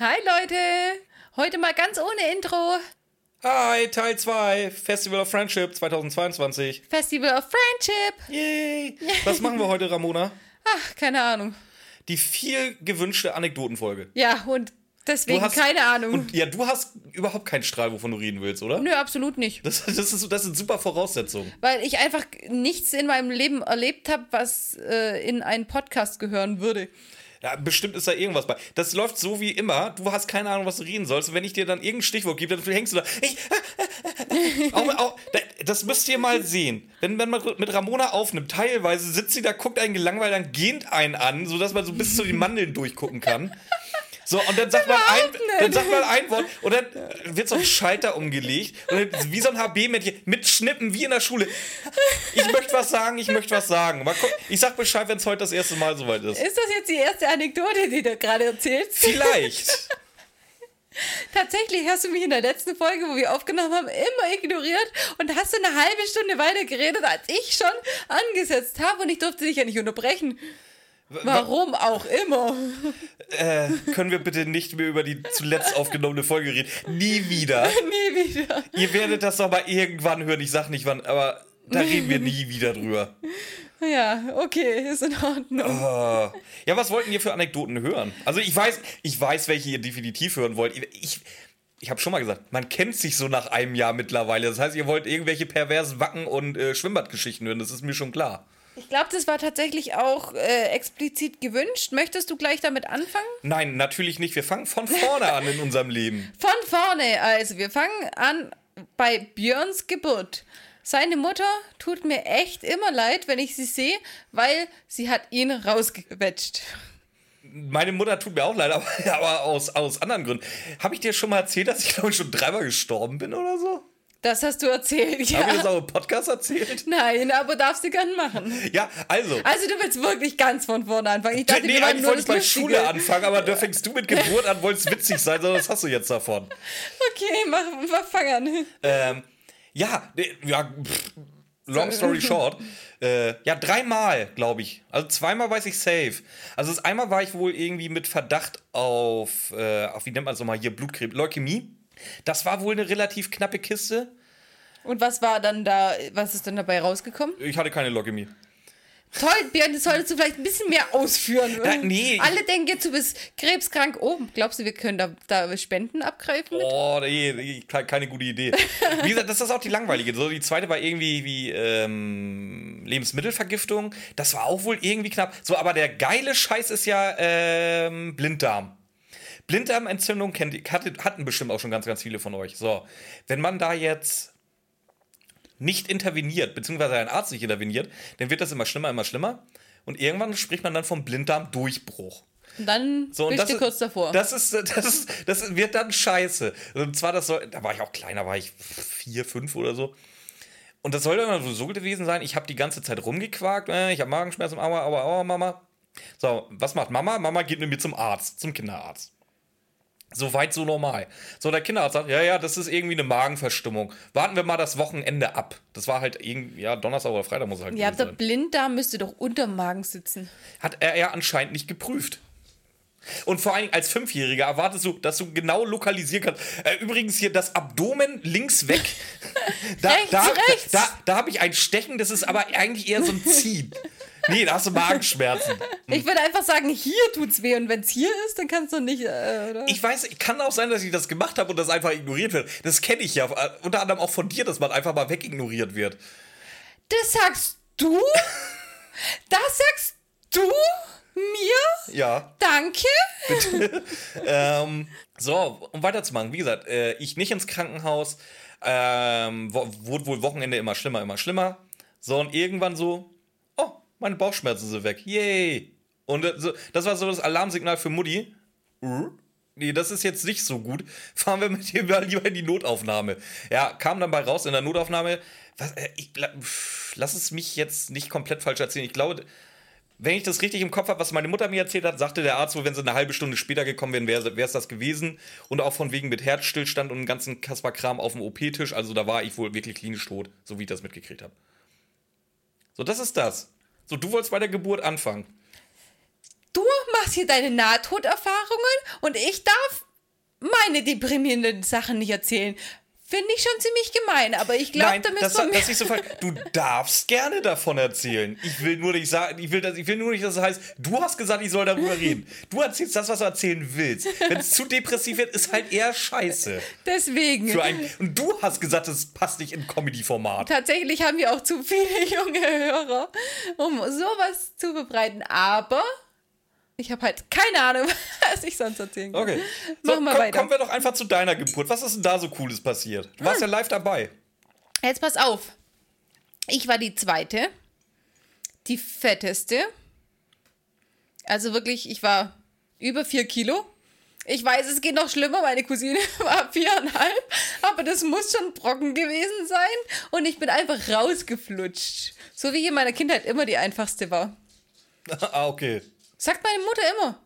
Hi Leute, heute mal ganz ohne Intro. Hi, Teil 2, Festival of Friendship 2022. Festival of Friendship. Yay! Was machen wir heute, Ramona? Ach, keine Ahnung. Die viel gewünschte Anekdotenfolge. Ja, und deswegen hast- keine Ahnung. Und ja, du hast überhaupt keinen Strahl, wovon du reden willst, oder? Nö, absolut nicht. Das, das, ist, das sind super Voraussetzungen. Weil ich einfach nichts in meinem Leben erlebt habe, was äh, in einen Podcast gehören würde. Ja, bestimmt ist da irgendwas bei. Das läuft so wie immer. Du hast keine Ahnung, was du reden sollst. Und wenn ich dir dann irgendein Stichwort gebe, dann hängst du da. Ich, auch, auch, das müsst ihr mal sehen. Wenn, wenn man mit Ramona aufnimmt, teilweise sitzt sie da, guckt einen gelangweilt, dann gähnt einen an, sodass man so bis zu den Mandeln durchgucken kann. So, und dann sagt, man ein, dann sagt man ein Wort und dann wird so ein Schalter umgelegt. Und dann, wie so ein HB-Mädchen mit Schnippen wie in der Schule. Ich möchte was sagen, ich möchte was sagen. Mal gucken. Ich sag Bescheid, wenn es heute das erste Mal soweit ist. Ist das jetzt die erste Anekdote, die du gerade erzählst? Vielleicht. Tatsächlich hast du mich in der letzten Folge, wo wir aufgenommen haben, immer ignoriert und hast du eine halbe Stunde weiter geredet, als ich schon angesetzt habe und ich durfte dich ja nicht unterbrechen. Warum auch immer. Äh, können wir bitte nicht mehr über die zuletzt aufgenommene Folge reden? Nie wieder. Nie wieder. Ihr werdet das doch mal irgendwann hören. Ich sag nicht wann, aber da reden wir nie wieder drüber. Ja, okay, ist in Ordnung. Ah. Ja, was wollten ihr für Anekdoten hören? Also ich weiß, ich weiß, welche ihr definitiv hören wollt. Ich, ich habe schon mal gesagt, man kennt sich so nach einem Jahr mittlerweile. Das heißt, ihr wollt irgendwelche perversen Wacken- und äh, Schwimmbadgeschichten hören. Das ist mir schon klar. Ich glaube, das war tatsächlich auch äh, explizit gewünscht. Möchtest du gleich damit anfangen? Nein, natürlich nicht. Wir fangen von vorne an in unserem Leben. Von vorne, also wir fangen an bei Björns Geburt. Seine Mutter tut mir echt immer leid, wenn ich sie sehe, weil sie hat ihn rausgequetscht. Meine Mutter tut mir auch leid, aber, aber aus, aus anderen Gründen. Habe ich dir schon mal erzählt, dass ich glaube ich schon dreimal gestorben bin oder so? Das hast du erzählt, ja. Habe ich das auch im Podcast erzählt? Nein, aber darfst du gern machen. Ja, also. Also du willst wirklich ganz von vorne anfangen. Ich dachte, nee, wir eigentlich wollte ich bei. Schule anfangen, aber da fängst du mit Geburt an, wolltest witzig sein, sondern was hast du jetzt davon? Okay, mach, mach fang an. Ähm, ja, nee, ja, pff, long story short. Äh, ja, dreimal, glaube ich. Also zweimal weiß ich safe. Also das einmal war ich wohl irgendwie mit Verdacht auf, äh, auf wie nennt man es nochmal hier, Blutkrebs, Leukämie. Das war wohl eine relativ knappe Kiste. Und was war dann da, was ist dann dabei rausgekommen? Ich hatte keine Leukämie. Toll, Björn, das solltest du vielleicht ein bisschen mehr ausführen. Da- nee. Alle denken jetzt, du bist krebskrank. Oh, glaubst du, wir können da, da Spenden abgreifen? Mit? Oh, nee, nee, ke- keine gute Idee. Wie gesagt, das ist auch die langweilige. So, die zweite war irgendwie wie ähm, Lebensmittelvergiftung. Das war auch wohl irgendwie knapp. So, aber der geile Scheiß ist ja ähm, Blinddarm. Blinddarmentzündung kennt, hatte, hatten bestimmt auch schon ganz, ganz viele von euch. So, wenn man da jetzt nicht interveniert, beziehungsweise ein Arzt nicht interveniert, dann wird das immer schlimmer, immer schlimmer. Und irgendwann spricht man dann vom Blinddarmdurchbruch. Und dann So, und bist das du ist- kurz davor. Das ist, das ist, das wird dann scheiße. Und zwar, das soll, da war ich auch kleiner, war ich vier, fünf oder so. Und das soll dann so gewesen sein, ich habe die ganze Zeit rumgequakt, äh, ich habe Magenschmerzen, aua, aua, aua, Mama. So, was macht Mama? Mama geht mit mir zum Arzt, zum Kinderarzt. Soweit so normal. So, der Kinderarzt sagt, ja, ja, das ist irgendwie eine Magenverstimmung. Warten wir mal das Wochenende ab. Das war halt irgendwie, ja, Donnerstag oder Freitag muss halt ja, der sein. Blinddarm müsste doch unterm Magen sitzen. Hat er ja anscheinend nicht geprüft. Und vor allem als Fünfjähriger erwartest du, dass du genau lokalisieren kannst. Äh, übrigens hier das Abdomen links weg. Da, Rechts, da, rechts. da, da habe ich ein Stechen, das ist aber eigentlich eher so ein Ziehen. Nee, da hast du Magenschmerzen. Ich würde einfach sagen, hier tut's weh und wenn es hier ist, dann kannst du nicht, äh, oder? Ich weiß, kann auch sein, dass ich das gemacht habe und das einfach ignoriert wird. Das kenne ich ja. äh, Unter anderem auch von dir, dass man einfach mal wegignoriert wird. Das sagst du? Das sagst du mir? Ja. Danke? ähm, so, um weiterzumachen, wie gesagt, äh, ich nicht ins Krankenhaus, ähm, wurde wohl Wochenende immer schlimmer, immer schlimmer. So, und irgendwann so, meine Bauchschmerzen sind weg, yay. Und das war so das Alarmsignal für Mutti. Nee, das ist jetzt nicht so gut. Fahren wir mit dir mal lieber in die Notaufnahme. Ja, kam dann bei raus in der Notaufnahme. Was, äh, ich, lass es mich jetzt nicht komplett falsch erzählen. Ich glaube, wenn ich das richtig im Kopf habe, was meine Mutter mir erzählt hat, sagte der Arzt wohl, wenn sie eine halbe Stunde später gekommen wären, wäre es das gewesen. Und auch von wegen mit Herzstillstand und dem ganzen Kasper-Kram auf dem OP-Tisch. Also da war ich wohl wirklich klinisch tot, so wie ich das mitgekriegt habe. So, das ist das. So, du wolltest bei der Geburt anfangen. Du machst hier deine Nahtoderfahrungen und ich darf meine deprimierenden Sachen nicht erzählen. Finde ich schon ziemlich gemein, aber ich glaube, damit das, so das ist so. Du darfst gerne davon erzählen. Ich will nur nicht sagen, ich will, das, ich will nur nicht, dass es heißt, du hast gesagt, ich soll darüber reden. Du erzählst das, was du erzählen willst. Wenn es zu depressiv wird, ist halt eher scheiße. Deswegen. Für ein, und du hast gesagt, es passt nicht in Comedy-Format. Tatsächlich haben wir auch zu viele junge Hörer, um sowas zu verbreiten. Aber ich habe halt keine Ahnung, was ich sonst erzählen kann. Okay. So, Machen wir komm, weiter. kommen wir doch einfach zu deiner Geburt. Was ist denn da so Cooles passiert? Du warst ja live dabei. Jetzt pass auf. Ich war die zweite, die fetteste. Also wirklich, ich war über vier Kilo. Ich weiß, es geht noch schlimmer. Meine Cousine war viereinhalb, aber das muss schon Brocken gewesen sein. Und ich bin einfach rausgeflutscht. So wie ich in meiner Kindheit immer die einfachste war. ah, okay. Sagt meine Mutter immer.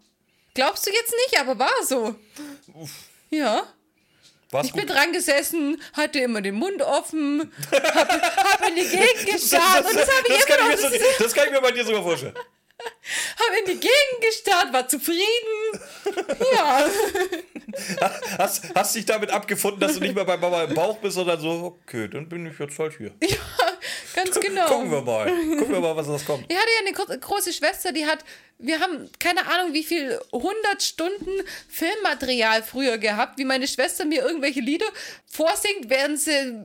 Glaubst du jetzt nicht, aber war so. Ja. War's Ich bin dran gesessen, hatte immer den Mund offen, hab, hab in die Gegend gestarrt und das habe ich das, kann immer ich noch. so, das kann ich mir bei dir sogar vorstellen. Hab in die Gegend gestarrt, war zufrieden. Ja. Hast, hast dich damit abgefunden, dass du nicht mehr bei Mama im Bauch bist, sondern so, okay, dann bin ich jetzt halt hier. Ja, ganz genau. Gucken wir mal. Gucken wir mal, was das kommt. Ich hatte ja eine gro- große Schwester, die hat, wir haben keine Ahnung, wie viel 100 Stunden Filmmaterial früher gehabt, wie meine Schwester mir irgendwelche Lieder vorsingt, während sie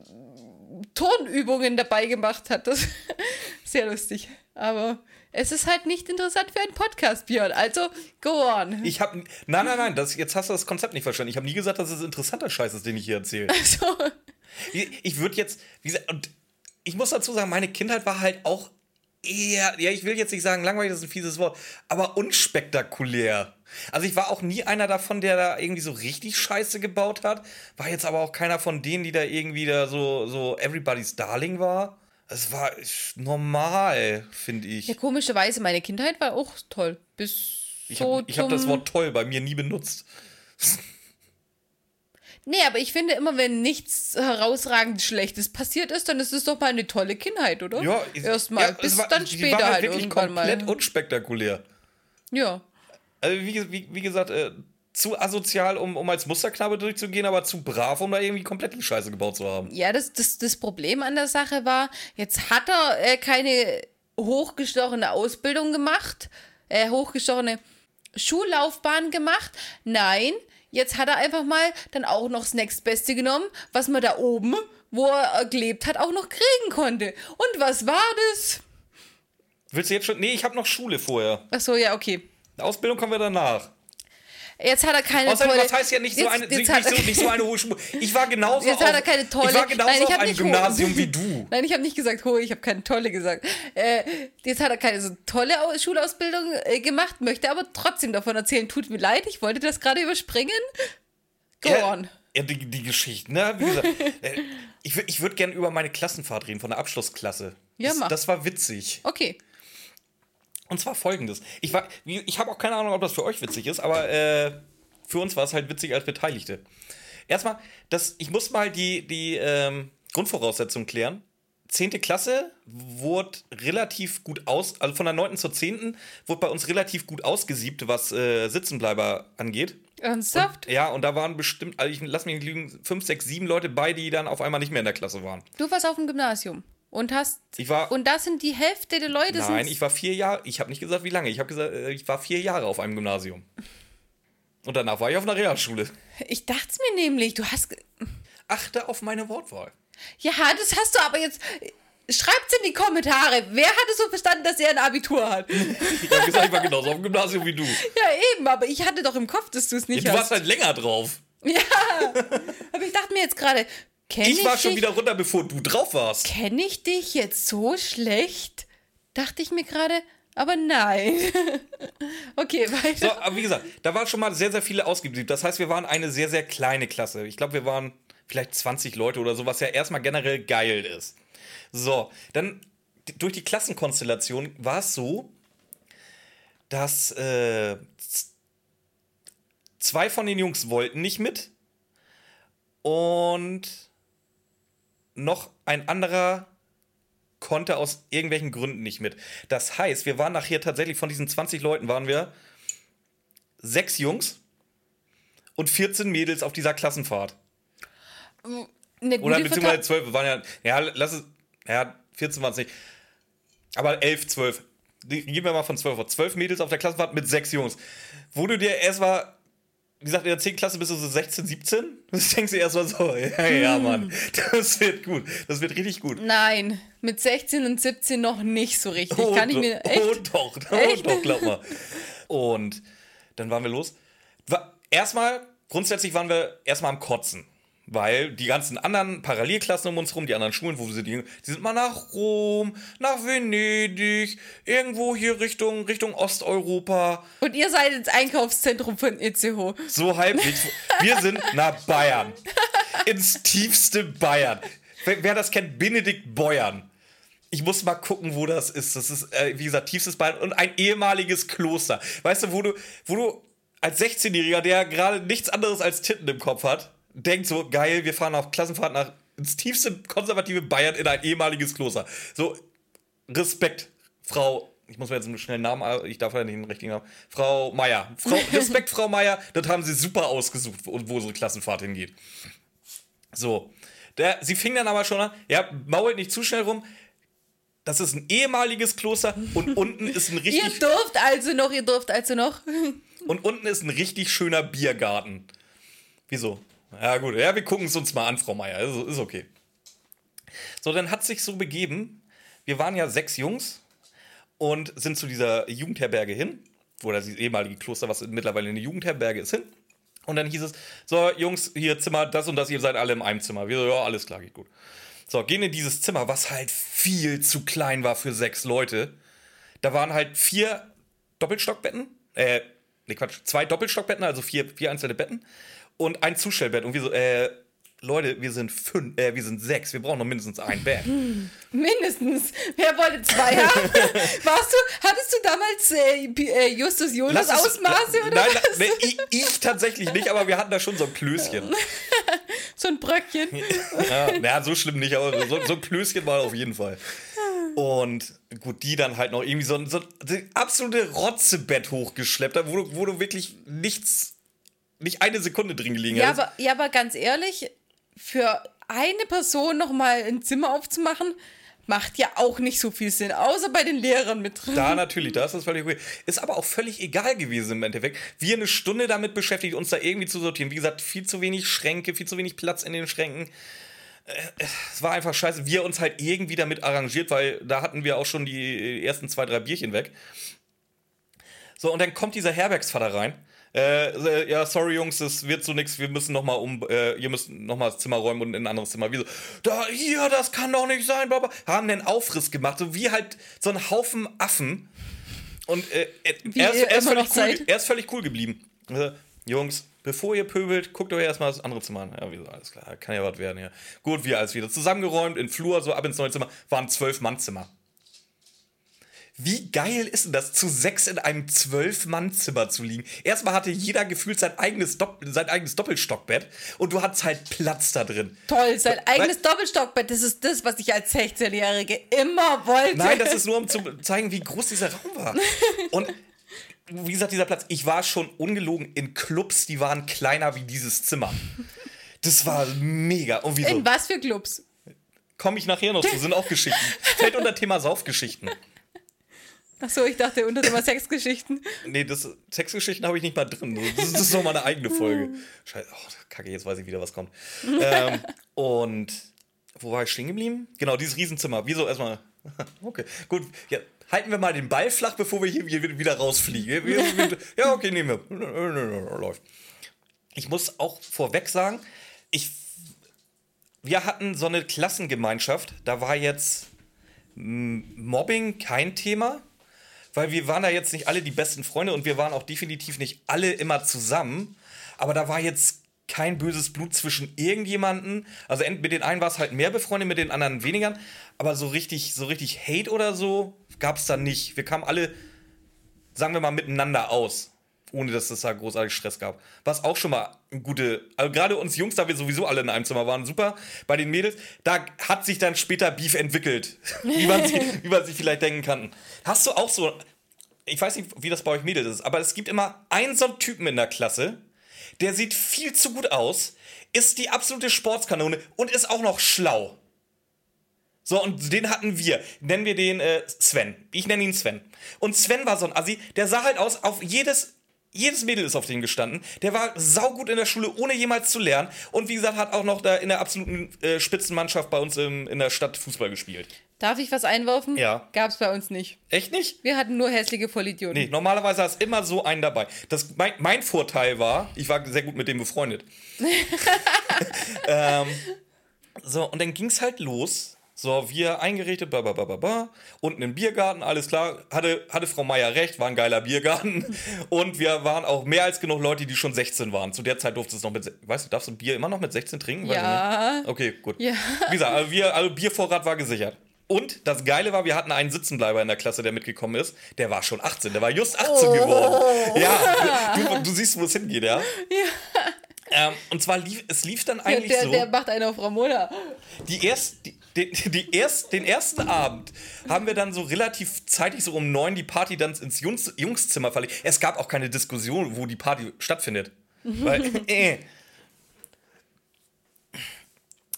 Turnübungen dabei gemacht hat. Das sehr lustig. Aber es ist halt nicht interessant für einen Podcast, Björn. Also, go on. Ich habe Nein, nein, nein, das, jetzt hast du das Konzept nicht verstanden. Ich habe nie gesagt, dass es interessanter Scheiß ist, den ich hier erzähle. Also, Ich, ich würde jetzt, wie gesagt, und ich muss dazu sagen, meine Kindheit war halt auch eher, ja, ich will jetzt nicht sagen, langweilig das ist ein fieses Wort, aber unspektakulär. Also ich war auch nie einer davon, der da irgendwie so richtig Scheiße gebaut hat. War jetzt aber auch keiner von denen, die da irgendwie da so, so Everybody's Darling war. Es war normal, finde ich. ja, komischerweise, meine Kindheit war auch toll. Bis Ich so ich hab das Wort toll bei mir nie benutzt. Nee, aber ich finde immer, wenn nichts herausragend Schlechtes passiert ist, dann ist es doch mal eine tolle Kindheit, oder? Ja, Erstmal, ja, bis war- dann später halt wirklich irgendwann komplett mal. unspektakulär. Ja. Also wie, wie, wie gesagt, äh, zu asozial, um, um als Musterknabe durchzugehen, aber zu brav, um da irgendwie komplett die Scheiße gebaut zu haben. Ja, das, das, das Problem an der Sache war, jetzt hat er äh, keine hochgestochene Ausbildung gemacht, äh, hochgestochene Schullaufbahn gemacht. Nein, jetzt hat er einfach mal dann auch noch das nächstbeste genommen, was man da oben, wo er gelebt hat, auch noch kriegen konnte. Und was war das? Willst du jetzt schon? Nee, ich habe noch Schule vorher. Ach so, ja, okay. Ausbildung kommen wir danach. Jetzt hat er keine Außerdem, tolle... was heißt ja nicht so, Jetzt- eine, jetzt nicht, so, nicht so eine hohe Schule. Ich war genauso Jetzt auf, hat er keine tolle. Ich war genauso Nein, ich auf einem Gymnasium hohe. wie du. Nein, ich habe nicht gesagt hohe, ich habe keine tolle gesagt. Äh, jetzt hat er keine so tolle Au- Schulausbildung äh, gemacht, möchte aber trotzdem davon erzählen. Tut mir leid, ich wollte das gerade überspringen. Go ja, on. Ja, die, die Geschichte, ne? Wie gesagt, äh, ich, ich würde gerne über meine Klassenfahrt reden, von der Abschlussklasse. Ja, das, mach. das war witzig. Okay. Und zwar folgendes. Ich, war- ich habe auch keine Ahnung, ob das für euch witzig ist, aber äh, für uns war es halt witzig als Beteiligte. Erstmal, das, ich muss mal die, die ähm, Grundvoraussetzungen klären. Zehnte Klasse wurde relativ gut aus, also von der 9. zur 10. wurde bei uns relativ gut ausgesiebt, was äh, Sitzenbleiber angeht. Ernsthaft? Ja, und da waren bestimmt, also ich lass mich lügen, 5, 6, 7 Leute bei, die dann auf einmal nicht mehr in der Klasse waren. Du warst auf dem Gymnasium und hast. Ich war. Und das sind die Hälfte der Leute. Nein, ich war vier Jahre, ich habe nicht gesagt, wie lange. Ich habe gesagt, äh, ich war vier Jahre auf einem Gymnasium. Und danach war ich auf einer Realschule. ich dachte es mir nämlich, du hast. Achte auf meine Wortwahl. Ja, das hast du aber jetzt. Schreibt's in die Kommentare. Wer hat es so verstanden, dass er ein Abitur hat? Ich habe gesagt, ich war genauso auf dem Gymnasium wie du. Ja, eben, aber ich hatte doch im Kopf, dass du es nicht du hast. warst halt länger drauf. Ja, aber ich dachte mir jetzt gerade, kenne ich, Ich war schon wieder runter, bevor du drauf warst. kenne ich dich jetzt so schlecht? Dachte ich mir gerade, aber nein. okay, weiter. So, aber wie gesagt, da waren schon mal sehr, sehr viele ausgeblieben. Das heißt, wir waren eine sehr, sehr kleine Klasse. Ich glaube, wir waren vielleicht 20 Leute oder so, was ja erstmal generell geil ist. So, dann durch die Klassenkonstellation war es so, dass äh, zwei von den Jungs wollten nicht mit und noch ein anderer konnte aus irgendwelchen Gründen nicht mit. Das heißt, wir waren nachher tatsächlich von diesen 20 Leuten waren wir sechs Jungs und 14 Mädels auf dieser Klassenfahrt. Eine Oder beziehungsweise Verteilung. 12, waren ja, ja, lass es, ja, 14 waren es nicht. Aber 11, 12. Die- Gehen wir mal von 12 auf. 12 Mädels auf der Klassenfahrt mit 6 Jungs. Wo du dir erst mal, wie gesagt, in der 10. Klasse bist du so 16, 17. Das denkst du erst mal so, ja, ja, Mann, das wird gut. Das wird richtig gut. Nein, mit 16 und 17 noch nicht so richtig. Oh, Kann ich doch, mir oh echt. doch, oh Echt? doch, glaub mal. Und dann waren wir los. Erstmal, grundsätzlich waren wir erstmal am Kotzen. Weil die ganzen anderen Parallelklassen um uns rum, die anderen Schulen, wo wir sind, die die sind mal nach Rom, nach Venedig, irgendwo hier Richtung, Richtung Osteuropa. Und ihr seid ins Einkaufszentrum von Itzehoe. So halbwegs. Wir sind nach Bayern. Ins tiefste Bayern. Wer, wer das kennt, Benedikt Beuern. Ich muss mal gucken, wo das ist. Das ist, äh, wie gesagt, tiefstes Bayern und ein ehemaliges Kloster. Weißt du, wo du, wo du als 16-Jähriger, der gerade nichts anderes als Titten im Kopf hat, denkt so, geil, wir fahren auf Klassenfahrt nach ins tiefste konservative Bayern in ein ehemaliges Kloster. So, Respekt, Frau, ich muss mir jetzt einen schnellen Namen, ich darf ja nicht den richtigen Namen, Frau Meier. Frau, Respekt, Frau Meier, das haben sie super ausgesucht, wo, wo so eine Klassenfahrt hingeht. So, der, sie fing dann aber schon an, ja, mault nicht zu schnell rum, das ist ein ehemaliges Kloster und unten ist ein Ihr richtig durft also noch, ihr durft also noch. und unten ist ein richtig schöner Biergarten. Wieso? Ja, gut. Ja, wir gucken es uns mal an, Frau Meier. Ist, ist okay. So, dann hat sich so begeben. Wir waren ja sechs Jungs und sind zu dieser Jugendherberge hin, wo das ehemalige Kloster, was mittlerweile eine Jugendherberge ist, hin. Und dann hieß es: So, Jungs, hier Zimmer, das und das, ihr seid alle in einem Zimmer. Wir so, ja, alles klar, geht gut. So, gehen in dieses Zimmer, was halt viel zu klein war für sechs Leute. Da waren halt vier Doppelstockbetten. Äh, nee, Quatsch, zwei Doppelstockbetten, also vier, vier einzelne Betten. Und ein Zustellbett. Und wir so, äh, Leute, wir sind fünf, äh, wir sind sechs, wir brauchen noch mindestens ein Bett. Mindestens. Wer wollte zwei haben? Warst du, hattest du damals äh, äh, Justus Jonas es- Ausmaße oder Nein, was? nein, ich, ich tatsächlich nicht, aber wir hatten da schon so ein Klößchen. So ein Bröckchen. Ja, na, so schlimm nicht, aber so, so ein Klößchen war auf jeden Fall. Und gut, die dann halt noch irgendwie so ein, so ein absolute Rotzebett hochgeschleppt haben, wo du, wo du wirklich nichts, nicht eine Sekunde drin gelegen Ja aber, ja, aber ganz ehrlich, für eine Person nochmal ein Zimmer aufzumachen, macht ja auch nicht so viel Sinn, außer bei den Lehrern mit drin. Da natürlich, da ist das völlig okay. Ist aber auch völlig egal gewesen im Endeffekt. Wir eine Stunde damit beschäftigt, uns da irgendwie zu sortieren. Wie gesagt, viel zu wenig Schränke, viel zu wenig Platz in den Schränken. Äh, Es war einfach scheiße. Wir uns halt irgendwie damit arrangiert, weil da hatten wir auch schon die ersten zwei, drei Bierchen weg. So, und dann kommt dieser Herbergsvater rein. Äh, äh, ja, sorry Jungs, das wird so nix. Wir müssen noch mal um, äh, ihr müsst noch mal das Zimmer räumen und in ein anderes Zimmer. Wie so, da, hier, das kann doch nicht sein, bla, bla. Haben einen Aufriss gemacht, so wie halt so ein Haufen Affen. Und äh, er, Wie er, ist, er, ist völlig cool, er ist völlig cool geblieben. Äh, Jungs, bevor ihr pöbelt, guckt euch erstmal das andere Zimmer an. Ja, wieso, alles klar, kann ja was werden, ja. Gut, wir alles wieder zusammengeräumt, in Flur, so ab ins neue Zimmer, waren zwölf Mann-Zimmer. Wie geil ist denn das, zu sechs in einem Zwölf-Mann-Zimmer zu liegen? Erstmal hatte jeder gefühlt sein eigenes, Dopp sein eigenes Doppelstockbett und du hattest halt Platz da drin. Toll, sein Weil- eigenes Doppelstockbett, das ist das, was ich als 16-Jährige immer wollte. Nein, das ist nur, um zu zeigen, wie groß dieser Raum war. Und wie gesagt, dieser Platz, ich war schon ungelogen in Clubs, die waren kleiner wie dieses Zimmer. Das war mega. Und wieso? In was für Clubs? Komme ich nachher noch zu, sind auch Geschichten. Fällt unter Thema Saufgeschichten. Achso, ich dachte unter dem Sexgeschichten. Nee, das, Sexgeschichten habe ich nicht mal drin. Das ist, das ist noch mal eine eigene Folge. Scheiße, oh, kacke, jetzt weiß ich wieder, was kommt. ähm, und wo war ich stehen geblieben? Genau, dieses Riesenzimmer. Wieso erstmal? Okay, gut. Ja, halten wir mal den Ball flach, bevor wir hier wieder rausfliegen. Ja, okay, nehmen wir. Läuft. Ich muss auch vorweg sagen, ich, wir hatten so eine Klassengemeinschaft, da war jetzt mm, Mobbing kein Thema, weil wir waren da jetzt nicht alle die besten Freunde und wir waren auch definitiv nicht alle immer zusammen. Aber da war jetzt kein böses Blut zwischen irgendjemanden. Also mit den einen war es halt mehr befreundet, mit den anderen weniger. Aber so richtig, so richtig Hate oder so gab es da nicht. Wir kamen alle, sagen wir mal, miteinander aus. Ohne dass es da großartig Stress gab. Was auch schon mal eine gute. Also gerade uns Jungs, da wir sowieso alle in einem Zimmer waren, super. Bei den Mädels, da hat sich dann später Beef entwickelt. wie, man sich, wie man sich vielleicht denken kann. Hast du auch so. Ich weiß nicht, wie das bei euch Mädels ist, aber es gibt immer einen so einen Typen in der Klasse, Der sieht viel zu gut aus, ist die absolute Sportskanone und ist auch noch schlau. So, und den hatten wir. Nennen wir den äh, Sven. Ich nenne ihn Sven. Und Sven war so ein Assi, der sah halt aus, auf jedes, jedes Mädel ist auf den gestanden. Der war saugut in der Schule, ohne jemals zu lernen. Und wie gesagt, hat auch noch da in der absoluten äh, Spitzenmannschaft bei uns im, in der Stadt Fußball gespielt. Darf ich was einwerfen? Ja. Gab's bei uns nicht. Echt nicht? Wir hatten nur hässliche Vollidioten. Nee, normalerweise hast immer so einen dabei. Das, mein, mein Vorteil war, ich war sehr gut mit dem befreundet. ähm, so, und dann ging's halt los. So, wir eingerichtet, ba, ba, ba, ba, ba. Unten im Biergarten, alles klar. Hatte, hatte Frau Meier recht, war ein geiler Biergarten. Und wir waren auch mehr als genug Leute, die schon 16 waren. Zu der Zeit durfte es noch mit, weißt du, darfst du Bier immer noch mit 16 trinken? Ja. Okay, gut. Ja. Wie gesagt, also, wir, also Biervorrat war gesichert. Und das Geile war, wir hatten einen Sitzenbleiber in der Klasse, der mitgekommen ist. Der war schon 18, der war just 18 geworden. Ja, du, du siehst, wo es hingeht, ja? Ja. Ähm, und zwar lief, es lief dann Der, eigentlich der, so. der macht einen auf Ramona. Die erst, die, die, die erst, den ersten Abend haben wir dann so relativ zeitig, so um neun, die Party dann ins Jungs, Jungszimmer verlegt. Es gab auch keine Diskussion, wo die Party stattfindet. Weil, äh.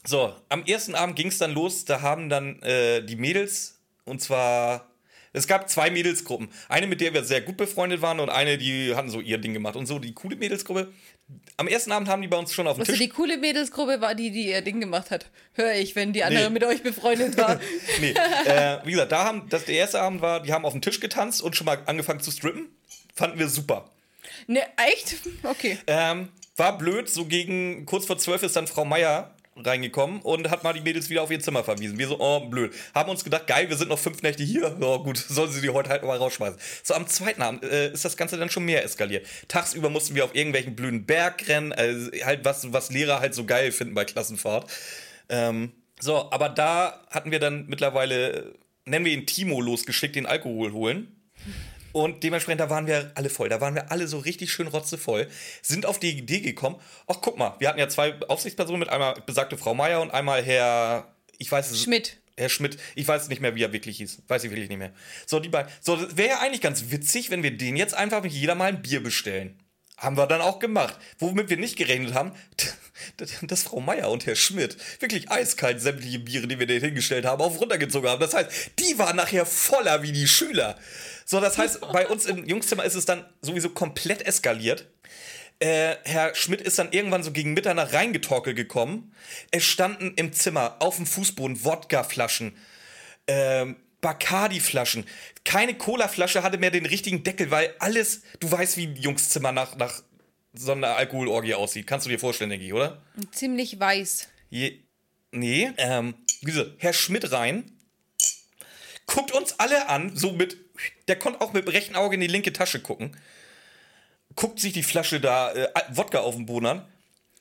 So, am ersten Abend ging es dann los. Da haben dann äh, die Mädels, und zwar. Es gab zwei Mädelsgruppen. Eine, mit der wir sehr gut befreundet waren, und eine, die hatten so ihr Ding gemacht. Und so die coole Mädelsgruppe. Am ersten Abend haben die bei uns schon auf dem Also Tisch. die coole Mädelsgruppe war die, die ihr Ding gemacht hat. Hör ich, wenn die andere Nee. mit euch befreundet war. nee, äh, wie gesagt, da haben, das der erste Abend war, die haben auf dem Tisch getanzt und schon mal angefangen zu strippen. Fanden wir super. ne, echt? Okay. Ähm, war blöd, so gegen kurz vor zwölf ist dann Frau Meier reingekommen und hat mal die Mädels wieder auf ihr Zimmer verwiesen. Wir so, oh, blöd. Haben uns gedacht, geil, wir sind noch fünf Nächte hier. Oh, gut, sollen sie die heute halt mal rausschmeißen. So, am zweiten Abend äh, ist das Ganze dann schon mehr eskaliert. Tagsüber mussten wir auf irgendwelchen blöden Berg rennen, also halt was, was Lehrer halt so geil finden bei Klassenfahrt. Ähm, so, aber da hatten wir dann mittlerweile, nennen wir ihn Timo, losgeschickt, den Alkohol holen. Und dementsprechend, da waren wir alle voll. Da waren wir alle so richtig schön rotzevoll. Sind auf die Idee gekommen, ach guck mal, wir hatten ja zwei Aufsichtspersonen mit, einmal besagte Frau Meier und einmal Herr, ich weiß es Schmidt. Herr Schmidt, ich weiß nicht mehr, wie er wirklich hieß. Weiß ich wirklich nicht mehr. So, die beiden. So, das wäre ja eigentlich ganz witzig, wenn wir den jetzt einfach mit jeder mal ein Bier bestellen. Haben wir dann auch gemacht. Womit wir nicht gerechnet haben, dass Frau Meier und Herr Schmidt wirklich eiskalt sämtliche Biere, die wir denen hingestellt haben, auf runtergezogen haben. Das heißt, die waren nachher voller wie die Schüler. So, das heißt, bei uns im Jungszimmer ist es dann sowieso komplett eskaliert. Äh, Herr Schmidt ist dann irgendwann so gegen Mitternacht reingetorkelt gekommen. Es standen im Zimmer auf dem Fußboden Wodkaflaschen, ähm, Bacardi-Flaschen. Keine Cola-Flasche hatte mehr den richtigen Deckel, weil alles, du weißt, wie ein Jungszimmer nach, nach so einer Alkoholorgie aussieht. Kannst du dir vorstellen, denke ich, oder? Ziemlich weiß. Je, nee, ähm, Herr Schmidt rein, guckt uns alle an, so mit, der konnte auch mit dem rechten Auge in die linke Tasche gucken, guckt sich die Flasche da, äh, Wodka auf den Boden an,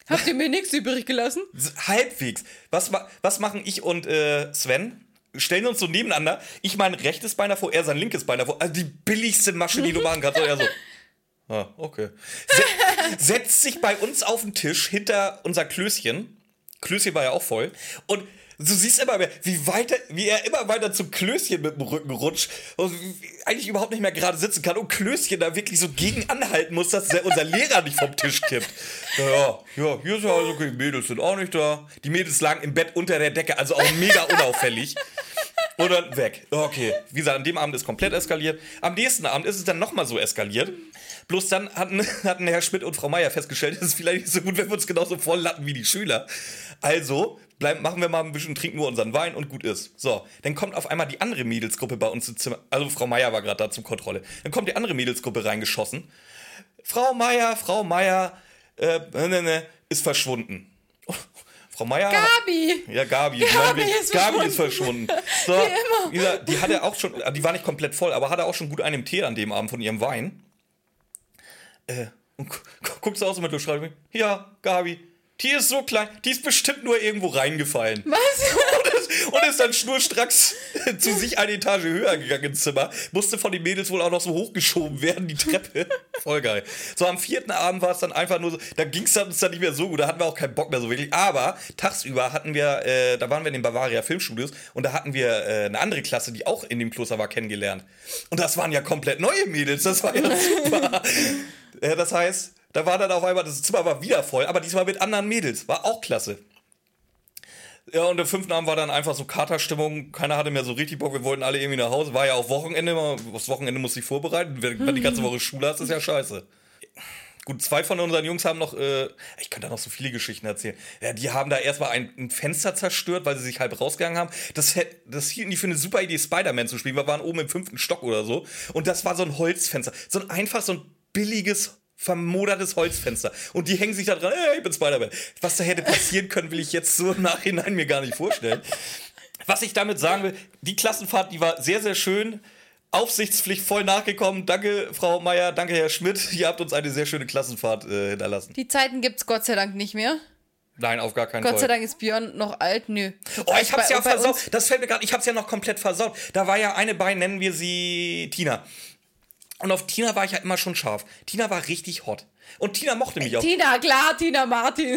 Habt ihr mir nichts übrig gelassen? Halbwegs. Was, was machen ich und äh, Sven? Stellen uns so nebeneinander. Ich mein rechtes Bein davor, er sein linkes Bein davor. Also die billigste Masche, die du machen kannst. Und er so. Ah, okay. Se setzt sich bei uns auf den Tisch hinter unser Klößchen. Klößchen war ja auch voll. Und du siehst immer mehr, wie, weiter, wie er immer weiter zum Klößchen mit dem Rücken rutscht und eigentlich überhaupt nicht mehr gerade sitzen kann und Klößchen da wirklich so gegen anhalten muss, dass unser Lehrer nicht vom Tisch kippt. Ja, ja, hier ist ja alles okay, die Mädels sind auch nicht da. Die Mädels lagen im Bett unter der Decke, also auch mega unauffällig. Und dann weg. Okay. Wie gesagt, an dem Abend ist komplett eskaliert. Am nächsten Abend ist es dann nochmal so eskaliert. Bloß dann hatten, hatten Herr Schmidt und Frau Meier festgestellt, es ist vielleicht nicht so gut, wenn wir uns genauso voll latten wie die Schüler. Also bleiben, machen wir mal ein bisschen, trinken nur unseren Wein und gut ist. So, dann kommt auf einmal die andere Mädelsgruppe bei uns ins Zimmer. Also Frau Meier war gerade da zum Kontrolle. Dann kommt die andere Mädelsgruppe reingeschossen. Frau Meier, Frau Meier, äh, ne, ne, ist verschwunden. Frau Meier. Gabi! Ja, Gabi. Gabi Nein, ist Gabi ist verschwunden. So, Wie immer. gesagt, die hatte auch schon, die war nicht komplett voll, aber hatte auch schon gut einen im Tee an dem Abend von ihrem Wein. Äh, und gu gu- guckst du aus mit du schreibst, ja, Gabi, die ist so klein, die ist bestimmt nur irgendwo reingefallen. Was? Und ist, und ist dann schnurstracks zu sich eine Etage höher gegangen ins Zimmer. Musste von den Mädels wohl auch noch so hochgeschoben werden, die Treppe. Voll geil. So am vierten Abend war es dann einfach nur so, da ging es uns dann nicht mehr so gut, da hatten wir auch keinen Bock mehr so wirklich. Aber tagsüber hatten wir, äh, da waren wir in den Bavaria Filmstudios und da hatten wir äh, eine andere Klasse, die auch in dem Kloster war, kennengelernt. Und das waren ja komplett neue Mädels, das war ja super. das heißt, Da war dann auf einmal, das Zimmer war wieder voll, aber diesmal mit anderen Mädels. War auch klasse. Ja, und der fünften Abend war dann einfach so Katerstimmung. Keiner hatte mehr so richtig Bock. Wir wollten alle irgendwie nach Hause. War ja auch Wochenende. Das Wochenende musste ich vorbereiten. Wenn du die ganze Woche Schule hast, ist ja scheiße. Gut, zwei von unseren Jungs haben noch, äh, ich könnte da noch so viele Geschichten erzählen. Ja, die haben da erstmal ein, ein Fenster zerstört, weil sie sich halb rausgegangen haben. Das, das hielten die für eine super Idee, Spider-Man zu spielen. Wir waren oben im fünften Stock oder so. Und das war so ein Holzfenster. So ein einfach so ein billiges vermodertes Holzfenster. Und die hängen sich da dran, hey, ich bin Spider-Man. Was da hätte passieren können, will ich jetzt so im Nachhinein mir gar nicht vorstellen. Was ich damit sagen will, die Klassenfahrt, die war sehr, sehr schön. Aufsichtspflicht voll nachgekommen. Danke, Frau Meier, danke, Herr Schmidt. Ihr habt uns eine sehr schöne Klassenfahrt äh, hinterlassen. Die Zeiten gibt's Gott sei Dank nicht mehr. Nein, auf gar keinen Gott Fall. sei Dank ist Björn noch alt. Nö. Oh, ich hab's Bei- ja versaut. Das fällt mir gerade, ich hab's ja noch komplett versaut. Da war ja eine bei, nennen wir sie Tina. Und auf Tina war ich ja immer schon scharf. Tina war richtig hot. Und Tina mochte mich auch. Tina, klar, Tina Martin.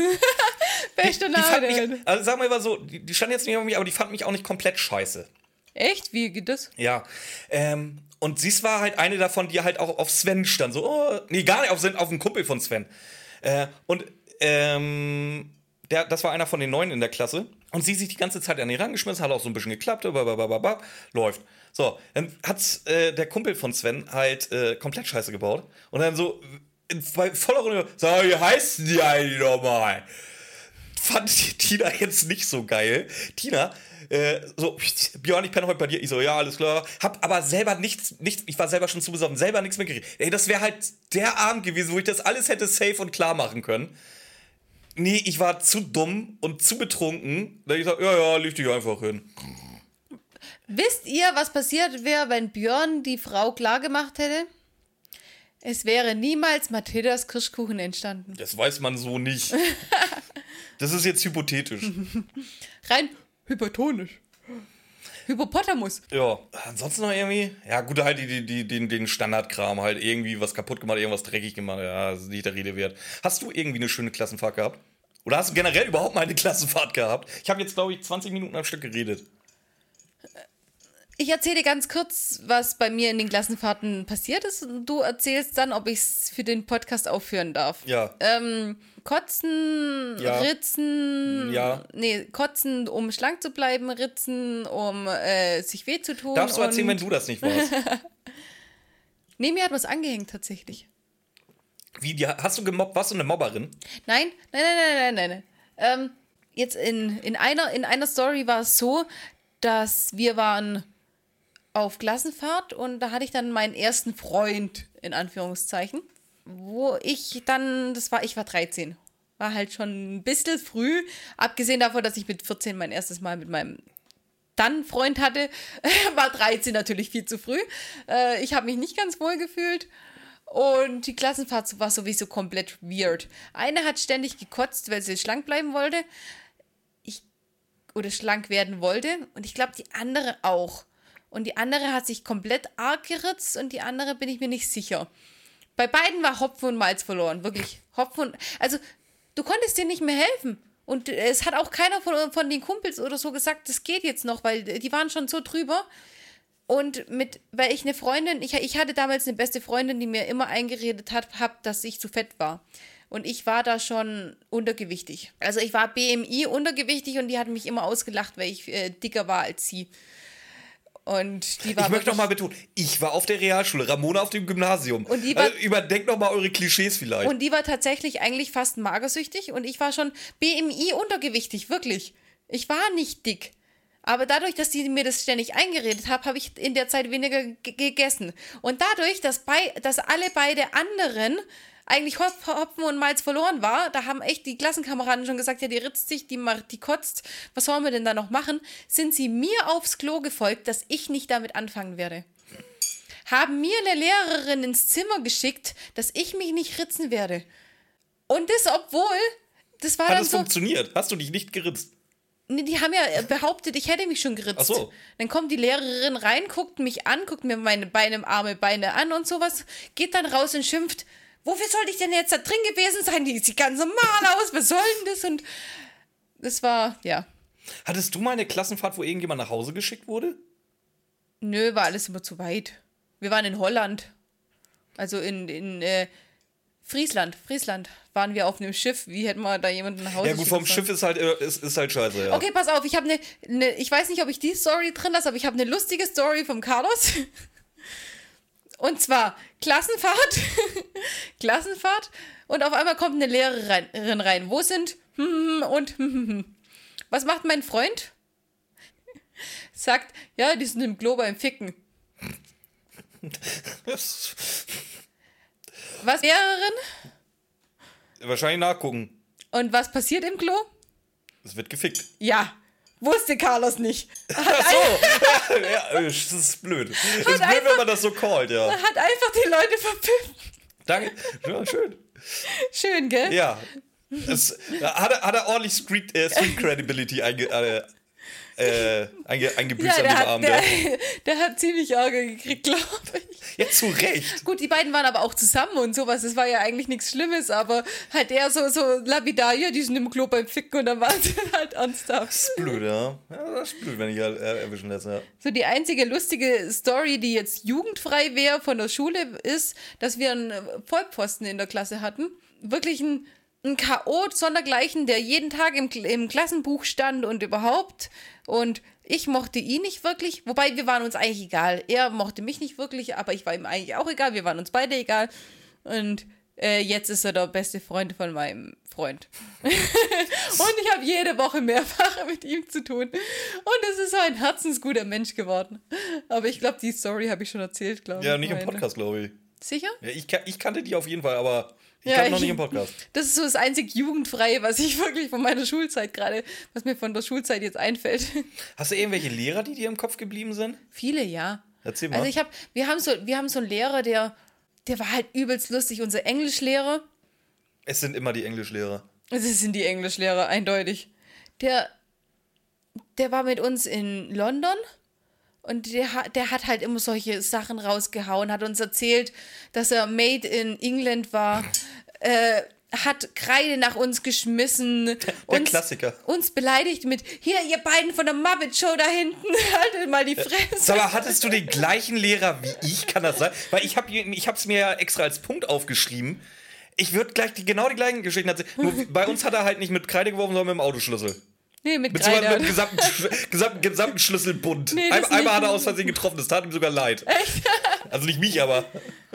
Beste Die fand Name. mich, also sagen wir mal so, die, die stand jetzt nicht auf mich, aber die fand mich auch nicht komplett scheiße. Echt? Wie geht das? Ja. Ähm, und sie war halt eine davon, die halt auch auf Sven stand. So, oh, nee, gar nicht auf, Sven, auf einen Kumpel von Sven. Äh, und ähm, der, das war einer von den Neuen in der Klasse. Und sie sich die ganze Zeit an ihn rangeschmissen, hat auch so ein bisschen geklappt, läuft. So, dann hat äh, der Kumpel von Sven halt äh, komplett Scheiße gebaut. Und dann so in, bei voller Runde, sag, wie heißen die eigentlich nochmal? fand Tina jetzt nicht so geil. Tina, äh, so, Björn, ich penne heute bei dir. Ich so, ja, alles klar. Hab aber selber nichts, nichts ich war selber schon zu besoffen, selber nichts mehr gekriegt. Ey, das wäre halt der Abend gewesen, wo ich das alles hätte safe und klar machen können. Nee, ich war zu dumm und zu betrunken. Da ich sag, ja, ja, leg dich einfach hin. Wisst ihr, was passiert wäre, wenn Björn die Frau klargemacht hätte? Es wäre niemals Mathildas Kirschkuchen entstanden. Das weiß man so nicht. Das ist jetzt hypothetisch. Rein hypertonisch. Hypopotamus. Ja, ansonsten noch irgendwie, ja, gut, halt die, die, die, den, den Standardkram, halt irgendwie was kaputt gemacht, irgendwas dreckig gemacht, ja, das ist nicht der Rede wert. Hast du irgendwie eine schöne Klassenfahrt gehabt? Oder hast du generell überhaupt mal eine Klassenfahrt gehabt? Ich habe jetzt, glaube ich, 20 Minuten am Stück geredet. Ich erzähle ganz kurz, was bei mir in den Klassenfahrten passiert ist. Und du erzählst dann, ob ich es für den Podcast aufführen darf. Ja. Ähm, kotzen, Ja. ritzen. Ja. Nee, kotzen, um schlank zu bleiben, ritzen, um äh, sich weh zu tun. Darfst du erzählen, wenn du das nicht warst? Nee, mir hat was angehängt tatsächlich. Wie, die, hast du gemobbt? Warst du eine Mobberin? Nein, nein, nein, nein, nein, nein. nein. Ähm, jetzt in, in, einer, in einer Story war es so, dass wir waren auf Klassenfahrt und da hatte ich dann meinen ersten Freund, in Anführungszeichen, wo ich dann, das war, ich war 13. War halt schon ein bisschen früh, abgesehen davon, dass ich mit 14 mein erstes Mal mit meinem dann Freund hatte, war 13 natürlich viel zu früh. Äh, ich habe mich nicht ganz wohl gefühlt. Und die Klassenfahrt war sowieso komplett weird. Eine hat ständig gekotzt, weil sie schlank bleiben wollte. Ich, oder schlank werden wollte. Und ich glaube, die andere auch. Und die andere hat sich komplett arg geritzt und die andere bin ich mir nicht sicher. Bei beiden war Hopfen und Malz verloren. Wirklich. Hopfen und. Also, du konntest dir nicht mehr helfen. Und es hat auch keiner von, von den Kumpels oder so gesagt, das geht jetzt noch, weil die waren schon so drüber. Und mit, weil ich eine Freundin, ich, ich hatte damals eine beste Freundin, die mir immer eingeredet hat, hab, dass ich zu fett war. Und ich war da schon untergewichtig. Also ich war BMI untergewichtig und die hat mich immer ausgelacht, weil ich äh, dicker war als sie. Und die war Ich möchte noch wirklich- mal betonen, ich war auf der Realschule, Ramona auf dem Gymnasium. Und die war- also, überdenkt noch mal eure Klischees vielleicht. Und die war tatsächlich eigentlich fast magersüchtig und ich war schon BMI untergewichtig, wirklich. Ich war nicht dick. Aber dadurch, dass die mir das ständig eingeredet hat, habe ich in der Zeit weniger ge- gegessen. Und dadurch, dass, bei, dass alle beide anderen eigentlich Hop- Hopfen und Malz verloren war, da haben echt die Klassenkameraden schon gesagt, ja, die ritzt sich, die, macht- die kotzt, was sollen wir denn da noch machen? Sind sie mir aufs Klo gefolgt, dass ich nicht damit anfangen werde haben mir eine Lehrerin ins Zimmer geschickt, dass ich mich nicht ritzen werde. Und das, obwohl, das war Hat dann es so, funktioniert? Hast du dich nicht geritzt? Nee, die haben ja behauptet, ich hätte mich schon geritzt. Ach so. Dann kommt die Lehrerin rein, guckt mich an, guckt mir meine Beine, Arme, Beine an und sowas, geht dann raus und schimpft, wofür sollte ich denn jetzt da drin gewesen sein? Die sieht ganz normal aus, was soll denn das? Und das war, ja, Hattest du mal eine Klassenfahrt, wo irgendjemand nach Hause geschickt wurde? nö, war alles immer zu weit. Wir waren in Holland. Also in, in äh, Friesland, Friesland waren wir auf einem Schiff. Wie hätten wir da jemanden nach Hause Ja gut, vom Schiff ist halt, äh, ist, ist halt scheiße, ja. Okay, pass auf, ich habe eine, ne, ich weiß nicht, ob ich die Story drin lasse, aber ich habe eine lustige Story vom Carlos. Und zwar Klassenfahrt, Klassenfahrt und auf einmal kommt eine Lehrerin rein. Wo sind und was macht mein Freund? Sagt, ja, die sind im Klo beim Ficken. Was, Lehrerin? Wahrscheinlich nachgucken. Und was passiert im Klo? Es wird gefickt. Ja, wusste Carlos nicht. Hat, Ach so. ja, äh, das ist blöd. Das ist blöd, wenn man das so callt, ja. hat einfach die Leute verpfiffen. Danke. Ja, schön. Schön, gell? Ja. Es, hat, er, hat er ordentlich Street, äh, Street Credibility einge, äh, äh, einge, eingebüßt Ja, an dem hat, Abend. der, der hat ziemlich Ärger gekriegt, glaube ich. Ja, zu Recht. Gut, die beiden waren aber auch zusammen und sowas. Das war ja eigentlich nichts Schlimmes, aber halt der so, so lapidar, ja, die sind im Klo beim Ficken und dann waren sie halt ernsthaft. Das ist blöd, ja. ja. Das ist blöd, wenn ich halt, äh, erwischen lässt, ja. So die einzige lustige Story, die jetzt jugendfrei wäre von der Schule, ist, dass wir einen Vollpfosten in der Klasse hatten. Wirklich ein, ein Chaot sondergleichen, der jeden Tag im, im Klassenbuch stand und überhaupt. Und ich mochte ihn nicht wirklich, wobei wir waren uns eigentlich egal. Er mochte mich nicht wirklich, aber ich war ihm eigentlich auch egal. Wir waren uns beide egal. Und äh, jetzt ist er der beste Freund von meinem Freund. und ich habe jede Woche mehrfach mit ihm zu tun. Und es ist so ein herzensguter Mensch geworden. Aber ich glaube, die Story habe ich schon erzählt, glaube ich. Ja, nicht im. Podcast, glaube ich. Sicher? Ja, ich, ich kannte die auf jeden Fall, aber ich Ja, kannte noch ich- nicht im Podcast. Das ist so das einzig Jugendfreie, was ich wirklich von meiner Schulzeit gerade, was mir von der Schulzeit jetzt einfällt. Hast du irgendwelche Lehrer, die dir im Kopf geblieben sind? Viele, ja. Erzähl mal. Also ich habe, wir haben so, wir haben so einen Lehrer, der, der war halt übelst lustig, unser Englischlehrer. es sind immer die Englischlehrer. Das sind die Englischlehrer, eindeutig. Der, der war mit uns in London und der, hat- der hat halt immer solche Sachen rausgehauen, hat uns erzählt, dass er made in England war, äh, hat Kreide nach uns geschmissen, Der uns, Klassiker. uns beleidigt mit, hier, ihr beiden von der Muppet Show da hinten, haltet mal die Fresse. Sag mal, hattest du den gleichen Lehrer wie ich? Kann das sein? Weil ich habe ich hab's mir ja extra als Punkt aufgeschrieben. Ich würde gleich die, genau die gleichen Geschichten erzählen. Nur bei uns hat er halt nicht mit Kreide geworfen, sondern mit dem Autoschlüssel. Nee, mit Kreide. mit dem gesamten, gesamten, gesamten Schlüsselbund. Nee, das Ein, einmal hat er aus Versehen getroffen, das tat ihm sogar leid. Echt? Also nicht mich, aber.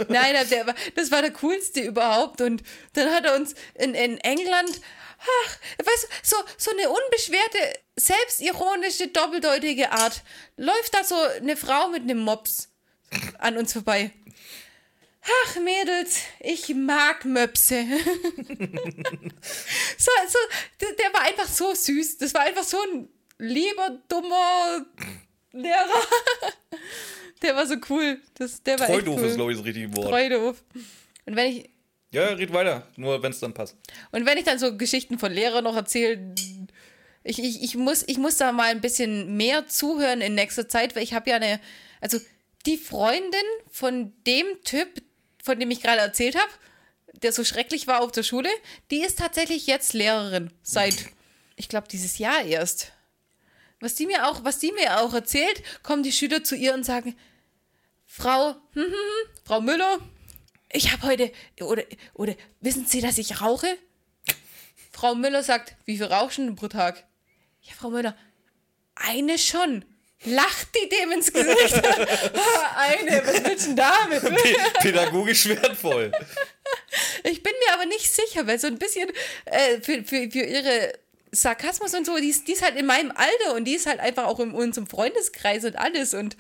Nein, der- das war der coolste überhaupt. Und dann hat er uns in, in England, ach, weißt du, so, so eine unbeschwerte, selbstironische, doppeldeutige Art. Läuft da so eine Frau mit einem Mops an uns vorbei. Ach, Mädels, ich mag Möpse. so, so, der, war einfach so süß. Das war einfach so ein lieber, dummer Lehrer. Der war so cool. Das, der war Treudoof cool. ist, glaube ich, das richtige Wort. Treudoof. Und wenn ich Ja, red weiter. Nur wenn es dann passt. und wenn ich dann so Geschichten von Lehrern noch erzähle, ich, ich, ich, muss, ich muss da mal ein bisschen mehr zuhören in nächster Zeit, weil ich habe ja eine, also die Freundin von dem Typ, von dem ich gerade erzählt habe, der so schrecklich war auf der Schule, die ist tatsächlich jetzt Lehrerin seit, ich glaube, dieses Jahr erst. Was die mir auch, was die mir auch erzählt, kommen die Schüler zu ihr und sagen, Frau, hm, hm, hm, Frau Müller, ich habe heute, oder, oder wissen Sie, dass ich rauche? Frau Müller sagt, wie viel rauchen pro Tag? Ja, Frau Müller, eine schon. Lacht die dem ins Gesicht. Eine, was willst du denn damit? Pädagogisch wertvoll. Ich bin mir aber nicht sicher, weil so ein bisschen äh, für, für, für ihre Sarkasmus und so, die ist, die ist halt in meinem Alter und die ist halt einfach auch in unserem Freundeskreis und alles. Und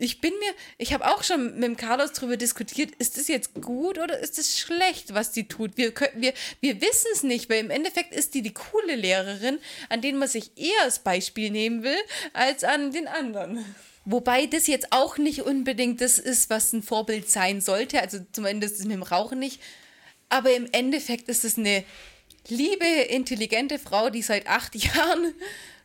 ich bin mir, ich habe auch schon mit dem Carlos drüber diskutiert, ist das jetzt gut oder ist das schlecht, was die tut? Wir, wir, wir wissen es nicht, weil im Endeffekt ist die die coole Lehrerin, an denen man sich eher als Beispiel nehmen will, als an den anderen. Wobei das jetzt auch nicht unbedingt das ist, was ein Vorbild sein sollte, also zumindest mit dem Rauchen nicht. Aber im Endeffekt ist es eine liebe, intelligente Frau, die seit acht Jahren,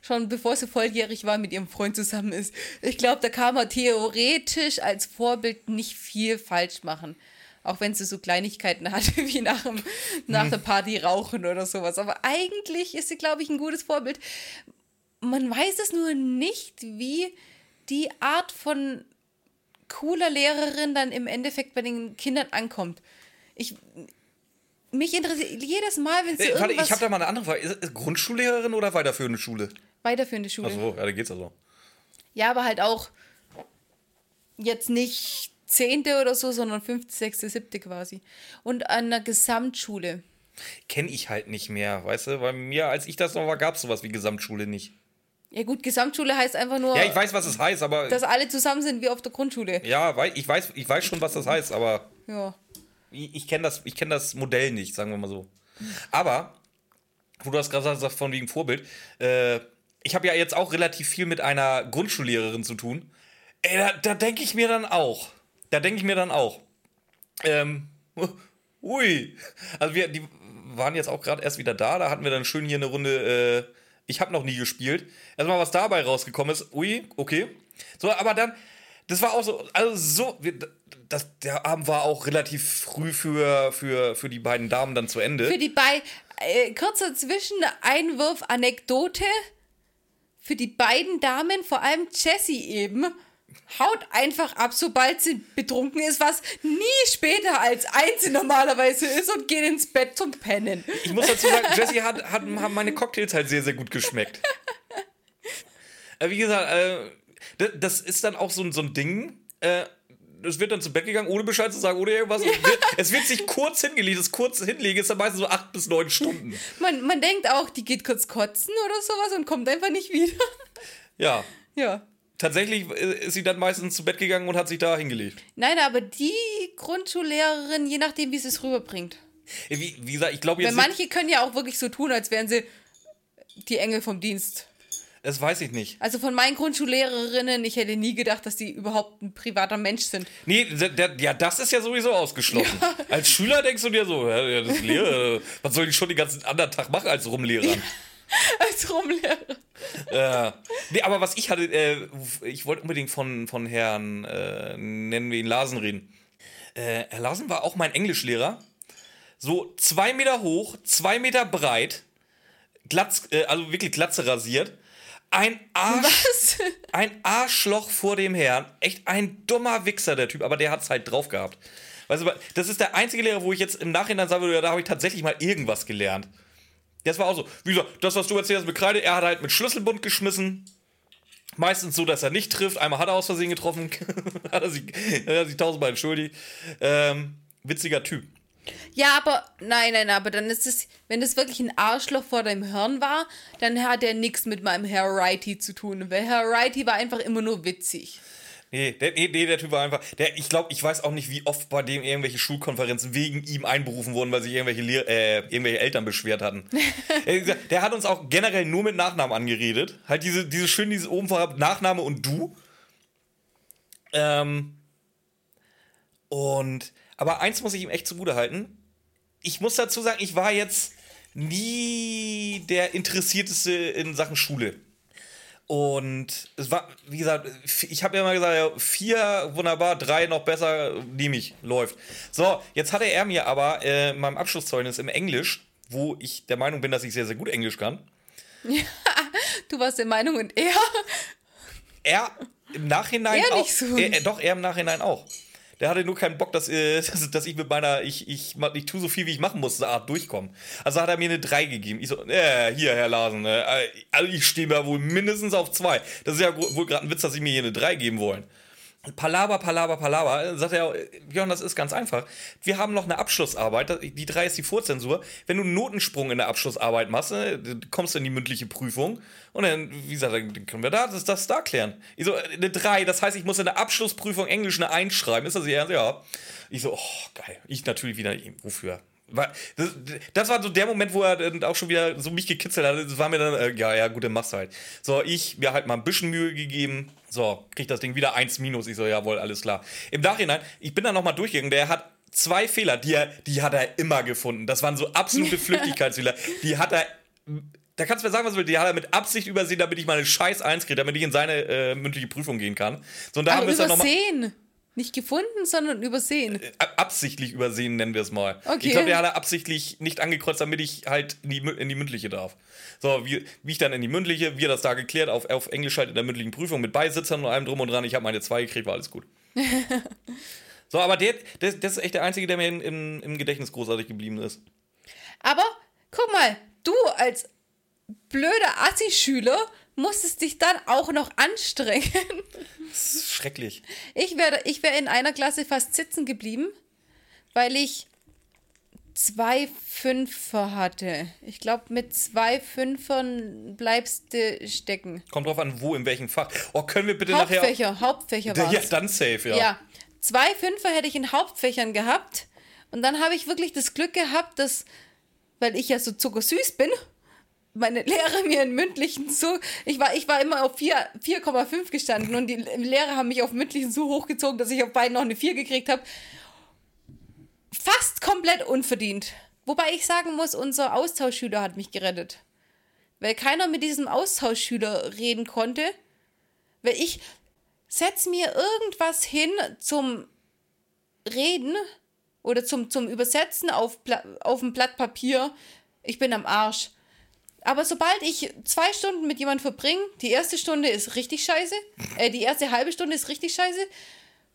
schon bevor sie volljährig war, mit ihrem Freund zusammen ist. Ich glaube, da kann man theoretisch als Vorbild nicht viel falsch machen. Auch wenn sie so Kleinigkeiten hatte, wie nach, dem, nach der Party rauchen oder sowas. Aber eigentlich ist sie, glaube ich, ein gutes Vorbild. Man weiß es nur nicht, wie die Art von cooler Lehrerin dann im Endeffekt bei den Kindern ankommt. Ich, mich interessiert jedes Mal, wenn sie Äh, warte, irgendwas... ich habe da mal eine andere Frage. Ist, ist Grundschullehrerin oder weiterführende Schule? Weiterführende Schule. Achso, ja, da geht's also. Ja, aber halt auch jetzt nicht zehnte oder so, sondern fünfte, sechste, siebte quasi. Und an einer Gesamtschule. Kenne ich halt nicht mehr, weißt du? Bei mir, als ich das noch war, gab es sowas wie Gesamtschule nicht. Ja gut, Gesamtschule heißt einfach nur, Ja, ich weiß, was es heißt, aber. dass alle zusammen sind wie auf der Grundschule. ja, ich weiß, ich weiß schon, was das heißt, aber Ja. ich, ich kenne das, ich kenn das Modell nicht, sagen wir mal so. Aber, wo du hast gerade gesagt, von wegen Vorbild, äh, ich habe ja jetzt auch relativ viel mit einer Grundschullehrerin zu tun. Ey, da, da denke ich mir dann auch. Da denke ich mir dann auch. Ähm, ui. Also wir, die waren jetzt auch gerade erst wieder da, da hatten wir dann schön hier eine Runde, äh, ich habe noch nie gespielt. Erstmal, was dabei rausgekommen ist, ui, okay. So, aber dann, das war auch so, also so, das, der Abend war auch relativ früh für, für, für die beiden Damen dann zu Ende. Für die bei äh, kurzer Zwischeneinwurf Anekdote für die beiden Damen, vor allem Jessie eben, haut einfach ab, sobald sie betrunken ist, was nie später als eins normalerweise ist und geht ins Bett zum Pennen. Ich muss dazu sagen, Jessie hat, hat, haben meine Cocktails halt sehr, sehr gut geschmeckt. Äh, Wie gesagt, äh, das, ist dann auch so, so ein Ding. Es wird dann zu Bett gegangen, ohne Bescheid zu sagen oder irgendwas. Es, wird, es wird sich kurz hingelegt. Das kurz hinlegen ist dann meistens so acht bis neun Stunden. Man, man denkt auch, die geht kurz kotzen oder sowas und kommt einfach nicht wieder. Ja. ja. Tatsächlich äh, ist sie dann meistens zu Bett gegangen und hat sich da hingelegt. Nein, aber die Grundschullehrerin, je nachdem, wie sie es rüberbringt. Wie, wie gesagt, ich glaube Weil jetzt. Nicht, manche können ja auch wirklich so tun, als wären sie die Engel vom Dienst. Das weiß ich nicht. Also von meinen Grundschullehrerinnen, ich hätte nie gedacht, dass die überhaupt ein privater Mensch sind. Nee, ja, das ist ja sowieso ausgeschlossen. Als Schüler denkst du dir so, ja, ja, das Lehrer, was soll ich schon den ganzen anderen Tag machen als rumlehrern? Als Rumlehrer. äh, nee, aber was ich hatte, äh, ich wollte unbedingt von, von Herrn, äh, nennen wir ihn Larsen reden. Äh, Herr Larsen war auch mein Englischlehrer. So zwei Meter hoch, zwei Meter breit, glatz, äh, also wirklich glatze rasiert. Ein Arsch, Was? ein Arschloch vor dem Herrn. Echt ein dummer Wichser, der Typ, aber der hat es halt drauf gehabt. Weißt du, das ist der einzige Lehrer, wo ich jetzt im Nachhinein sagen würde, ja, da habe ich tatsächlich mal irgendwas gelernt. Das war auch so. Wie gesagt, das, was du erzählt hast mit Kreide, er hat halt mit Schlüsselbund geschmissen. Meistens so, dass er nicht trifft. Einmal hat er aus Versehen getroffen. hat er sich, hat er sich tausendmal entschuldigt. Ähm, witziger Typ. Ja, aber nein, nein, aber dann ist es, wenn das wirklich ein Arschloch vor deinem Hirn war, dann hat er nichts mit meinem Herr Righty zu tun. Weil Herr Righty war einfach immer nur witzig. Nee, der, nee, nee, der Typ war einfach. Der, ich glaube, ich weiß auch nicht, wie oft bei dem irgendwelche Schulkonferenzen wegen ihm einberufen wurden, weil sich irgendwelche, Lehr äh, irgendwelche Eltern beschwert hatten. Der, der hat uns auch generell nur mit Nachnamen angeredet. Halt diese, diese schön, dieses oben vorab Nachname und du. Ähm. Und. Aber eins muss ich ihm echt zugute halten. Ich muss dazu sagen, ich war jetzt nie der Interessierteste in Sachen Schule. Und es war, wie gesagt, ich habe ja immer gesagt, ja, vier wunderbar, drei noch besser, nehme ich, läuft. So, jetzt hatte er mir aber äh, in meinem Abschlusszeugnis im Englisch, wo ich der Meinung bin, dass ich sehr, sehr gut Englisch kann, Du warst der Meinung und er. er im Nachhinein Er auch. nicht so. Er, er, doch, er im Nachhinein auch. Der hatte nur keinen Bock, dass, äh, dass, dass ich mit meiner, ich, ich, ich tue so viel, wie ich machen muss, Art durchkommen. Also hat er mir eine 3 gegeben. Ich so, äh, hier, Herr Larsen, äh, also ich stehe mir wohl mindestens auf 2. Das ist ja wohl gerade ein Witz, dass Sie mir hier eine 3 geben wollen. Palaber, Palaber, Palaber. Sagt er, Björn, das ist ganz einfach. Wir haben noch eine Abschlussarbeit. Die 3 ist die Vorzensur. Wenn du einen Notensprung in der Abschlussarbeit machst, dann kommst du in die mündliche Prüfung. Und dann, wie gesagt, dann können wir da, das, das da klären. Ich so, eine 3, das heißt, ich muss in der Abschlussprüfung Englisch eine 1 schreiben. Ist das Ihr Ernst? Ja. Ich so, oh, geil. Ich natürlich wieder, wofür? Das, das war so der Moment, wo er dann auch schon wieder so mich gekitzelt hat. Das war mir dann, äh, ja, ja, gut, dann machst du halt. So, ich mir halt mal ein bisschen Mühe gegeben. So, krieg das Ding wieder 1 minus. Ich so, jawohl, alles klar. Im Nachhinein, ich bin da nochmal durchgegangen. Der hat zwei Fehler, die, er, die hat er immer gefunden. Das waren so absolute Flüchtigkeitsfehler. Die hat er. Da kannst du mir sagen, was du willst. Die hat er mit Absicht übersehen, damit ich meine scheiß 1 kriege, damit ich in seine äh, mündliche Prüfung gehen kann. So, und da haben wir es dann nochmal. Nicht gefunden, sondern übersehen. Ab- absichtlich übersehen, nennen wir es mal. Okay. Ich glaube, der hat er absichtlich nicht angekreuzt, damit ich halt in die, in die mündliche darf. So, wie, wie ich dann in die mündliche, wir das da geklärt, auf, auf Englisch halt in der mündlichen Prüfung mit Beisitzern und allem drum und dran. Ich habe meine zwei gekriegt, war alles gut. so, aber der, der, das ist echt der Einzige, der mir im, im, im Gedächtnis großartig geblieben ist. Aber guck mal, du als blöder Assi-Schüler musstest dich dann auch noch anstrengen. Das ist schrecklich. Ich wäre ich wär in einer Klasse fast sitzen geblieben, weil ich zwei Fünfer hatte. Ich glaube, mit zwei Fünfern bleibst du stecken. Kommt drauf an, wo, in welchem Fach. Oh, können wir bitte nachher. Hauptfächer, Hauptfächer Ja, war's. dann safe, ja. Ja, zwei Fünfer hätte ich in Hauptfächern gehabt. Und dann habe ich wirklich das Glück gehabt, dass, weil ich ja so zuckersüß bin, meine Lehrer mir in mündlichen so, ich war, ich war immer auf vier- 4,5 gestanden und die Lehrer haben mich auf mündlichen so hochgezogen, dass ich auf beiden noch eine 4 gekriegt habe. Fast komplett unverdient. Wobei ich sagen muss, unser Austauschschüler hat mich gerettet. Weil keiner mit diesem Austauschschüler reden konnte. Weil ich setz mir irgendwas hin zum Reden oder zum, zum Übersetzen auf, auf ein Blatt Papier. Ich bin am Arsch. Aber sobald ich zwei Stunden mit jemandem verbringe, die erste Stunde ist richtig scheiße, äh, die erste halbe Stunde ist richtig scheiße,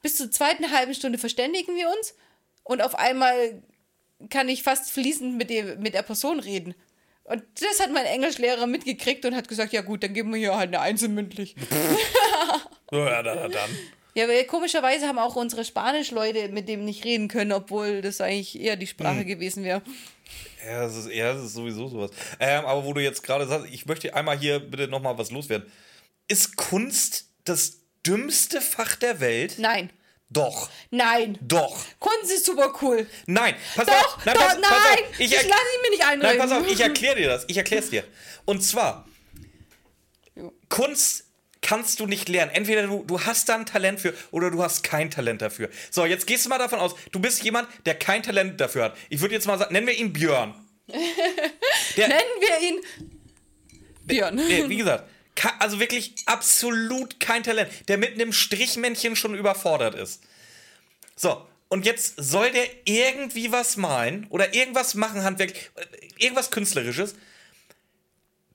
bis zur zweiten halben Stunde verständigen wir uns und auf einmal kann ich fast fließend mit, dem, mit der Person reden. Und das hat mein Englischlehrer mitgekriegt und hat gesagt, ja gut, dann geben wir hier halt eine Einzel mündlich. Ja, dann. dann. Ja, weil komischerweise haben auch unsere Spanischleute mit dem nicht reden können, obwohl das eigentlich eher die. Sprache gewesen wäre. Ja, das ist, ja, das ist sowieso sowas. Ähm, aber wo du jetzt gerade sagst, ich möchte einmal hier bitte nochmal was loswerden. Ist Kunst das dümmste Fach der Welt? Nein. Doch. Nein. Doch. Kunst ist super cool. Nein. Pass Doch, auf. Nein, doch, pass, nein. pass auf. Ich, Ich, lasse ihn mir nicht einreden. Nein, pass auf, ich erkläre dir das. Ich erkläre es dir. Und zwar. Kunst kannst du nicht lernen. Entweder du, du hast da ein Talent für oder du hast kein Talent dafür. So, jetzt gehst du mal davon aus, du bist jemand, der kein Talent dafür hat. Ich würde jetzt mal sagen, nennen wir ihn Björn. Der, Nennen wir ihn Björn. Nee, wie gesagt, also wirklich absolut kein Talent, der mit einem Strichmännchen schon überfordert ist. So, und jetzt soll der irgendwie was malen oder irgendwas machen, handwerklich, äh, irgendwas Künstlerisches.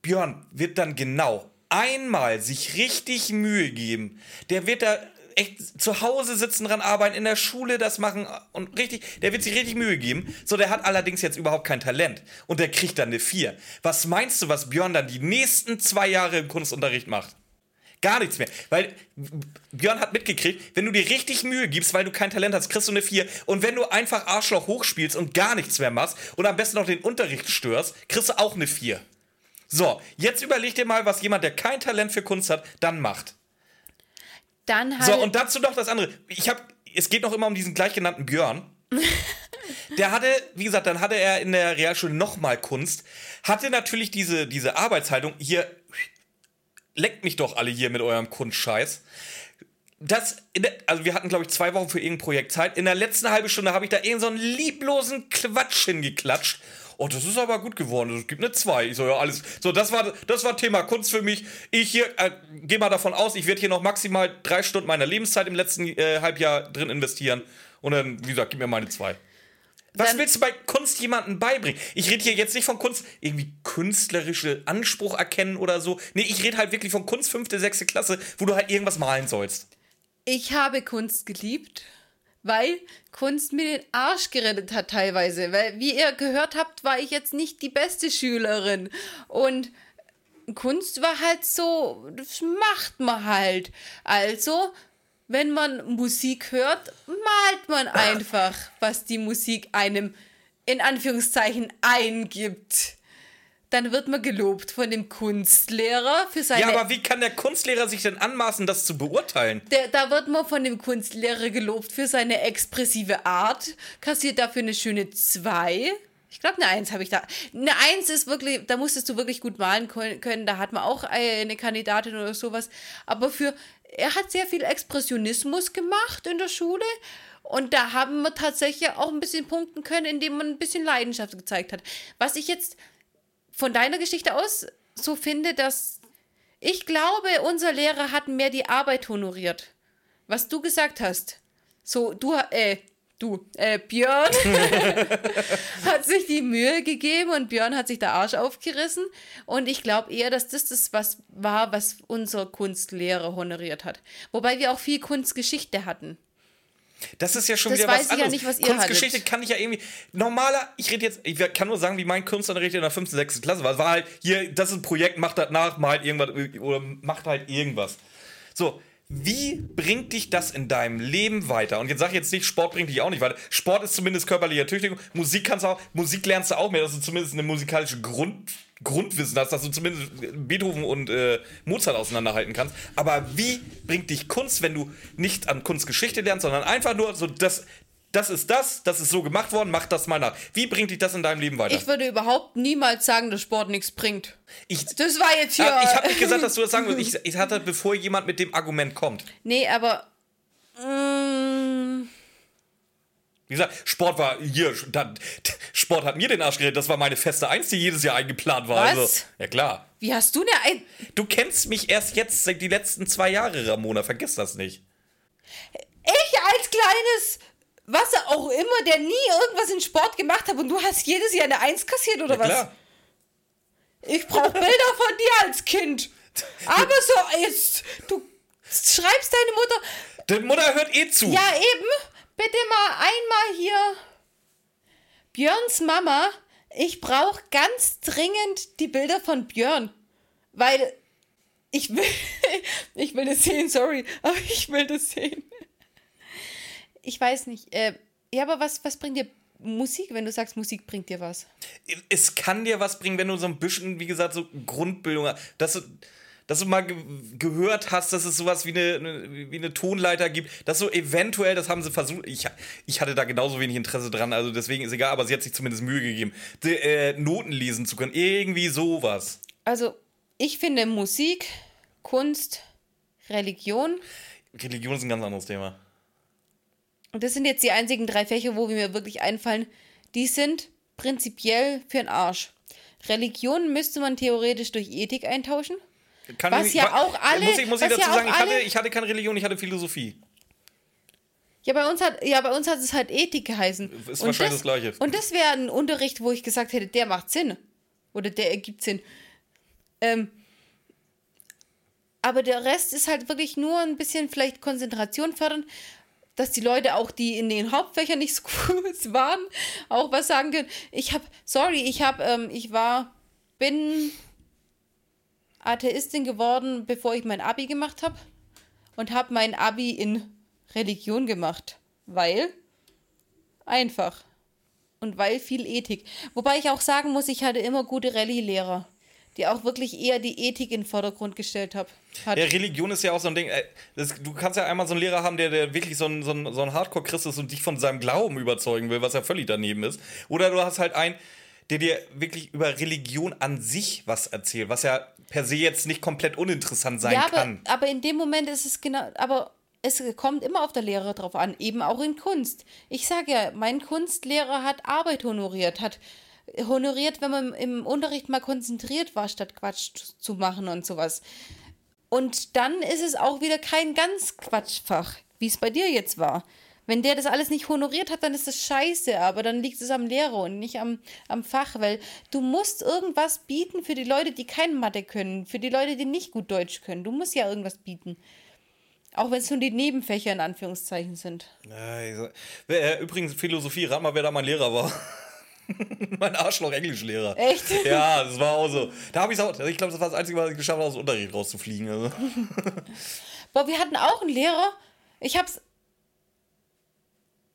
Björn wird dann genau einmal sich richtig Mühe geben. Der wird da echt zu Hause sitzen, dran arbeiten, in der Schule das machen und richtig, der wird sich richtig Mühe geben. So, der hat allerdings jetzt überhaupt kein Talent und der kriegt dann eine 4. Was meinst du, was Björn dann die nächsten zwei Jahre im Kunstunterricht macht? Gar nichts mehr. Weil Björn hat mitgekriegt, wenn du dir richtig Mühe gibst, weil du kein Talent hast, kriegst du eine 4. Und wenn du einfach Arschloch hochspielst und gar nichts mehr machst und am besten noch den Unterricht störst, kriegst du auch eine 4. So, jetzt überleg dir mal, was jemand, der kein Talent für Kunst hat, dann macht. Dann halt. So, und dazu noch das andere. Ich habe, es geht noch immer um diesen gleichgenannten Björn. Der hatte, wie gesagt, dann hatte er in der Realschule nochmal Kunst, hatte natürlich diese, diese Arbeitshaltung, hier, leckt mich doch alle hier mit eurem Kunstscheiß. Das, der, also wir hatten, glaube ich, zwei Wochen für irgendein Projekt Zeit. In der letzten halben Stunde habe ich da irgendeinen so einen lieblosen Quatsch hingeklatscht. Oh, das ist aber gut geworden. Es gibt eine 2. Ich so, ja, alles. So, das war, das war Thema Kunst für mich. Ich hier, äh, gehe mal davon aus, ich werde hier noch maximal drei Stunden meiner Lebenszeit im letzten äh, Halbjahr drin investieren. Und dann, wie gesagt, gib mir meine 2. Was Dann- willst du bei Kunst jemandem beibringen? Ich rede hier jetzt nicht von Kunst, irgendwie künstlerische Anspruch erkennen oder so. Nee, ich rede halt wirklich von Kunst fünfte, sechste Klasse, wo du halt irgendwas malen sollst. Ich habe Kunst geliebt, weil Kunst mir den Arsch gerettet hat teilweise. Weil, wie ihr gehört habt, war ich jetzt nicht die beste Schülerin. Und Kunst war halt so, das macht man halt. Also, wenn man Musik hört, malt man einfach, was die Musik einem in Anführungszeichen eingibt. Dann wird man gelobt von dem Kunstlehrer für seine Ja, aber wie kann der Kunstlehrer sich denn anmaßen, das zu beurteilen? Der, da wird man von dem Kunstlehrer gelobt für seine expressive Art, kassiert dafür eine schöne 2. Ich glaube, eine 1 habe ich da. Eine 1 ist wirklich, da musstest du wirklich gut malen können. Da hat man auch eine Kandidatin oder sowas. Aber für, er hat sehr viel Expressionismus gemacht in der Schule. Und da haben wir tatsächlich auch ein bisschen punkten können, indem man ein bisschen Leidenschaft gezeigt hat. Was ich jetzt von deiner Geschichte aus so finde, dass ich glaube, unser Lehrer hat mehr die Arbeit honoriert. Was du gesagt hast. So, du, äh, du, äh, Björn hat sich die Mühe gegeben und Björn hat sich der Arsch aufgerissen. Und ich glaube eher, dass das das was war, was unser Kunstlehrer honoriert hat. Wobei wir auch viel Kunstgeschichte hatten. Das ist ja schon Das wieder weiß was ich ja anderes. nicht, was ihr Kunstgeschichte hattet. kann ich ja irgendwie. Normaler, ich rede jetzt, ich kann nur sagen, wie mein Kunstunterricht in der 5., 6. Klasse war. War halt, hier, das ist ein Projekt, macht das nach, malt irgendwas oder macht halt irgendwas. So, wie bringt dich das in deinem Leben weiter? Und jetzt sag ich jetzt nicht, Sport bringt dich auch nicht weiter. Sport ist zumindest körperliche Ertüchtigung. Musik kannst du auch, Musik lernst du auch mehr, dass du zumindest eine musikalische Grund, Grundwissen hast, dass du zumindest Beethoven und äh, Mozart auseinanderhalten kannst. Aber wie bringt dich Kunst, wenn du nicht an Kunstgeschichte lernst, sondern einfach nur so, das, das ist das, das ist so gemacht worden, mach das mal nach. Wie bringt dich das in deinem Leben weiter? Ich würde überhaupt niemals sagen, dass Sport nichts bringt. Ich, Das war jetzt hier. Ja, ich habe nicht gesagt, dass du das sagen willst. Ich, ich hatte, bevor jemand mit dem Argument kommt. nee, aber. Mm, Wie gesagt, Sport war hier, da, Sport hat mir den Arsch geredet. Das war meine feste Eins, die jedes Jahr eingeplant war. Was? Also, ja klar. wie hast du denn ein. Du kennst mich erst jetzt, seit die letzten zwei Jahre, Ramona. Vergiss das nicht. Ich als kleines. Was auch immer, der nie irgendwas in Sport gemacht hat und du hast jedes Jahr eine Eins kassiert oder Ja, was? klar. Ich brauche Bilder von dir als Kind. Aber so, jetzt, du schreibst deine Mutter. Die Mutter hört eh zu. Ja, eben. Bitte mal einmal hier. Björns Mama, ich brauche ganz dringend die Bilder von Björn. Weil ich will, ich will das sehen, sorry, aber ich will das sehen. Ich weiß nicht. Äh, ja, aber was, was bringt dir Musik, wenn du sagst, Musik bringt dir was? Es kann dir was bringen, wenn du so ein bisschen, wie gesagt, so Grundbildung hast. Dass dass du mal ge gehört hast, dass es sowas wie eine, wie eine Tonleiter gibt. Dass so eventuell, das haben sie versucht. Ich, ich hatte da genauso wenig Interesse dran, also deswegen ist egal, aber sie hat sich zumindest Mühe gegeben, die, äh, Noten lesen zu können. Irgendwie sowas. Also, ich finde Musik, Kunst, Religion Religion ist ein ganz anderes Thema. Und das sind jetzt die einzigen drei Fächer, wo mir wirklich einfallen, die sind prinzipiell für den Arsch. Religion müsste man theoretisch durch Ethik eintauschen. Kann Was ich, ja auch alle- Muss ich, muss ich dazu ja sagen, ich hatte, ich hatte keine Religion, ich hatte Philosophie. Ja, bei uns hat, ja, bei uns hat es halt Ethik geheißen. Ist Und wahrscheinlich das Gleiche. Und das wäre ein Unterricht, wo ich gesagt hätte, der macht Sinn. Oder der ergibt Sinn. Ähm, aber der Rest ist halt wirklich nur ein bisschen vielleicht Konzentration fördern, dass die Leute auch, die in den Hauptfächern nicht so gut waren, auch was sagen können. Ich habe, sorry, ich habe, ähm, ich war, bin Atheistin geworden, bevor ich mein Abi gemacht habe und habe mein Abi in Religion gemacht, weil einfach und weil viel Ethik. Wobei ich auch sagen muss, ich hatte immer gute Rallye-Lehrer, die auch wirklich eher die Ethik in den Vordergrund gestellt hab, hat. Ja, Religion ist ja auch so ein Ding. äh, Das, du kannst ja einmal so einen Lehrer haben, der, der wirklich so ein, so ein, so ein Hardcore-Christ ist und dich von seinem Glauben überzeugen will, was ja völlig daneben ist. Oder du hast halt einen, der dir wirklich über Religion an sich was erzählt, was ja per se jetzt nicht komplett uninteressant sein ja, aber, kann. aber in dem Moment ist es genau, aber es kommt immer auf der Lehrer drauf an, eben auch in Kunst. Ich sage ja, mein Kunstlehrer hat Arbeit honoriert, hat honoriert, wenn man im Unterricht mal konzentriert war, statt Quatsch zu machen und sowas. Und dann ist es auch wieder kein ganz Quatschfach, wie es bei dir jetzt war. Wenn der das alles nicht honoriert hat, dann ist das scheiße, aber dann liegt es am Lehrer und nicht am, am Fach, weil du musst irgendwas bieten für die Leute, die kein Mathe können, für die Leute, die nicht gut Deutsch können. Du musst ja irgendwas bieten. Auch wenn es nur die Nebenfächer in Anführungszeichen sind. Äh, Übrigens, Philosophie, rat mal, wer da mein Lehrer war. mein Arschloch-Englischlehrer. Echt? Ja, das war auch so. Da habe ich auch, ich glaube, das war das Einzige, was ich geschafft habe, aus dem Unterricht rauszufliegen. Also. Boah, wir hatten auch einen Lehrer. Ich hab's.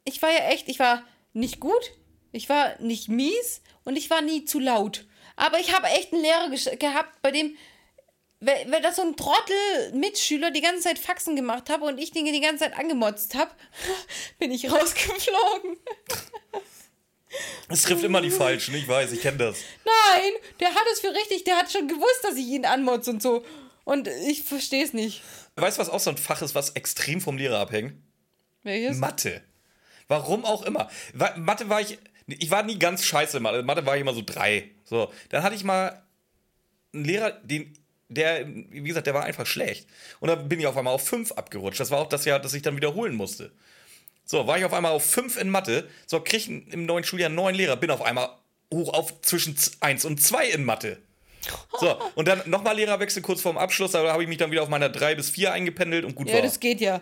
Ich war ja echt, ich war nicht gut, ich war nicht mies und ich war nie zu laut. Aber ich habe echt einen Lehrer gehabt, bei dem, wenn das so ein Trottel-Mitschüler die ganze Zeit Faxen gemacht habe und ich den die ganze Zeit angemotzt habe, bin ich rausgeflogen. Es trifft immer die Falschen, ich weiß, ich kenne das. Nein, der hat es für richtig, der hat schon gewusst, dass ich ihn anmotze und so. Und ich verstehe es nicht. Weißt du, was auch so ein Fach ist, was extrem vom Lehrer abhängt? Welches? Mathe. Warum auch immer. Mathe war ich. Ich war nie ganz scheiße Mathe. Mathe war ich immer so drei. So. Dann hatte ich mal einen Lehrer, den. Der, wie gesagt, der war einfach schlecht. Und dann bin ich auf einmal auf fünf abgerutscht. Das war auch das Jahr, das ich dann wiederholen musste. So, war ich auf einmal auf fünf in Mathe. So, krieg ich im neuen Schuljahr einen neuen Lehrer. Bin auf einmal hoch auf zwischen z- eins und zwei in Mathe. So, und dann nochmal Lehrerwechsel kurz vorm Abschluss. Da habe ich mich dann wieder auf meiner drei bis vier eingependelt und gut Ja, war. das geht ja.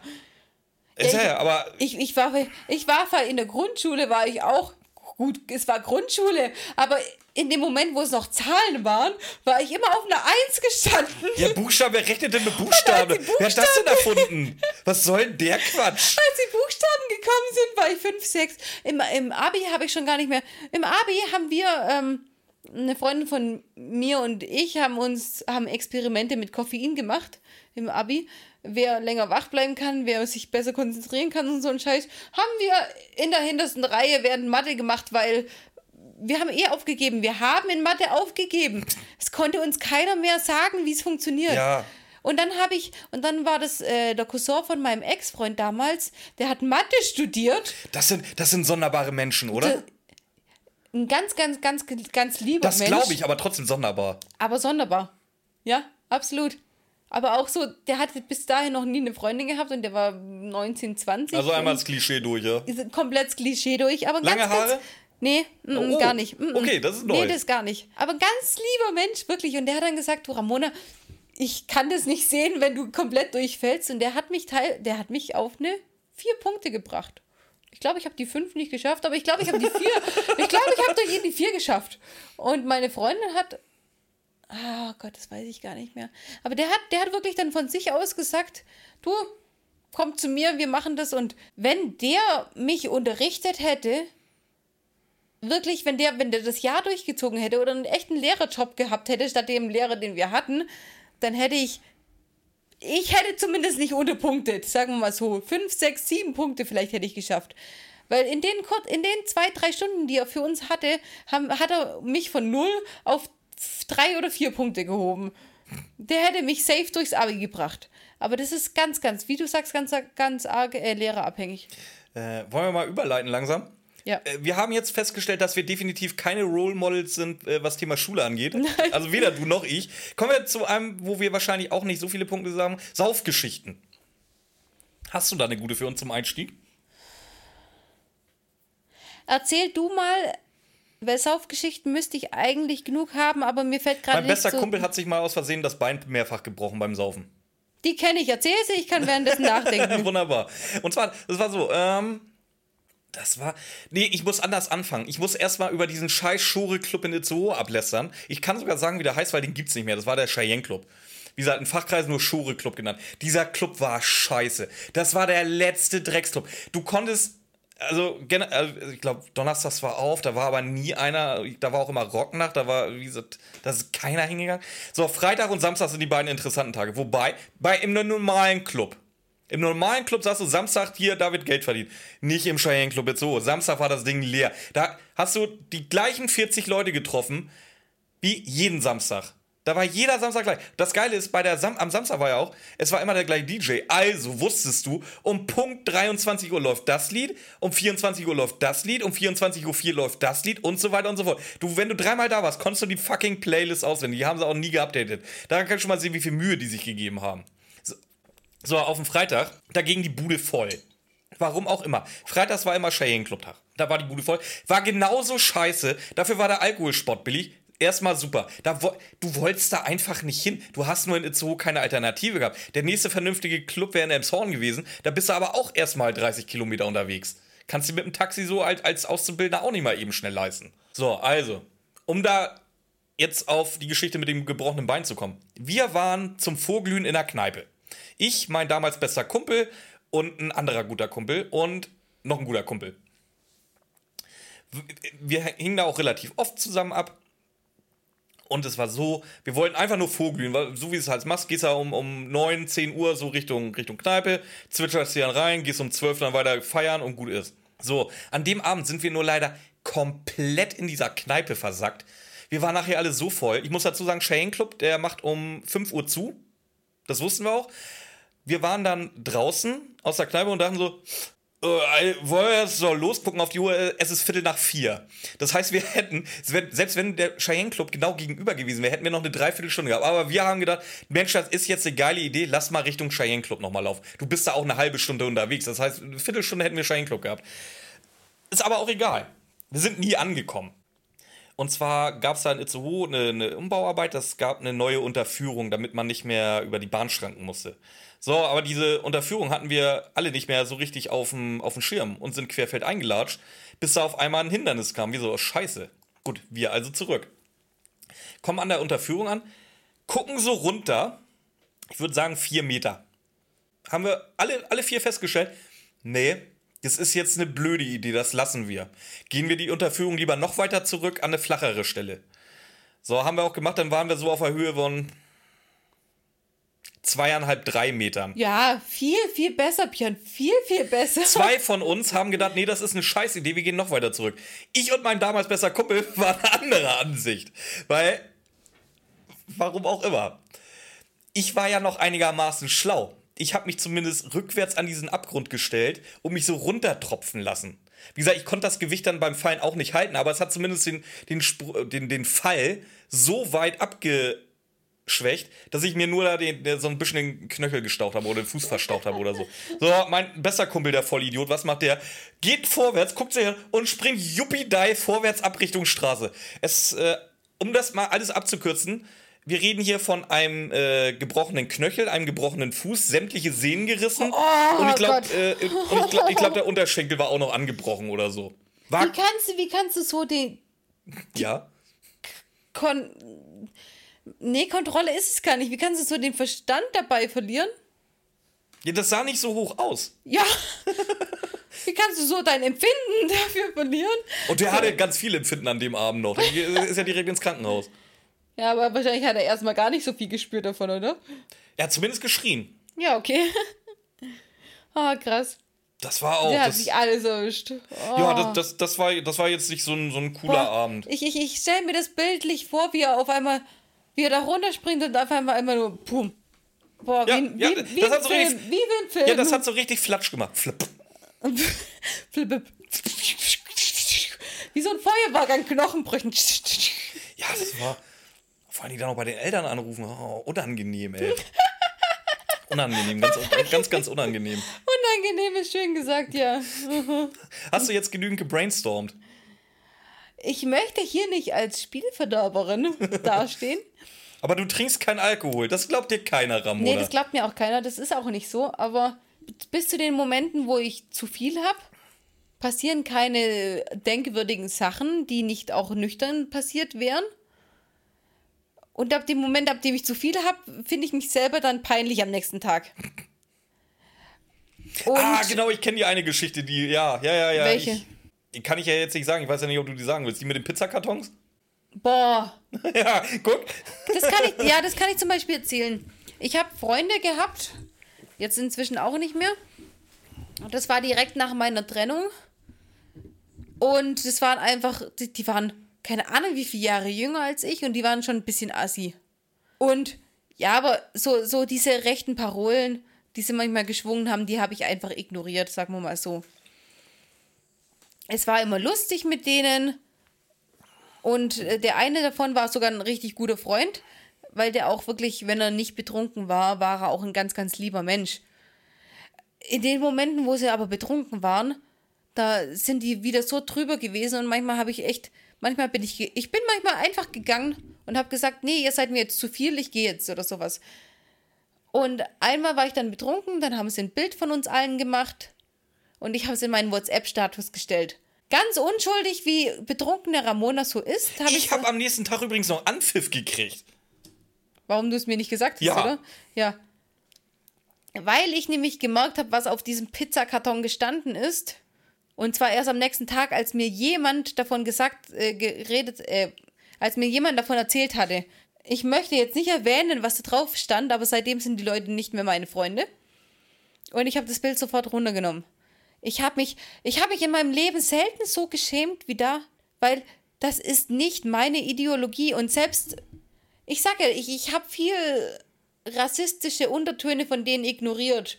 Ist ja, ja, aber Ich, ich, war, ich war in der Grundschule, war ich auch gut, es war Grundschule, aber in dem Moment, wo es noch Zahlen waren, war ich immer auf einer Eins gestanden. ja, Buchstabe, wer rechnet denn mit Buchstabe? die Wer hat das denn erfunden? Was soll denn der Quatsch? Als die Buchstaben gekommen sind, war ich 5, 6. Im, im Abi habe ich schon gar nicht mehr. Im Abi haben wir, ähm, eine Freundin von mir und ich haben uns, haben Experimente mit Koffein gemacht im Abi. Wer länger wach bleiben kann, wer sich besser konzentrieren kann und so ein Scheiß, haben wir in der hintersten Reihe während Mathe gemacht, weil wir haben eh aufgegeben. Wir haben in Mathe aufgegeben. Es konnte uns keiner mehr sagen, wie es funktioniert. Ja. Und dann habe ich, und dann war das äh, der Cousin von meinem Ex-Freund damals, der hat Mathe studiert. Das sind, das sind sonderbare Menschen, oder? Ein ganz, ganz, ganz, ganz lieber Das Mensch. glaube ich, aber trotzdem sonderbar. Aber sonderbar. Ja, absolut. Aber auch so, der hatte bis dahin noch nie eine Freundin gehabt und der war 19, 20. Also einmal das Klischee durch, ja. komplett das Klischee durch. Aber Lange ganz, Haare? Ganz, nee, mm, mm, Oh, gar nicht. Mm, mm. okay, das ist neu. Nee, das gar nicht. Aber ganz lieber Mensch, wirklich. Und der hat dann gesagt, du Ramona, ich kann das nicht sehen, wenn du komplett durchfällst. Und der hat mich teil, der hat mich auf eine vier Punkte gebracht. Ich glaube, ich habe die fünf nicht geschafft, aber ich glaube, ich habe die vier. ich glaube, ich habe doch jeden die vier geschafft. Und meine Freundin hat. Ah Gott, das weiß ich gar nicht mehr. Aber der hat, der hat wirklich dann von sich aus gesagt, du, komm zu mir, wir machen das. Und wenn der mich unterrichtet hätte, wirklich, wenn der, wenn der das Jahr durchgezogen hätte oder einen echten Lehrerjob gehabt hätte, statt dem Lehrer, den wir hatten, dann hätte ich ich hätte zumindest nicht unterpunktet, sagen wir mal so. Fünf, sechs, sieben Punkte vielleicht hätte ich geschafft. Weil in den, in den zwei, drei Stunden, die er für uns hatte, haben, hat er mich von null auf drei oder vier Punkte gehoben. Der hätte mich safe durchs Abi gebracht. Aber das ist ganz, ganz, wie du sagst, ganz, ganz arg äh, lehrerabhängig. Äh, wollen wir mal überleiten langsam? Ja. Äh, Wir haben jetzt festgestellt, dass wir definitiv keine Role Models sind, äh, was Thema Schule angeht. Also weder du noch ich. Kommen wir zu einem, wo wir wahrscheinlich auch nicht so viele Punkte sagen. Saufgeschichten. Hast du da eine gute für uns zum Einstieg? Erzähl du mal, weil Saufgeschichten müsste ich eigentlich genug haben, aber mir fällt gerade Mein nicht bester so. Kumpel hat sich mal aus Versehen das Bein mehrfach gebrochen beim Saufen. Die kenne ich, erzähl sie, ich kann währenddessen nachdenken. Wunderbar. Und zwar, das war so, ähm, das war. Nee, ich muss anders anfangen. Ich muss erstmal über diesen scheiß Schore-Club in Itzehoe ablästern. Ich kann sogar sagen, wie der heißt, weil den gibt's nicht mehr. Das war der Cheyenne Club. Wie gesagt, in Fachkreisen nur Schore Club genannt. Dieser Club war scheiße. Das war der letzte Drecksclub. Du konntest. Also, also ich glaube, Donnerstags war auf, da war aber nie einer, da war auch immer Rocknacht, da war, wie gesagt, da ist keiner hingegangen. So, Freitag und Samstag sind die beiden interessanten Tage. Wobei, bei im normalen Club, im normalen Club sagst du Samstag hier, da wird Geld verdient. Nicht im Cheyenne Club jetzt so. Samstag war das Ding leer. Da hast du die gleichen 40 Leute getroffen wie jeden Samstag. Da war jeder Samstag gleich. Das Geile ist, bei der Sam am Samstag war ja auch, es war immer der gleiche DJ. Also wusstest du, um Punkt 23 Uhr läuft das Lied, um 24 Uhr läuft das Lied, um 24 Uhr 4 läuft das Lied und so weiter und so fort. Du, wenn du dreimal da warst, konntest du die fucking Playlist auswendig. Die haben sie auch nie geupdatet. Daran kannst du schon mal sehen, wie viel Mühe die sich gegeben haben. So, auf dem Freitag, da ging die Bude voll. Warum auch immer. Freitags war immer Cheyenne Club Tag. Da war die Bude voll. War genauso scheiße. Dafür war der Alkoholsport billig. Erstmal super. Da, du wolltest da einfach nicht hin. Du hast nur in Itzehoe keine Alternative gehabt. Der nächste vernünftige Club wäre in Elmshorn gewesen. Da bist du aber auch erstmal 30 Kilometer unterwegs. Kannst du mit dem Taxi so als, als Auszubildender auch nicht mal eben schnell leisten. So, also, um da jetzt auf die Geschichte mit dem gebrochenen Bein zu kommen. Wir waren zum Vorglühen in der Kneipe. Ich, mein damals bester Kumpel und ein anderer guter Kumpel und noch ein guter Kumpel. Wir hingen da auch relativ oft zusammen ab. Und es war so, wir wollten einfach nur vorglühen, weil so wie es halt machst, gehst du um, um 9, 10 Uhr so Richtung, Richtung Kneipe, zwitscherst dir dann rein, gehst um 12 dann weiter feiern und gut ist. So, an dem Abend sind wir nur leider komplett in dieser Kneipe versackt. Wir waren nachher alle so voll. Ich muss dazu sagen, Cheyenne Club, der macht um 5 Uhr zu. Das wussten wir auch. Wir waren dann draußen aus der Kneipe und dachten so, äh, wollen wir jetzt so losgucken auf die Uhr? Äh, Es ist Viertel nach vier. Das heißt, wir hätten, selbst wenn der Cheyenne Club genau gegenüber gewesen wäre, hätten wir noch eine Dreiviertelstunde gehabt. Aber wir haben gedacht, Mensch, das ist jetzt eine geile Idee, lass mal Richtung Cheyenne Club nochmal laufen. Du bist da auch eine halbe Stunde unterwegs. Das heißt, eine Viertelstunde hätten wir Cheyenne Club gehabt. Ist aber auch egal. Wir sind nie angekommen. Und zwar gab es da in Itzehoe eine, eine Umbauarbeit, es gab eine neue Unterführung, damit man nicht mehr über die Bahnschranken musste. So, aber diese Unterführung hatten wir alle nicht mehr so richtig auf dem Schirm und sind querfeld eingelatscht, bis da auf einmal ein Hindernis kam. Wie so, scheiße. Gut, wir also zurück. Kommen an der Unterführung an, gucken so runter, ich würde sagen vier Meter. Haben wir alle, alle vier festgestellt, nee, das ist jetzt eine blöde Idee, das lassen wir. Gehen wir die Unterführung lieber noch weiter zurück an eine flachere Stelle. So, haben wir auch gemacht, dann waren wir so auf der Höhe von zweieinhalb, drei Metern. Ja, viel, viel besser, Björn. Viel, viel besser. Zwei von uns haben gedacht, nee, das ist eine Scheißidee, wir gehen noch weiter zurück. Ich und mein damals besser Kumpel waren eine andere Ansicht. Weil, warum auch immer. Ich war ja noch einigermaßen schlau. Ich habe mich zumindest rückwärts an diesen Abgrund gestellt und mich so runtertropfen lassen. Wie gesagt, ich konnte das Gewicht dann beim Fallen auch nicht halten, aber es hat zumindest den, den, den, den Fall so weit abge schwächt, dass ich mir nur da den, den, so ein bisschen den Knöchel gestaucht habe oder den Fuß verstaucht habe oder so. So, mein bester Kumpel, der Vollidiot, was macht der? Geht vorwärts, guckt sich und springt yuppie-die vorwärts ab Richtung Straße. Es, äh, um das mal alles abzukürzen, wir reden hier von einem äh, gebrochenen Knöchel, einem gebrochenen Fuß, sämtliche Sehnen gerissen. Oh, und ich glaube, äh, ich glaube, glaub, der Unterschenkel war auch noch angebrochen oder so. War wie kannst du, wie kannst du so den. Ja. Kon Nee, Kontrolle ist es gar nicht. Wie kannst du so den Verstand dabei verlieren? Ja, das sah nicht so hoch aus. Ja. Wie kannst du so dein Empfinden dafür verlieren? Und der hatte ganz viel Empfinden an dem Abend noch. Der ist ja direkt ins Krankenhaus. Ja, aber wahrscheinlich hat er erstmal gar nicht so viel gespürt davon, oder? Er hat zumindest geschrien. Ja, okay. oh, krass. Das war auch. Der hat sich alles erwischt. Oh. Ja, das, das, das, war, das war jetzt nicht so ein, so ein cooler Boah, Abend. Ich, ich, ich stelle mir das bildlich vor, wie er auf einmal wie er da runterspringt und auf einmal immer nur pum. Boah, ja, wie, ja, wie, wie, ein so Film, richtig, wie ein Film. Ja, das hat so richtig flatsch gemacht. Flip. Flip. Wie so ein Feuerwerk an Knochenbrüchen. Ja, das war. Vor allem dann auch bei den Eltern anrufen. Oh, unangenehm, ey. Unangenehm, ganz, ganz, ganz unangenehm. Unangenehm ist schön gesagt, ja. Hast du jetzt genügend gebrainstormt? Ich möchte hier nicht als Spielverderberin dastehen. Aber du trinkst keinen Alkohol. Das glaubt dir keiner, Ramona. Nee, das glaubt mir auch keiner. Das ist auch nicht so. Aber bis zu den Momenten, wo ich zu viel habe, passieren keine denkwürdigen Sachen, die nicht auch nüchtern passiert wären. Und ab dem Moment, ab dem ich zu viel habe, finde ich mich selber dann peinlich am nächsten Tag. Ah, Und ah, genau, ich kenne die eine Geschichte, die, ja, ja, ja, ja. Welche? Ich, die kann ich ja jetzt nicht sagen. Ich weiß ja nicht, ob du die sagen willst. Die mit den Pizzakartons? Boah. ja, guck. Das kann ich, ja, das kann ich zum Beispiel erzählen. Ich habe Freunde gehabt, jetzt inzwischen auch nicht mehr. Das war direkt nach meiner Trennung. Und das waren einfach, die, die waren keine Ahnung, wie viele Jahre jünger als ich und die waren schon ein bisschen assi. Und ja, aber so, so diese rechten Parolen, die sie manchmal geschwungen haben, die habe ich einfach ignoriert, sagen wir mal so es war immer lustig mit denen. Und äh, der eine davon war sogar ein richtig guter Freund, weil der auch wirklich, wenn er nicht betrunken war, war er auch ein ganz, ganz lieber Mensch. In den Momenten, wo sie aber betrunken waren, da sind die wieder so drüber gewesen und manchmal habe ich echt, manchmal bin ich, ich bin manchmal einfach gegangen und habe gesagt, nee, ihr seid mir jetzt zu viel, ich gehe jetzt oder sowas. Und einmal war ich dann betrunken, dann haben sie ein Bild von uns allen gemacht und ich habe es in meinen WhatsApp-Status gestellt. Ganz unschuldig, wie betrunken der Ramona so ist. Hab ich ich habe am nächsten Tag übrigens noch Anpfiff gekriegt. Warum du es mir nicht gesagt hast, ja. oder? Ja. Weil ich nämlich gemerkt habe, was auf diesem Pizzakarton gestanden ist. Und zwar erst am nächsten Tag, als mir jemand davon gesagt, äh, geredet, äh, als mir jemand davon erzählt hatte. Ich möchte jetzt nicht erwähnen, was da drauf stand, aber seitdem sind die Leute nicht mehr meine Freunde. Und ich habe das Bild sofort runtergenommen. Ich habe mich, ich habe mich in meinem Leben selten so geschämt wie da, weil das ist nicht meine Ideologie und selbst, ich sage ich, ich habe viel rassistische Untertöne von denen ignoriert,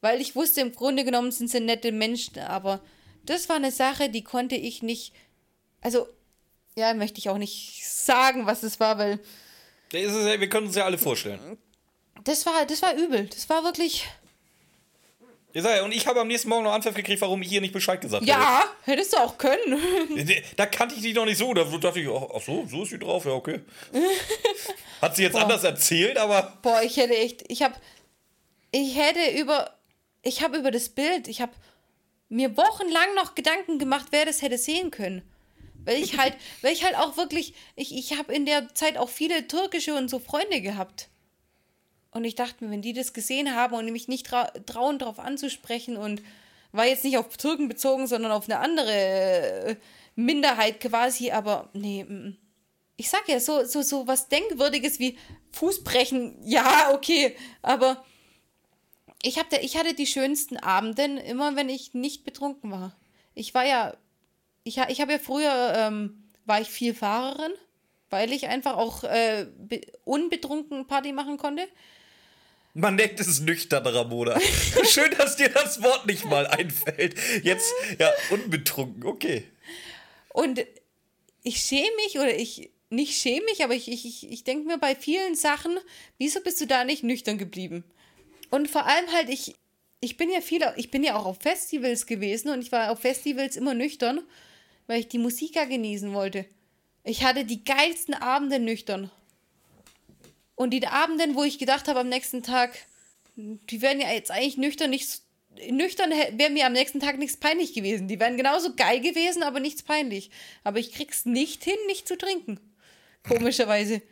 weil ich wusste, im Grunde genommen sind sie nette Menschen, aber das war eine Sache, die konnte ich nicht, also, ja, möchte ich auch nicht sagen, was es war, weil. wir können uns ja alle vorstellen. Das war, das war übel. Das war wirklich. Ja, und ich habe am nächsten Morgen noch Anpfiff gekriegt, warum ich hier nicht Bescheid gesagt Ja, hättest du auch können. Da kannte ich die noch nicht so. Da dachte ich, ach so, so ist sie drauf, ja, okay. Hat sie jetzt anders erzählt, aber. Boah, ich hätte echt, ich habe, ich hätte über, ich habe über das Bild, ich habe mir wochenlang noch Gedanken gemacht, wer das hätte sehen können. Weil ich halt, weil ich halt auch wirklich, ich, ich habe in der Zeit auch viele türkische und so Freunde gehabt. Und ich dachte mir, wenn die das gesehen haben und mich nicht trau trauen, darauf anzusprechen und war jetzt nicht auf Türken bezogen, sondern auf eine andere äh, Minderheit quasi, aber nee, mm. ich sag ja, so, so, so was Denkwürdiges wie Fußbrechen, ja, okay, aber ich, hab da, ich hatte die schönsten Abenden immer, wenn ich nicht betrunken war. Ich war ja, ich, ich habe ja früher, ähm, war ich viel Fahrerin, weil ich einfach auch äh, be- unbetrunken Party machen konnte. Man nennt es nüchtern, Ramona. Schön, dass dir das Wort nicht mal einfällt. Jetzt, ja, unbetrunken, okay. Und ich schäme mich oder ich nicht schäme mich, aber ich, ich, ich, denke mir bei vielen Sachen, wieso bist du da nicht nüchtern geblieben? Und vor allem halt, ich, ich bin ja viel, ich bin ja auch auf Festivals gewesen und ich war auf Festivals immer nüchtern, weil ich die Musik ja genießen wollte. Ich hatte die geilsten Abende nüchtern. Und die Abenden, wo ich gedacht habe am nächsten Tag, die wären ja jetzt eigentlich nüchtern nicht nüchtern wäre mir am nächsten Tag nichts peinlich gewesen. Die wären genauso geil gewesen, aber nichts peinlich. Aber ich krieg's nicht hin, nicht zu trinken. Komischerweise.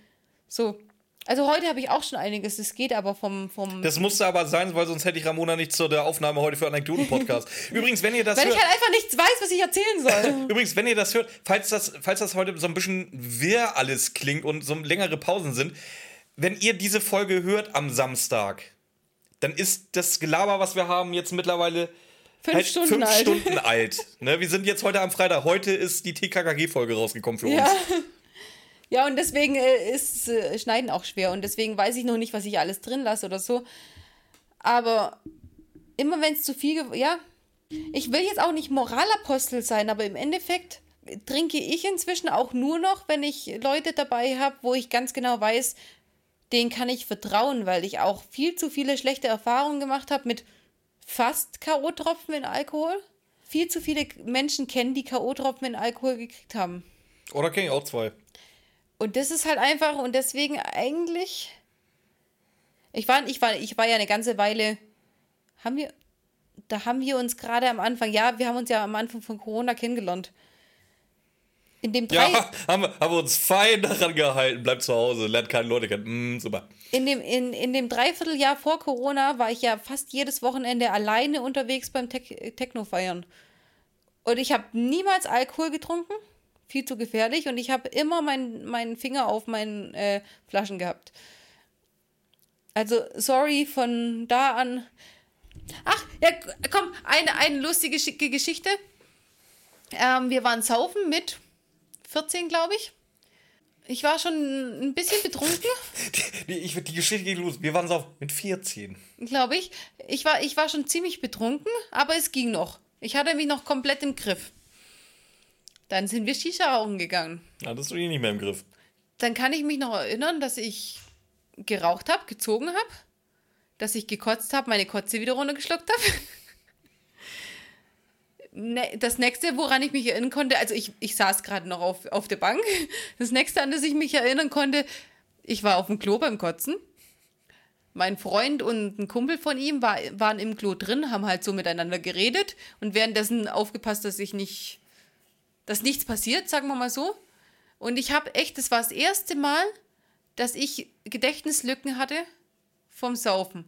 So. Also heute habe ich auch schon einiges, das geht aber vom. vom Das musste aber sein, weil sonst hätte ich Ramona nicht zu der Aufnahme heute für Anekdoten-Podcast. Übrigens, wenn ihr das ich hört, halt einfach nichts weiß, was ich erzählen soll. übrigens, wenn ihr das hört, falls das, falls das heute so ein bisschen wirr alles klingt und so längere Pausen sind, wenn ihr diese Folge hört am Samstag, dann ist das Gelaber, was wir haben, jetzt mittlerweile Fünf halt Stunden fünf alt. Stunden alt. Ne, wir sind jetzt heute am Freitag. Heute ist die TKKG-Folge rausgekommen für ja. uns. Ja, und deswegen äh, ist äh, Schneiden auch schwer. Und deswegen weiß ich noch nicht, was ich alles drin lasse oder so. Aber immer wenn es zu viel. Ja, ich will jetzt auch nicht Moralapostel sein, aber im Endeffekt trinke ich inzwischen auch nur noch, wenn ich Leute dabei habe, wo ich ganz genau weiß, denen kann ich vertrauen, weil ich auch viel zu viele schlechte Erfahrungen gemacht habe mit fast K.O.-Tropfen in Alkohol. Viel zu viele Menschen kennen, die K.O.-Tropfen in Alkohol gekriegt haben. Oder kenne ich auch zwei. Und das ist halt einfach, und deswegen eigentlich. Ich war, ich war, ich war ja eine ganze Weile. Haben wir. Da haben wir uns gerade am Anfang, ja, wir haben uns ja am Anfang von Corona kennengelernt. In dem drei, Ja, haben wir, haben wir uns fein daran gehalten. Bleibt zu Hause, lernt keine Leute kennen. Mm, super. in dem, in, in dem Dreivierteljahr vor Corona war ich ja fast jedes Wochenende alleine unterwegs beim Tech, Techno feiern. Und ich habe niemals Alkohol getrunken. Viel zu gefährlich. Und ich habe immer meinen meinen Finger auf meinen äh, Flaschen gehabt. Also, sorry, von da an. Ach, ja, komm, eine, eine lustige Geschichte. Ähm, wir waren saufen mit 14, glaube ich. Ich war schon ein bisschen betrunken. Die, die, die Geschichte geht los. Wir waren so mit 14. glaube ich. Ich war, ich war schon ziemlich betrunken, aber es ging noch. Ich hatte mich noch komplett im Griff. Dann sind wir Shisha rauchen gegangen. Hattest du die nicht mehr im Griff? Dann kann ich mich noch erinnern, dass ich geraucht habe, gezogen habe, dass ich gekotzt habe, meine Kotze wieder runtergeschluckt habe. Ne- Das nächste, woran ich mich erinnern konnte, also ich, ich saß gerade noch auf, auf der Bank. Das nächste, an das ich mich erinnern konnte, ich war auf dem Klo beim Kotzen. Mein Freund und ein Kumpel von ihm war, waren im Klo drin, haben halt so miteinander geredet und währenddessen aufgepasst, dass ich nicht, dass nichts passiert, sagen wir mal so. Und ich habe echt, das war das erste Mal, dass ich Gedächtnislücken hatte vom Saufen.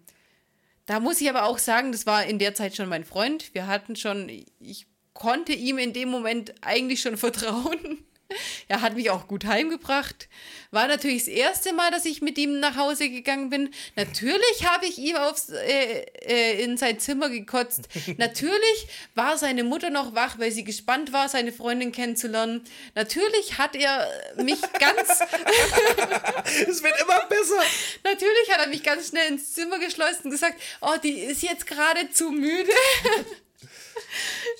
Da muss ich aber auch sagen, das war in der Zeit schon mein Freund. Wir hatten schon, ich konnte ihm in dem Moment eigentlich schon vertrauen. Er hat mich auch gut heimgebracht. War natürlich das erste Mal, dass ich mit ihm nach Hause gegangen bin. Natürlich habe ich ihm aufs, äh, äh, in sein Zimmer gekotzt. Natürlich war seine Mutter noch wach, weil sie gespannt war, seine Freundin kennenzulernen. Natürlich hat er mich ganz Es wird immer besser. Natürlich hat er mich ganz schnell ins Zimmer geschleust und gesagt, oh, die ist jetzt gerade zu müde.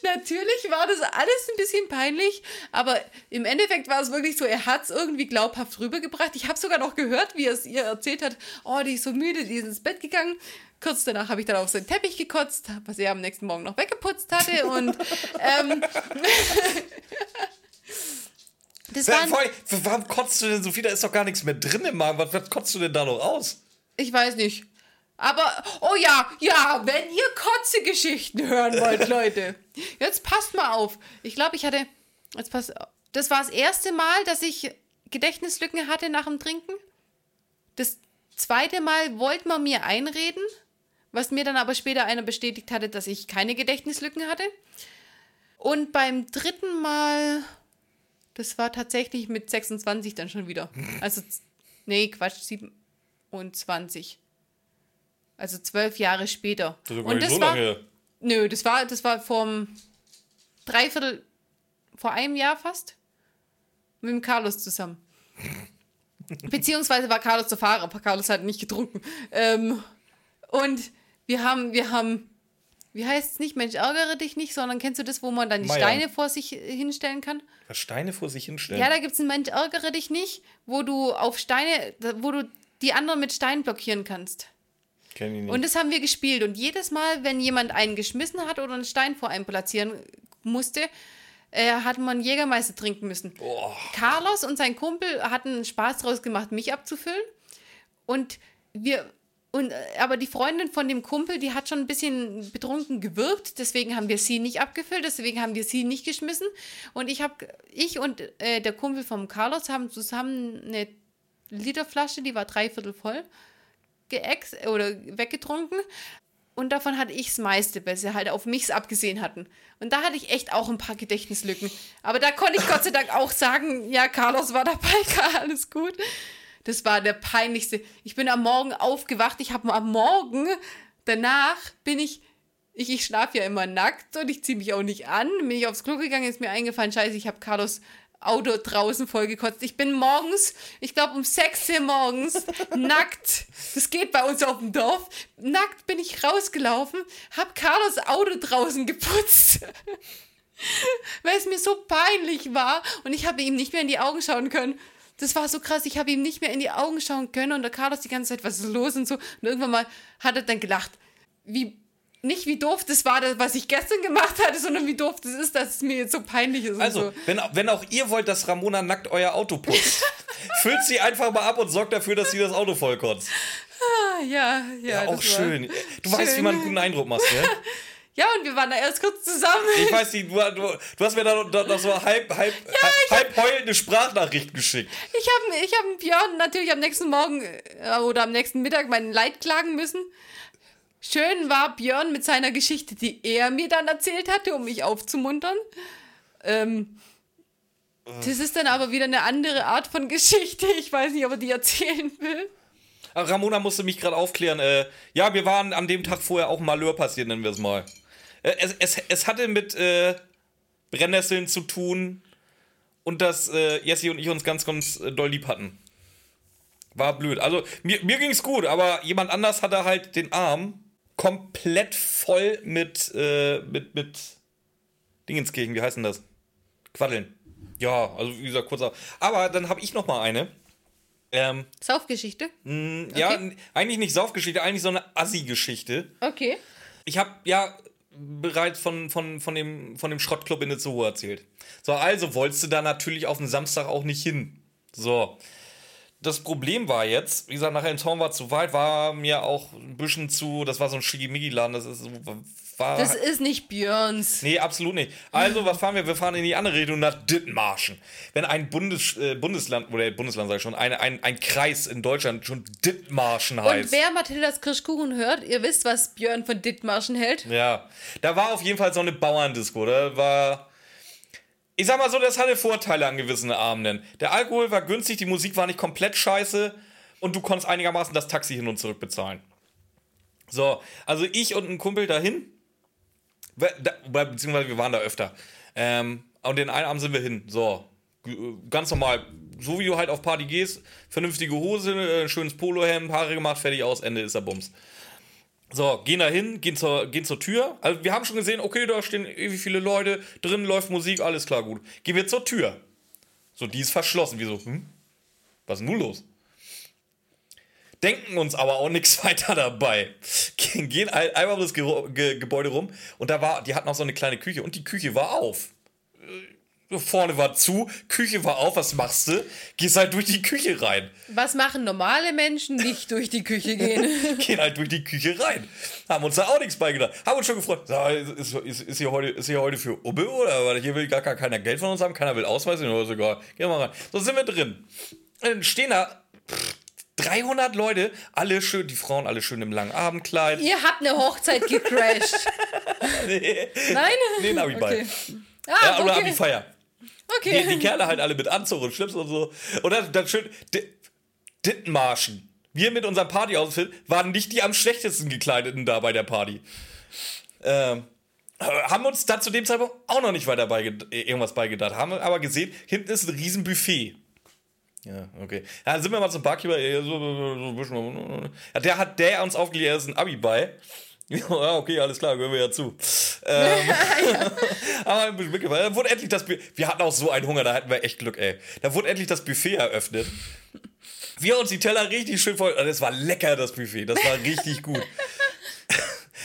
Natürlich war das alles ein bisschen peinlich, aber im Endeffekt war es wirklich so, er hat es irgendwie glaubhaft rübergebracht. Ich habe sogar noch gehört, wie er es ihr erzählt hat, oh, die ist so müde, die ist ins Bett gegangen. Kurz danach habe ich dann auf seinen Teppich gekotzt, was er am nächsten Morgen noch weggeputzt hatte und ähm, das war Warum kotzt du denn so viel? Da ist doch gar nichts mehr drin im Magen. Was, was kotzt du denn da noch aus? Ich weiß nicht. Aber, oh ja, ja, wenn ihr Kotze-Geschichten hören wollt, Leute, jetzt passt mal auf. Ich glaube, ich hatte, jetzt passt, das war das erste Mal, dass ich Gedächtnislücken hatte nach dem Trinken. Das zweite Mal wollte man mir einreden, was mir dann aber später einer bestätigt hatte, dass ich keine Gedächtnislücken hatte. Und beim dritten Mal, das war tatsächlich mit 26 dann schon wieder. Also, nee, Quatsch, 27. Also zwölf Jahre später. Das ist und das so war, lange. Nö, das war, das war vom Dreiviertel, vor einem Jahr fast, mit dem Carlos zusammen. Beziehungsweise war Carlos der Fahrer, aber Carlos hat nicht getrunken. Ähm, und wir haben, wir haben, wie heißt es nicht, Mensch, ärgere dich nicht, sondern kennst du das, wo man dann die Meier. Steine vor sich hinstellen kann? Was Steine vor sich hinstellen? Ja, da gibt es einen Mensch, ärgere dich nicht, wo du auf Steine, wo du die anderen mit Steinen blockieren kannst. Kenn ich nicht. Und das haben wir gespielt. Und jedes Mal, wenn jemand einen geschmissen hat oder einen Stein vor einem platzieren musste, äh, hat man Jägermeister trinken müssen. Boah. Carlos und sein Kumpel hatten Spaß draus gemacht, mich abzufüllen. Und wir. Und, äh, aber die Freundin von dem Kumpel, die hat schon ein bisschen betrunken gewirkt, deswegen haben wir sie nicht abgefüllt, deswegen haben wir sie nicht geschmissen. Und ich habe, ich und äh, der Kumpel vom Carlos haben zusammen eine Literflasche, die war dreiviertel voll, geex oder weggetrunken. Und davon hatte ich das meiste, weil sie halt auf mich abgesehen hatten. Und da hatte ich echt auch ein paar Gedächtnislücken. Aber da konnte ich Gott sei Dank auch sagen, ja, Carlos war dabei, alles gut. Das war der peinlichste. Ich bin am Morgen aufgewacht. Ich habe am Morgen, danach bin ich, ich, ich schlafe ja immer nackt und ich ziehe mich auch nicht an. Bin ich aufs Klo gegangen, ist mir eingefallen, scheiße, ich habe Carlos Auto draußen vollgekotzt. Ich bin morgens, ich glaube um 6 Uhr morgens, nackt, das geht bei uns auf dem Dorf, nackt bin ich rausgelaufen, hab Carlos Auto draußen geputzt. Weil es mir so peinlich war und ich habe ihm nicht mehr in die Augen schauen können. Das war so krass, ich habe ihm nicht mehr in die Augen schauen können und der Carlos die ganze Zeit, was ist los und so. Und irgendwann mal hat er dann gelacht, wie nicht wie doof das war, was ich gestern gemacht hatte, sondern wie doof das ist, dass es mir jetzt so peinlich ist. Also, so. wenn, wenn auch ihr wollt, dass Ramona nackt euer Auto putzt, füllt sie einfach mal ab und sorgt dafür, dass sie das Auto vollkotzt. Ah, ja, ja. Ja, auch schön. Du schön. weißt, wie man einen guten Eindruck macht, ne? Ja, und wir waren da erst kurz zusammen. Ich weiß nicht, du, du, du hast mir da noch, so halb, halb, ja, halb heulende Sprachnachricht geschickt. Ich habe ich hab Björn natürlich am nächsten Morgen äh, oder am nächsten Mittag mein Leid klagen müssen. Schön war Björn mit seiner Geschichte, die er mir dann erzählt hatte, um mich aufzumuntern. Ähm, das ist dann aber wieder eine andere Art von Geschichte. Ich weiß nicht, ob er die erzählen will. Ramona musste mich gerade aufklären. Äh, ja, wir waren an dem Tag vorher auch Malheur passiert, nennen wir es mal. Äh, es, es, es hatte mit äh, Brennnesseln zu tun und dass äh, Jessie und ich uns ganz, ganz äh, doll lieb hatten. War blöd. Also, mir, mir ging es gut, aber jemand anders hatte halt den Arm komplett voll mit, äh, mit, mit Dingenskirchen, wie heißen das? Quaddeln. Ja, also wie gesagt, kurz auf. Aber dann habe ich noch mal eine. Ähm, Saufgeschichte? Mh, okay. Ja, eigentlich nicht Saufgeschichte, eigentlich so eine Assi-Geschichte. Okay. Ich habe ja bereits von, von, von, dem, von dem Schrottclub in Itzehoe erzählt. So, also wolltest du da natürlich auf den Samstag auch nicht hin. So das Problem war jetzt, wie gesagt, nachher in Torn war zu weit, war mir auch ein bisschen zu, das war so ein Schigimigi-Laden, das ist war, Das ist nicht Björns. Nee, absolut nicht. Also, was fahren wir? Wir fahren in die andere Richtung nach Dithmarschen. Wenn ein Bundes, äh, Bundesland, oder Bundesland sag ich schon, eine, ein, ein Kreis in Deutschland schon Dithmarschen heißt. Und wer Mathildas Kirschkuchen hört, ihr wisst, was Björn von Dithmarschen hält. Ja, da war auf jeden Fall so eine Bauerndisco, da war ich sag mal so, das hatte Vorteile an gewissen Abenden. Der Alkohol war günstig, die Musik war nicht komplett scheiße und du konntest einigermaßen das Taxi hin und zurück bezahlen. So, also ich und ein Kumpel dahin, beziehungsweise wir waren da öfter. Ähm, und den einen Abend sind wir hin. So, ganz normal. So wie du halt auf Party gehst, vernünftige Hose, ein schönes Polohemd, Haare gemacht, fertig aus, Ende ist der Bums. So, gehen da hin, gehen zur, gehen zur Tür. Also wir haben schon gesehen, okay, da stehen ewig viele Leute, drin läuft Musik, alles klar, gut. Gehen wir zur Tür. So, die ist verschlossen. Wir so, hm? Was ist denn nun los? Denken uns aber auch nichts weiter dabei. Gehen, gehen ein- einmal um das Ge Ge Gebäude rum und da war, die hatten auch so eine kleine Küche und die Küche war auf. Vorne war zu, Küche war auf, was machst du? Gehst halt durch die Küche rein. Was machen normale Menschen nicht durch die Küche gehen? gehen halt durch die Küche rein. Haben uns da auch nichts beigedacht. Haben uns schon gefreut. Ist, ist, ist, hier heute, ist hier heute für Umme oder? Weil hier will gar, gar keiner Geld von uns haben, keiner will Ausweis, ist egal. Gehen wir mal rein. So sind wir drin. Dann stehen da pff, 300 Leute, alle schön, die Frauen alle schön im langen Abendkleid. Ihr habt eine Hochzeit gecrashed. nee, Nein? nee, ein Abi bei. Okay. Ja, Ah, oder okay. Abi-Feier. Okay. Die, die Kerle halt alle mit Anzug und Schlips und so. Und dann, dann schön Di- Dittenmarschen. Wir mit unserem Partyoutfit waren nicht die am schlechtesten gekleideten da bei der Party. Ähm, haben uns da zu dem Zeitpunkt auch noch nicht weiter beige irgendwas beigedacht. Haben aber gesehen, hinten ist ein riesen Buffet. Ja, okay. Dann sind wir mal zum Barkeeper. äh, ja, der hat der uns aufgelegt, er ist ein Abi bei. Ja, okay, alles klar, gehören wir ja zu. Ähm, aber ein bisschen mitgefallen. Dann wurde endlich das Bu Wir hatten auch so einen Hunger, da hatten wir echt Glück, ey. Da wurde endlich das Buffet eröffnet. Wir uns die Teller richtig schön voll. Und es war lecker, das Buffet. Das war richtig gut.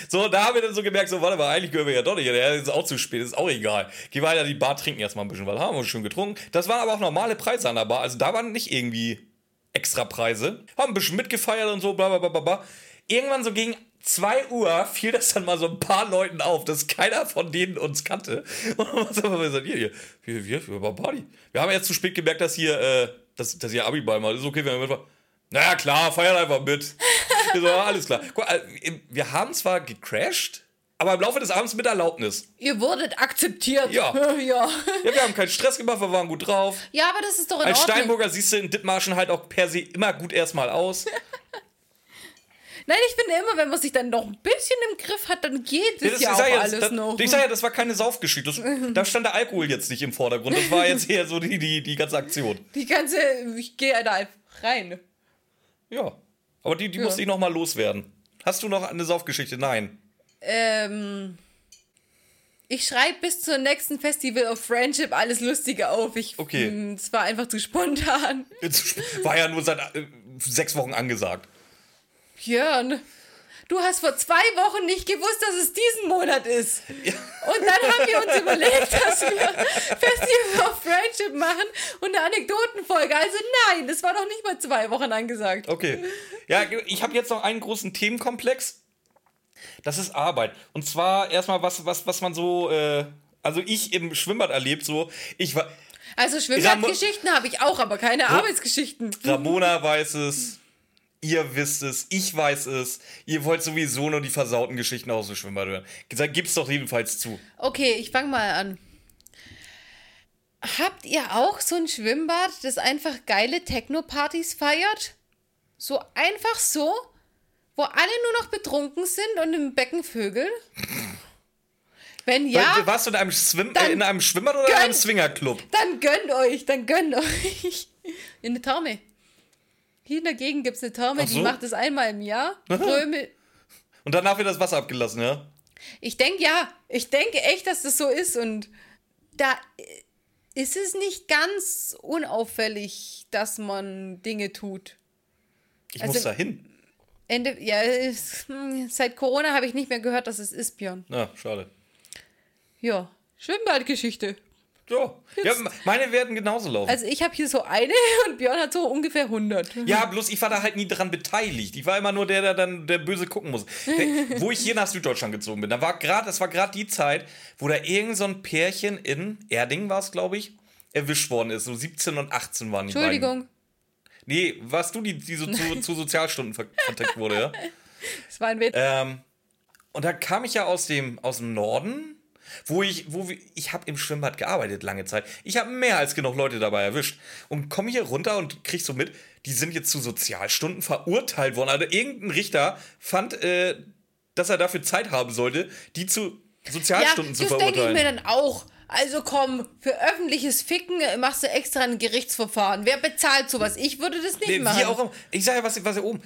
So, da haben wir dann so gemerkt, so, warte mal, eigentlich gehören wir ja doch nicht. Ja, ist auch zu spät, ist auch egal. Gehen wir halt an die Bar, trinken erstmal ein bisschen, weil haben wir schon getrunken. Das waren aber auch normale Preise an der Bar. Also da waren nicht irgendwie extra Preise. Haben ein bisschen mitgefeiert und so, bla bla bla bla. bla. Irgendwann so gegen 2 Uhr fiel das dann mal so ein paar Leuten auf, dass keiner von denen uns kannte. Und dann haben wir gesagt, hier, hier, wir, wir, wir waren Party. Wir haben jetzt zu spät gemerkt, dass hier, äh, dass, dass hier Abi-Ball mal ist. Okay, wir mitfahren. Naja, klar, feiert einfach mit. Wir so, alles klar. Guck, äh, wir haben zwar gecrashed, aber im Laufe des Abends mit Erlaubnis. Ihr wurdet akzeptiert. Ja. ja. Ja, wir haben keinen Stress gemacht, wir waren gut drauf. Ja, aber das ist doch in Als Ordnung. Steinburger siehst du in Dithmarschen halt auch per se immer gut erstmal aus. Nein, ich finde immer, wenn man sich dann noch ein bisschen im Griff hat, dann geht es Das- ja ich auch ja, alles das, noch. Ich sag ja, das war keine Saufgeschichte. Das, da stand der Alkohol jetzt nicht im Vordergrund. Das war jetzt eher so die, die, die ganze Aktion. Die ganze, ich gehe da einfach rein. Ja. Aber die, die Ja. musste ich noch mal loswerden. Hast du noch eine Saufgeschichte? Nein. Ähm, ich schreibe bis zur nächsten Festival of Friendship alles Lustige auf. Ich, Okay. mh, Es war einfach zu spontan. War ja nur seit äh, sechs Wochen angesagt. Björn, du hast vor zwei Wochen nicht gewusst, dass es diesen Monat ist. Und dann haben wir uns überlegt, dass wir Festival of Friendship machen und eine Anekdotenfolge. Also nein, das war doch nicht mal zwei Wochen angesagt. Okay. Ja, ich habe jetzt noch einen großen Themenkomplex. Das ist Arbeit. Und zwar erstmal was, was, was man so, äh, also ich im Schwimmbad erlebt, so, ich war, Also Schwimmbadgeschichten habe ich auch, aber keine Arbeitsgeschichten. Ramona weiß es, ihr wisst es, ich weiß es, ihr wollt sowieso nur die versauten Geschichten aus dem Schwimmbad hören. Gibt's doch jedenfalls zu. Okay, ich fange mal an. Habt ihr auch so ein Schwimmbad, das einfach geile Techno-Partys feiert? So einfach so? Wo alle nur noch betrunken sind und im Becken vögeln? Wenn ja, Weil- Warst du in einem, Dann äh, in einem Schwimmbad oder in gönn- einem Swingerclub? dann gönnt euch, dann gönnt euch. In der Therme. Hier in der Gegend gibt es eine Therme, Ach die so. macht es einmal im Jahr. Röme. Und danach wird das Wasser abgelassen, ja? Ich denke ja, ich denke echt, dass das so ist und da ist es nicht ganz unauffällig, dass man Dinge tut. Ich Also- muss da hin. Ende, ja, hm, seit Corona habe ich nicht mehr gehört, dass es ist, Björn. Na, schade. Ja, Schwimmbadgeschichte. Ja. ja, meine werden genauso laufen. Also ich habe hier so eine und Björn hat so ungefähr 100. Ja, bloß ich war da halt nie dran beteiligt. Ich war immer nur der, der dann der böse gucken muss. Der, wo ich hier nach Süddeutschland gezogen bin, da war gerade, das war gerade die Zeit, wo da irgend so ein Pärchen in Erding war es, glaube ich, erwischt worden ist. So 17 und 18 waren die beiden. Entschuldigung, Nee, warst du die, die so zu, zu Sozialstunden ver verteckt wurde, ja? das war ein Witz. Ähm, und da kam ich ja aus dem, aus dem Norden, wo ich, wo ich habe im Schwimmbad gearbeitet lange Zeit. Ich habe mehr als genug Leute dabei erwischt. Und komme hier runter und krieg so mit, die sind jetzt zu Sozialstunden verurteilt worden. Also irgendein Richter fand, äh, dass er dafür Zeit haben sollte, die zu Ja, Sozialstunden zu das denke ich verurteilen. mir dann auch. Also komm, für öffentliches Ficken machst du extra ein Gerichtsverfahren. Wer bezahlt sowas? Ich würde das nicht Nee, machen. auch. Ich sage ja, was, was hier oben.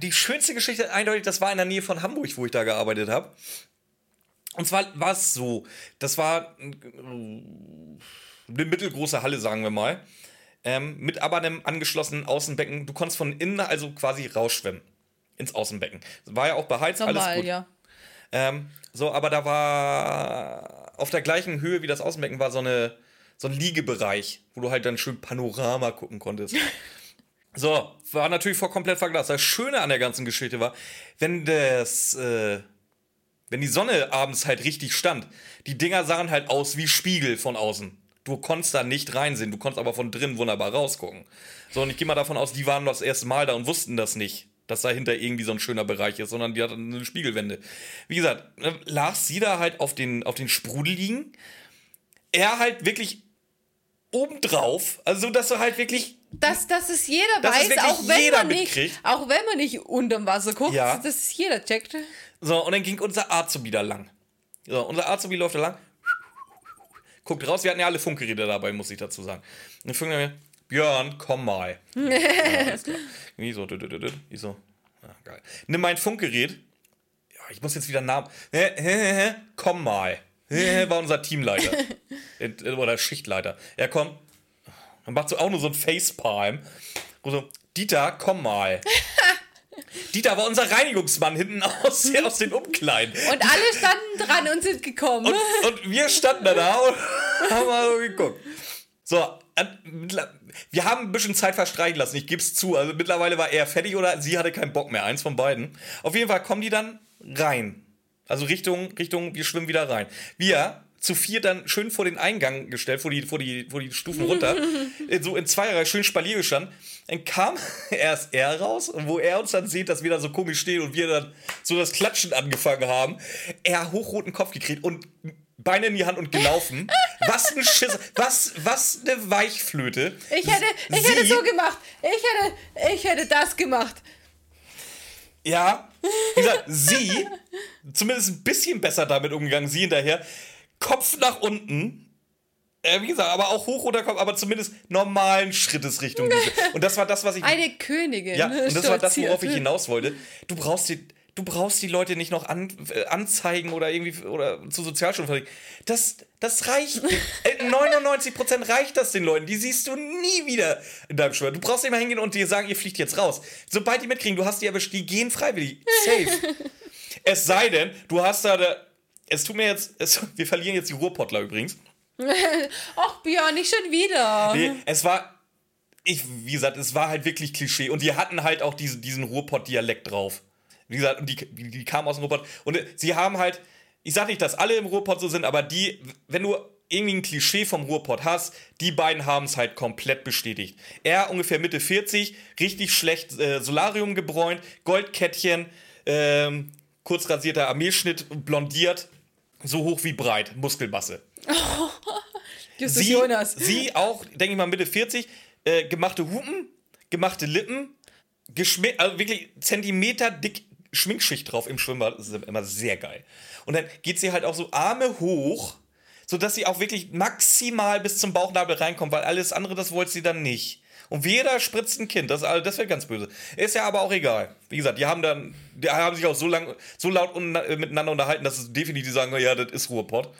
Die schönste Geschichte eindeutig, das war in der Nähe von Hamburg, wo ich da gearbeitet habe. Und zwar war es so, das war eine mittelgroße Halle, sagen wir mal, ähm, mit aber einem angeschlossenen Außenbecken. Du konntest von innen also quasi rausschwimmen ins Außenbecken. War ja auch beheizt, alles Normal, gut. ja. Ähm, so, aber da war auf der gleichen Höhe wie das Außenbecken war so, eine, so ein Liegebereich, wo du halt dann schön Panorama gucken konntest. So, war natürlich vor komplett verglast. Das Schöne an der ganzen Geschichte war, wenn das, äh, wenn die Sonne abends halt richtig stand, die Dinger sahen halt aus wie Spiegel von außen. Du konntest da nicht reinsehen, du konntest aber von drinnen wunderbar rausgucken. So, und ich gehe mal davon aus, die waren das erste Mal da und wussten das nicht, dass dahinter irgendwie so ein schöner Bereich ist, sondern die hatten eine Spiegelwände. Wie gesagt, äh, las sie da halt auf den, auf den Sprudel liegen. Er halt wirklich obendrauf, also dass du halt wirklich Dass, dass es jeder Dass weiß, wirklich auch wenn, jeder man nicht, mitkriegt. auch wenn man nicht unterm Wasser guckt, Ja. dass es jeder checkt. So, und dann ging unser Azubi da lang. So, unser Azubi läuft da lang. Guckt raus, wir hatten ja alle Funkgeräte dabei, muss ich dazu sagen. Und dann fing er mir, Björn, komm mal. ja, alles klar. Wie so, ich so, ja, geil. Nimm mein Funkgerät. Ja, ich muss jetzt wieder einen Namen. Komm mal. War unser Teamleiter. Äh, Oder Schichtleiter. Er kommt. Dann macht so auch nur so ein Facepalm. Und so, Dieter, komm mal. Dieter war unser Reinigungsmann hinten aus, aus den Umkleiden. Und alle standen dran und sind gekommen. Und, und wir standen da, da und haben mal so geguckt. So, wir haben ein bisschen Zeit verstreichen lassen, ich gebe es zu. Also mittlerweile war er fertig oder sie hatte keinen Bock mehr, eins von beiden. Auf jeden Fall kommen die dann rein. Also Richtung, Richtung, wir schwimmen wieder rein. Wir zu vier dann schön vor den Eingang gestellt, vor die, vor die, vor die Stufen runter, so in Zweierreihe schön Spalier gestanden. Dann kam erst er raus, und wo er uns dann sieht, dass wir da so komisch stehen und wir dann so das Klatschen angefangen haben. Er hochroten Kopf gekriegt und Beine in die Hand und gelaufen. Was ein Schiss, was, was eine Weichflöte. ich hätte, ich hätte so gemacht. Ich hätte, ich hätte das gemacht. Ja, wie gesagt, sie, zumindest ein bisschen besser damit umgegangen, sie hinterher, Kopf nach unten, äh, wie gesagt, aber auch hoch oder Kopf, aber zumindest normalen Schrittes Richtung. Und das war das, was ich. Eine Königin. ja, und das war das, worauf ich hinaus wollte. Du brauchst die. Du brauchst die Leute nicht noch an, äh, anzeigen oder irgendwie oder zu Sozialstufen verlegen. Das, das reicht. Äh, 99% reicht das den Leuten. Die siehst du nie wieder in deinem Schwimmer. Du brauchst nicht mal hingehen und dir sagen, ihr fliegt jetzt raus. Sobald die mitkriegen, du hast die erwischt, die gehen freiwillig. Safe. es sei denn, du hast da. da es tut mir jetzt. Es, wir verlieren jetzt die Ruhrpottler übrigens. Ach, Björn, nicht schon wieder. Nee, es war. Ich, wie gesagt, es war halt wirklich Klischee. Und die hatten halt auch diese, diesen Ruhrpott-Dialekt drauf. Wie gesagt, und die, die, kamen aus dem Ruhrpott. Und äh, sie haben halt. Ich sag nicht, dass alle im Ruhrpott so sind, aber die, wenn du irgendwie ein Klischee vom Ruhrpott hast, die beiden haben es halt komplett bestätigt. Er ungefähr Mitte 40, richtig schlecht äh, Solarium gebräunt, Goldkettchen, ähm, kurz rasierter Armeeschnitt, blondiert, so hoch wie breit, Muskelmasse. Justus Sie, Jonas. sie auch, denke ich mal, Mitte 40, äh, gemachte Hupen, gemachte Lippen, also wirklich Zentimeter dick Schminkschicht drauf im Schwimmbad. Das ist immer sehr geil. Und dann geht sie halt auch so Arme hoch, sodass sie auch wirklich maximal bis zum Bauchnabel reinkommt, weil alles andere, das wollte sie dann nicht. Und jeder spritzt ein Kind, das, das wäre ganz böse. Ist ja aber auch egal. Wie gesagt, die haben dann, die haben sich auch so lang, so laut un, miteinander unterhalten, dass sie definitiv sagen, ja, das ist Ruhrpott.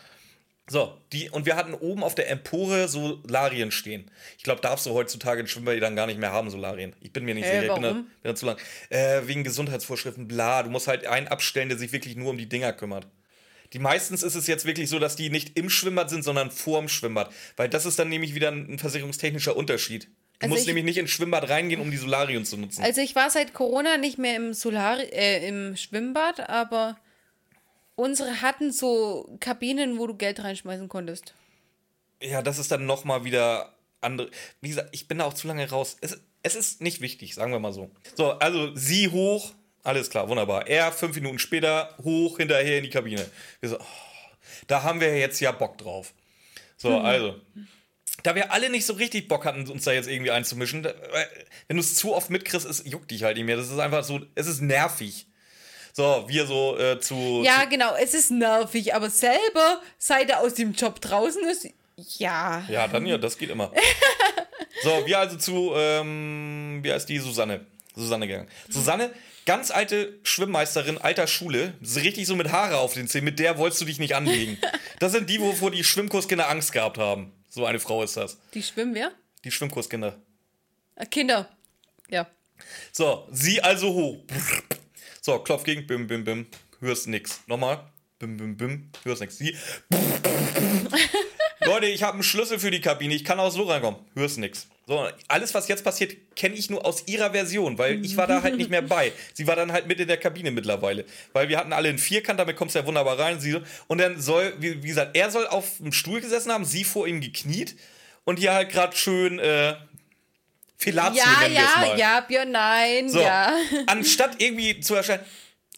So, die, und wir hatten oben auf der Empore Solarien stehen. Ich glaube, darfst du heutzutage in Schwimmbädern gar nicht mehr haben, Solarien. Ich bin mir nicht Hä, sicher, ich bin da, warum? bin da zu lang. Äh, wegen Gesundheitsvorschriften, bla. Du musst halt einen abstellen, der sich wirklich nur um die Dinger kümmert. Die meistens ist es jetzt wirklich so, dass die nicht im Schwimmbad sind, sondern vorm Schwimmbad. Weil das ist dann nämlich wieder ein versicherungstechnischer Unterschied. Du Also musst ich- nämlich nicht ins Schwimmbad reingehen, um die Solarien zu nutzen. Also ich war seit Corona nicht mehr im Solar äh, im Schwimmbad, aber unsere hatten so Kabinen, wo du Geld reinschmeißen konntest. Ja, das ist dann nochmal wieder andere. Wie gesagt, ich bin da auch zu lange raus. Es, es ist nicht wichtig, sagen wir mal so. So, also sie hoch, alles klar, wunderbar. Er fünf Minuten später hoch, hinterher in die Kabine. Wir so, oh, da haben wir jetzt ja Bock drauf. So, also. Da wir alle nicht so richtig Bock hatten, uns da jetzt irgendwie einzumischen, äh, wenn du es zu oft mitkriegst, es juckt dich halt nicht mehr. Das ist einfach so, es ist nervig. So, wir so äh, zu. Ja, zu, genau, es ist nervig, aber selber, seit er aus dem Job draußen ist, ja. Ja, dann ja, das geht immer. so, wir also zu, ähm, wie heißt die? Susanne. Susanne gegangen. Susanne, ganz alte Schwimmmeisterin, alter Schule, richtig so mit Haare auf den Zähnen, mit der wolltest du dich nicht anlegen. Das sind die, wovor die Schwimmkurskinder Angst gehabt haben. So eine Frau ist das. Die schwimmen wer? Die Schwimmkurskinder. Äh, Kinder. Ja. So, sie also hoch. So, Klopf gegen, bim, bim, bim, hörst nix. Nochmal, bim, bim, bim, hörst nix. Sie. Leute, ich habe einen Schlüssel für die Kabine, ich kann aus Lo reinkommen, hörst nix. So, alles, was jetzt passiert, kenne ich nur aus ihrer Version, weil ich war da halt nicht mehr bei. Sie war dann halt mit in der Kabine mittlerweile. Weil wir hatten alle einen Vierkant, damit kommst du ja wunderbar rein. Sie so, und dann soll, wie, wie gesagt, er soll auf dem Stuhl gesessen haben, sie vor ihm gekniet und hier halt gerade schön äh, Filatio Ja, nennen wir es ja, mal. ja, Björn, nein, So, ja. anstatt irgendwie zu erscheinen,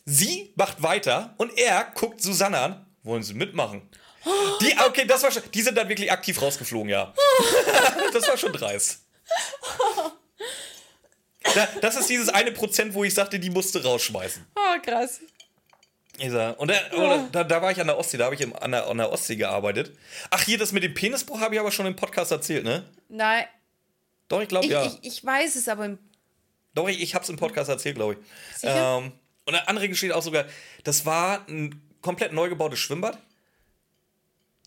sie macht weiter und er guckt Susanne an. Wollen sie mitmachen? Die, okay, das war schon, die sind dann wirklich aktiv rausgeflogen, ja. das war schon dreist. Da, das ist dieses eine Prozent, wo ich sagte, die musste rausschmeißen. Oh, krass. Und da, oder, da, da war ich an der Ostsee, da habe ich im, an, der, an der Ostsee gearbeitet. Ach, hier, das mit dem Penisbruch habe ich aber schon im Podcast erzählt, ne? Nein, Doch, ich glaube ja. ich, ich weiß es, aber im- Doch, ich, ich hab's im Podcast erzählt, glaube ich. Sicher? Ähm, und eine andere Geschichte auch sogar, das war ein komplett neu gebautes Schwimmbad.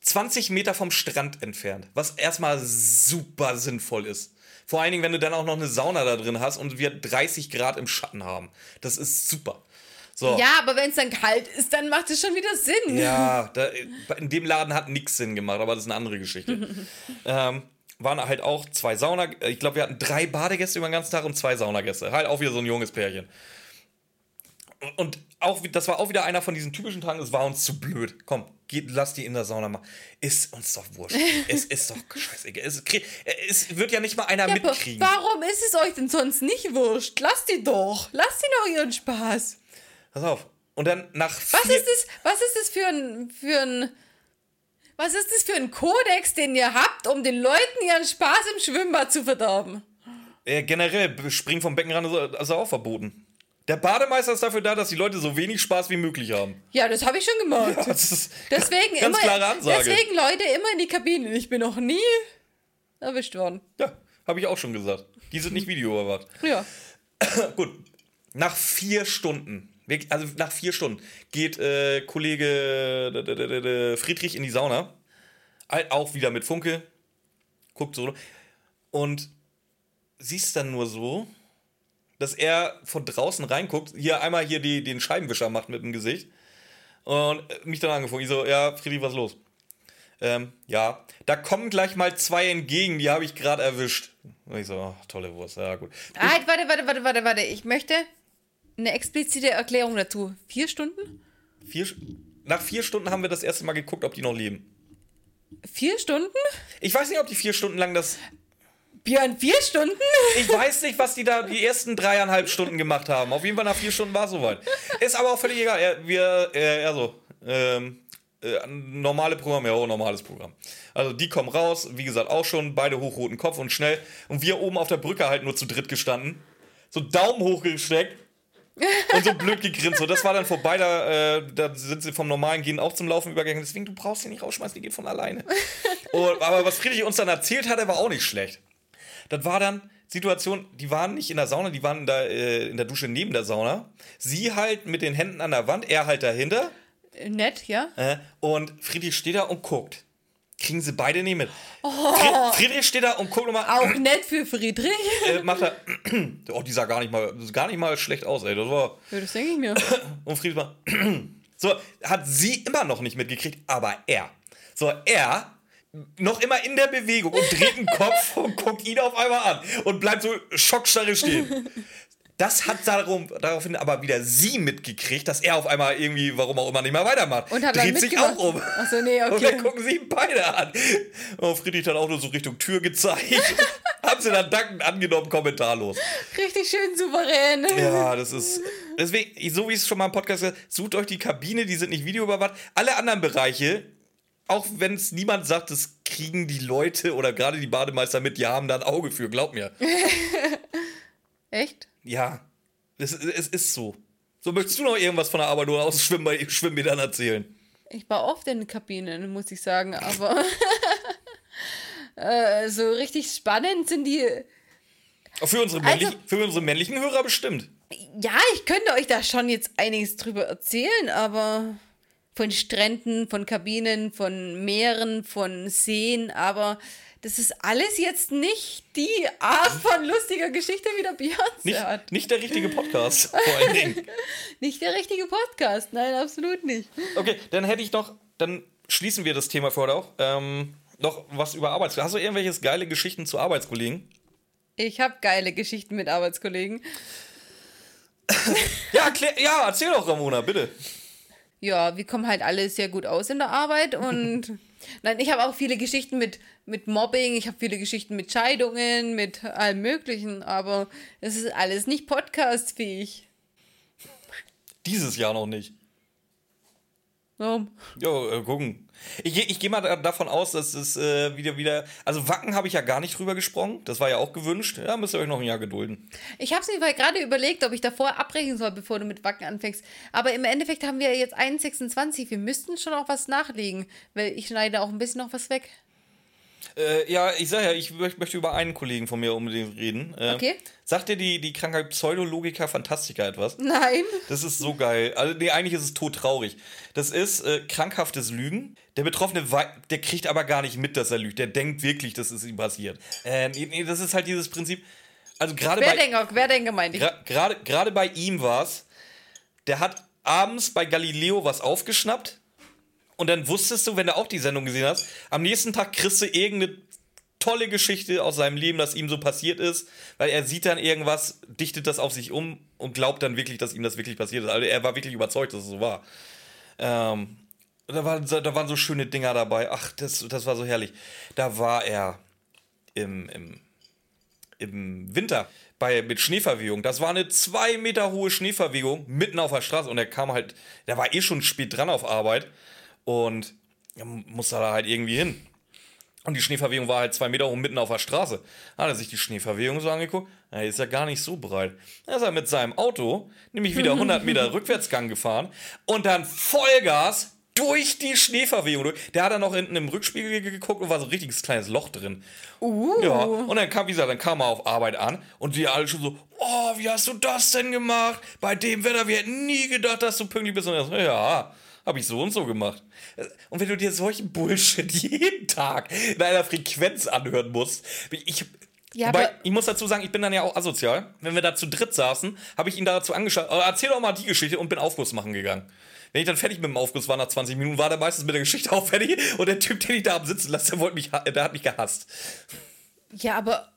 20 Meter vom Strand entfernt, was erstmal super sinnvoll ist. Vor allen Dingen, wenn du dann auch noch eine Sauna da drin hast und wir 30 Grad im Schatten haben. Das ist super. So. ja, aber wenn es dann kalt ist, dann macht es schon wieder Sinn. Ja, da, in dem Laden hat nichts Sinn gemacht, aber das ist eine andere Geschichte. ähm, waren halt auch zwei Sauna, ich glaube, wir hatten drei Badegäste über den ganzen Tag und zwei Saunagäste. Halt auch wieder so ein junges Pärchen. Und- auch, das war auch wieder einer von diesen typischen Tagen, es war uns zu blöd. Komm, geht, lass die in der Sauna mal. Ist uns doch wurscht. es ist doch scheißegal. Es, krieg- es wird ja nicht mal einer Ja, mitkriegen. warum ist es euch denn sonst nicht wurscht? Lasst die doch. Lasst die doch ihren Spaß. Pass auf. Und dann nach Was ist das, was ist das für ein, für ein, was ist das für ein Kodex, den ihr habt, um den Leuten ihren Spaß im Schwimmbad zu verderben? Äh, generell, springen vom Beckenrand ist also auch verboten. Der Bademeister ist dafür da, dass die Leute so wenig Spaß wie möglich haben. Ja, das habe ich schon gemacht. Das ist Deswegen ganz immer, klare Ansage. deswegen Leute immer in die Kabine. Ich bin noch nie erwischt worden. Ja, habe ich auch schon gesagt. Die sind nicht videoüberwacht. Ja. Gut. Nach vier Stunden, also nach vier Stunden, geht äh, Kollege Friedrich in die Sauna. Halt Auch wieder mit Funke. Guckt so. Und siehst dann nur so, dass er von draußen reinguckt, hier einmal hier die, den Scheibenwischer macht mit dem Gesicht. Und mich dann angefangen. Ich so, ja, Friedrich, was los? Ähm, ja, da kommen gleich mal zwei entgegen, die habe ich gerade erwischt. Und ich so, ach, tolle Wurst, ja gut. Ah, warte, warte, warte, warte, warte. Ich möchte eine explizite Erklärung dazu. Vier Stunden? Vier, nach vier Stunden haben wir das erste Mal geguckt, ob die noch leben. Vier Stunden? Ich weiß nicht, ob die vier Stunden lang das. Björn, vier Stunden? Ich weiß nicht, was die da die ersten dreieinhalb Stunden gemacht haben. Auf jeden Fall nach vier Stunden war es soweit. Ist aber auch völlig egal. Wir, äh, also, ähm, äh, normale Programm, ja, oh, normales Programm. Also die kommen raus, wie gesagt, auch schon, beide hochroten Kopf und schnell. Und wir oben auf der Brücke halt nur zu dritt gestanden. So Daumen hochgesteckt. Und so blöd gegrinst. So, das war dann vorbei. Da, äh, da sind sie vom normalen Gehen auch zum Laufen übergegangen. Deswegen, du brauchst sie nicht rausschmeißen, die geht von alleine. Und, aber was Friedrich uns dann erzählt hatte, war auch nicht schlecht. Das war dann Situation, die waren nicht in der Sauna, die waren in der, äh, in der Dusche neben der Sauna. Sie halt mit den Händen an der Wand, er halt dahinter. Nett, ja? Äh, und Friedrich steht da und guckt. Kriegen sie beide nicht mit. Fri- Friedrich steht da und guckt nochmal. Auch nett für Friedrich. Äh, macht er. oh, die sah gar nicht mal, gar nicht mal schlecht aus, ey. Das war. Ja, das denke ich mir. Und Friedrich mal. so, hat sie immer noch nicht mitgekriegt, aber er. So, er noch immer in der Bewegung und dreht den Kopf und guckt ihn auf einmal an und bleibt so schockstarre stehen. Das hat darum, daraufhin aber wieder sie mitgekriegt, dass er auf einmal irgendwie, warum auch immer, nicht mehr weitermacht. Und hat dann Dreht sich auch um. Achso, nee, Und okay. dann gucken sie ihn beide an. Und Friedrich hat auch nur so Richtung Tür gezeigt. Haben sie dann dankend angenommen, kommentarlos. Richtig schön souverän. Ja, das ist. Deswegen, so wie ich es schon mal im Podcast gesagt habe, sucht euch die Kabine, die sind nicht videoüberwacht. Alle anderen Bereiche, auch wenn es niemand sagt, das kriegen die Leute oder gerade die Bademeister mit, die haben da ein Auge für, glaub mir. Echt? Ja, es, es ist so. So, möchtest du noch irgendwas von der Arbeit oder aus Schwimm Schwimmbädern erzählen? Ich war oft in Kabinen, muss ich sagen, aber äh, so richtig spannend sind die. Für unsere, Also- männlich, für unsere männlichen Hörer bestimmt. Ja, ich könnte euch da schon jetzt einiges drüber erzählen, aber von Stränden, von Kabinen, von Meeren, von Seen, aber das ist alles jetzt nicht die Art von lustiger Geschichte, wie der Beyoncé Nicht, hat. nicht der richtige Podcast, vor allen Dingen. Nicht der richtige Podcast, nein, absolut nicht. Okay, dann hätte ich noch, dann schließen wir das Thema für heute auch. Ähm, noch was über Arbeitskollegen. Hast du irgendwelche geile Geschichten zu Arbeitskollegen? Ich habe geile Geschichten mit Arbeitskollegen. Ja, erklär, ja, erzähl doch, Ramona, bitte. Ja, wir kommen halt alle sehr gut aus in der Arbeit und nein, ich habe auch viele Geschichten mit, mit Mobbing, ich habe viele Geschichten mit Scheidungen, mit allem Möglichen, aber es ist alles nicht podcastfähig. Dieses Jahr noch nicht. Warum? Jo, äh, gucken. Ich, ich gehe mal da, davon aus, dass es äh, wieder wieder. Also Wacken habe ich ja gar nicht drüber gesprochen. Das war ja auch gewünscht. Ja, müsst ihr euch noch ein Jahr gedulden. Ich habe es mir gerade überlegt, ob ich davor abbrechen soll, bevor du mit Wacken anfängst. Aber im Endeffekt haben wir jetzt 1,26. Wir müssten schon auch was nachlegen, weil ich schneide auch ein bisschen noch was weg. Äh, ja, ich sag ja, ich möcht- möchte über einen Kollegen von mir unbedingt reden. Äh, Okay. Sagt dir die, die Krankheit Pseudologica Fantastica etwas? Nein. Das ist so geil. Also, nee, eigentlich ist es todtraurig. Das ist äh, krankhaftes Lügen. Der Betroffene, der kriegt aber gar nicht mit, dass er lügt. Der denkt wirklich, dass es ihm passiert. Äh, nee, nee, das ist halt dieses Prinzip. Also gerade bei, Querdenker, Querdenker meinte ich. gerade bei ihm war es, der hat abends bei Galileo was aufgeschnappt. Und dann wusstest du, wenn du auch die Sendung gesehen hast, am nächsten Tag kriegst du irgendeine tolle Geschichte aus seinem Leben, das ihm so passiert ist, weil er sieht dann irgendwas, dichtet das auf sich um und glaubt dann wirklich, dass ihm das wirklich passiert ist. Also er war wirklich überzeugt, dass es so war. Ähm, da, waren, so- da waren so schöne Dinger dabei. Ach, das, das war so herrlich. Da war er im, im, im Winter bei, mit Schneeverwehung. Das war eine zwei Meter hohe Schneeverwehung mitten auf der Straße und er kam halt, der war eh schon spät dran auf Arbeit und er musste da halt irgendwie hin. Und die Schneeverwehung war halt zwei Meter hoch mitten auf der Straße. Da hat er sich die Schneeverwehung so angeguckt. Die ist ja gar nicht so breit. Da ist er mit seinem Auto nämlich wieder 100 Meter Rückwärtsgang gefahren und dann Vollgas durch die Schneeverwehung durch. Der hat dann noch hinten im Rückspiegel geguckt und war so ein richtiges kleines Loch drin. Uh. Ja, und dann kam, wie gesagt, dann kam er auf Arbeit an und die alle schon so, oh, wie hast du das denn gemacht? Bei dem Wetter, wir hätten nie gedacht, dass du pünktlich bist. Und er so, ja, habe ich so und so gemacht. Und wenn du dir solchen Bullshit jeden Tag in einer Frequenz anhören musst, ich, Ja, wobei, ich muss dazu sagen, ich bin dann ja auch asozial. Wenn wir da zu dritt saßen, habe ich ihn dazu angeschaut, "Oh, erzähl doch mal die Geschichte und bin Aufguss machen gegangen. Wenn ich dann fertig mit dem Aufguss war nach 20 Minuten, war der meistens mit der Geschichte auch fertig und der Typ, den ich da am sitzen lasse, der, wollte mich, der hat mich gehasst. Ja, aber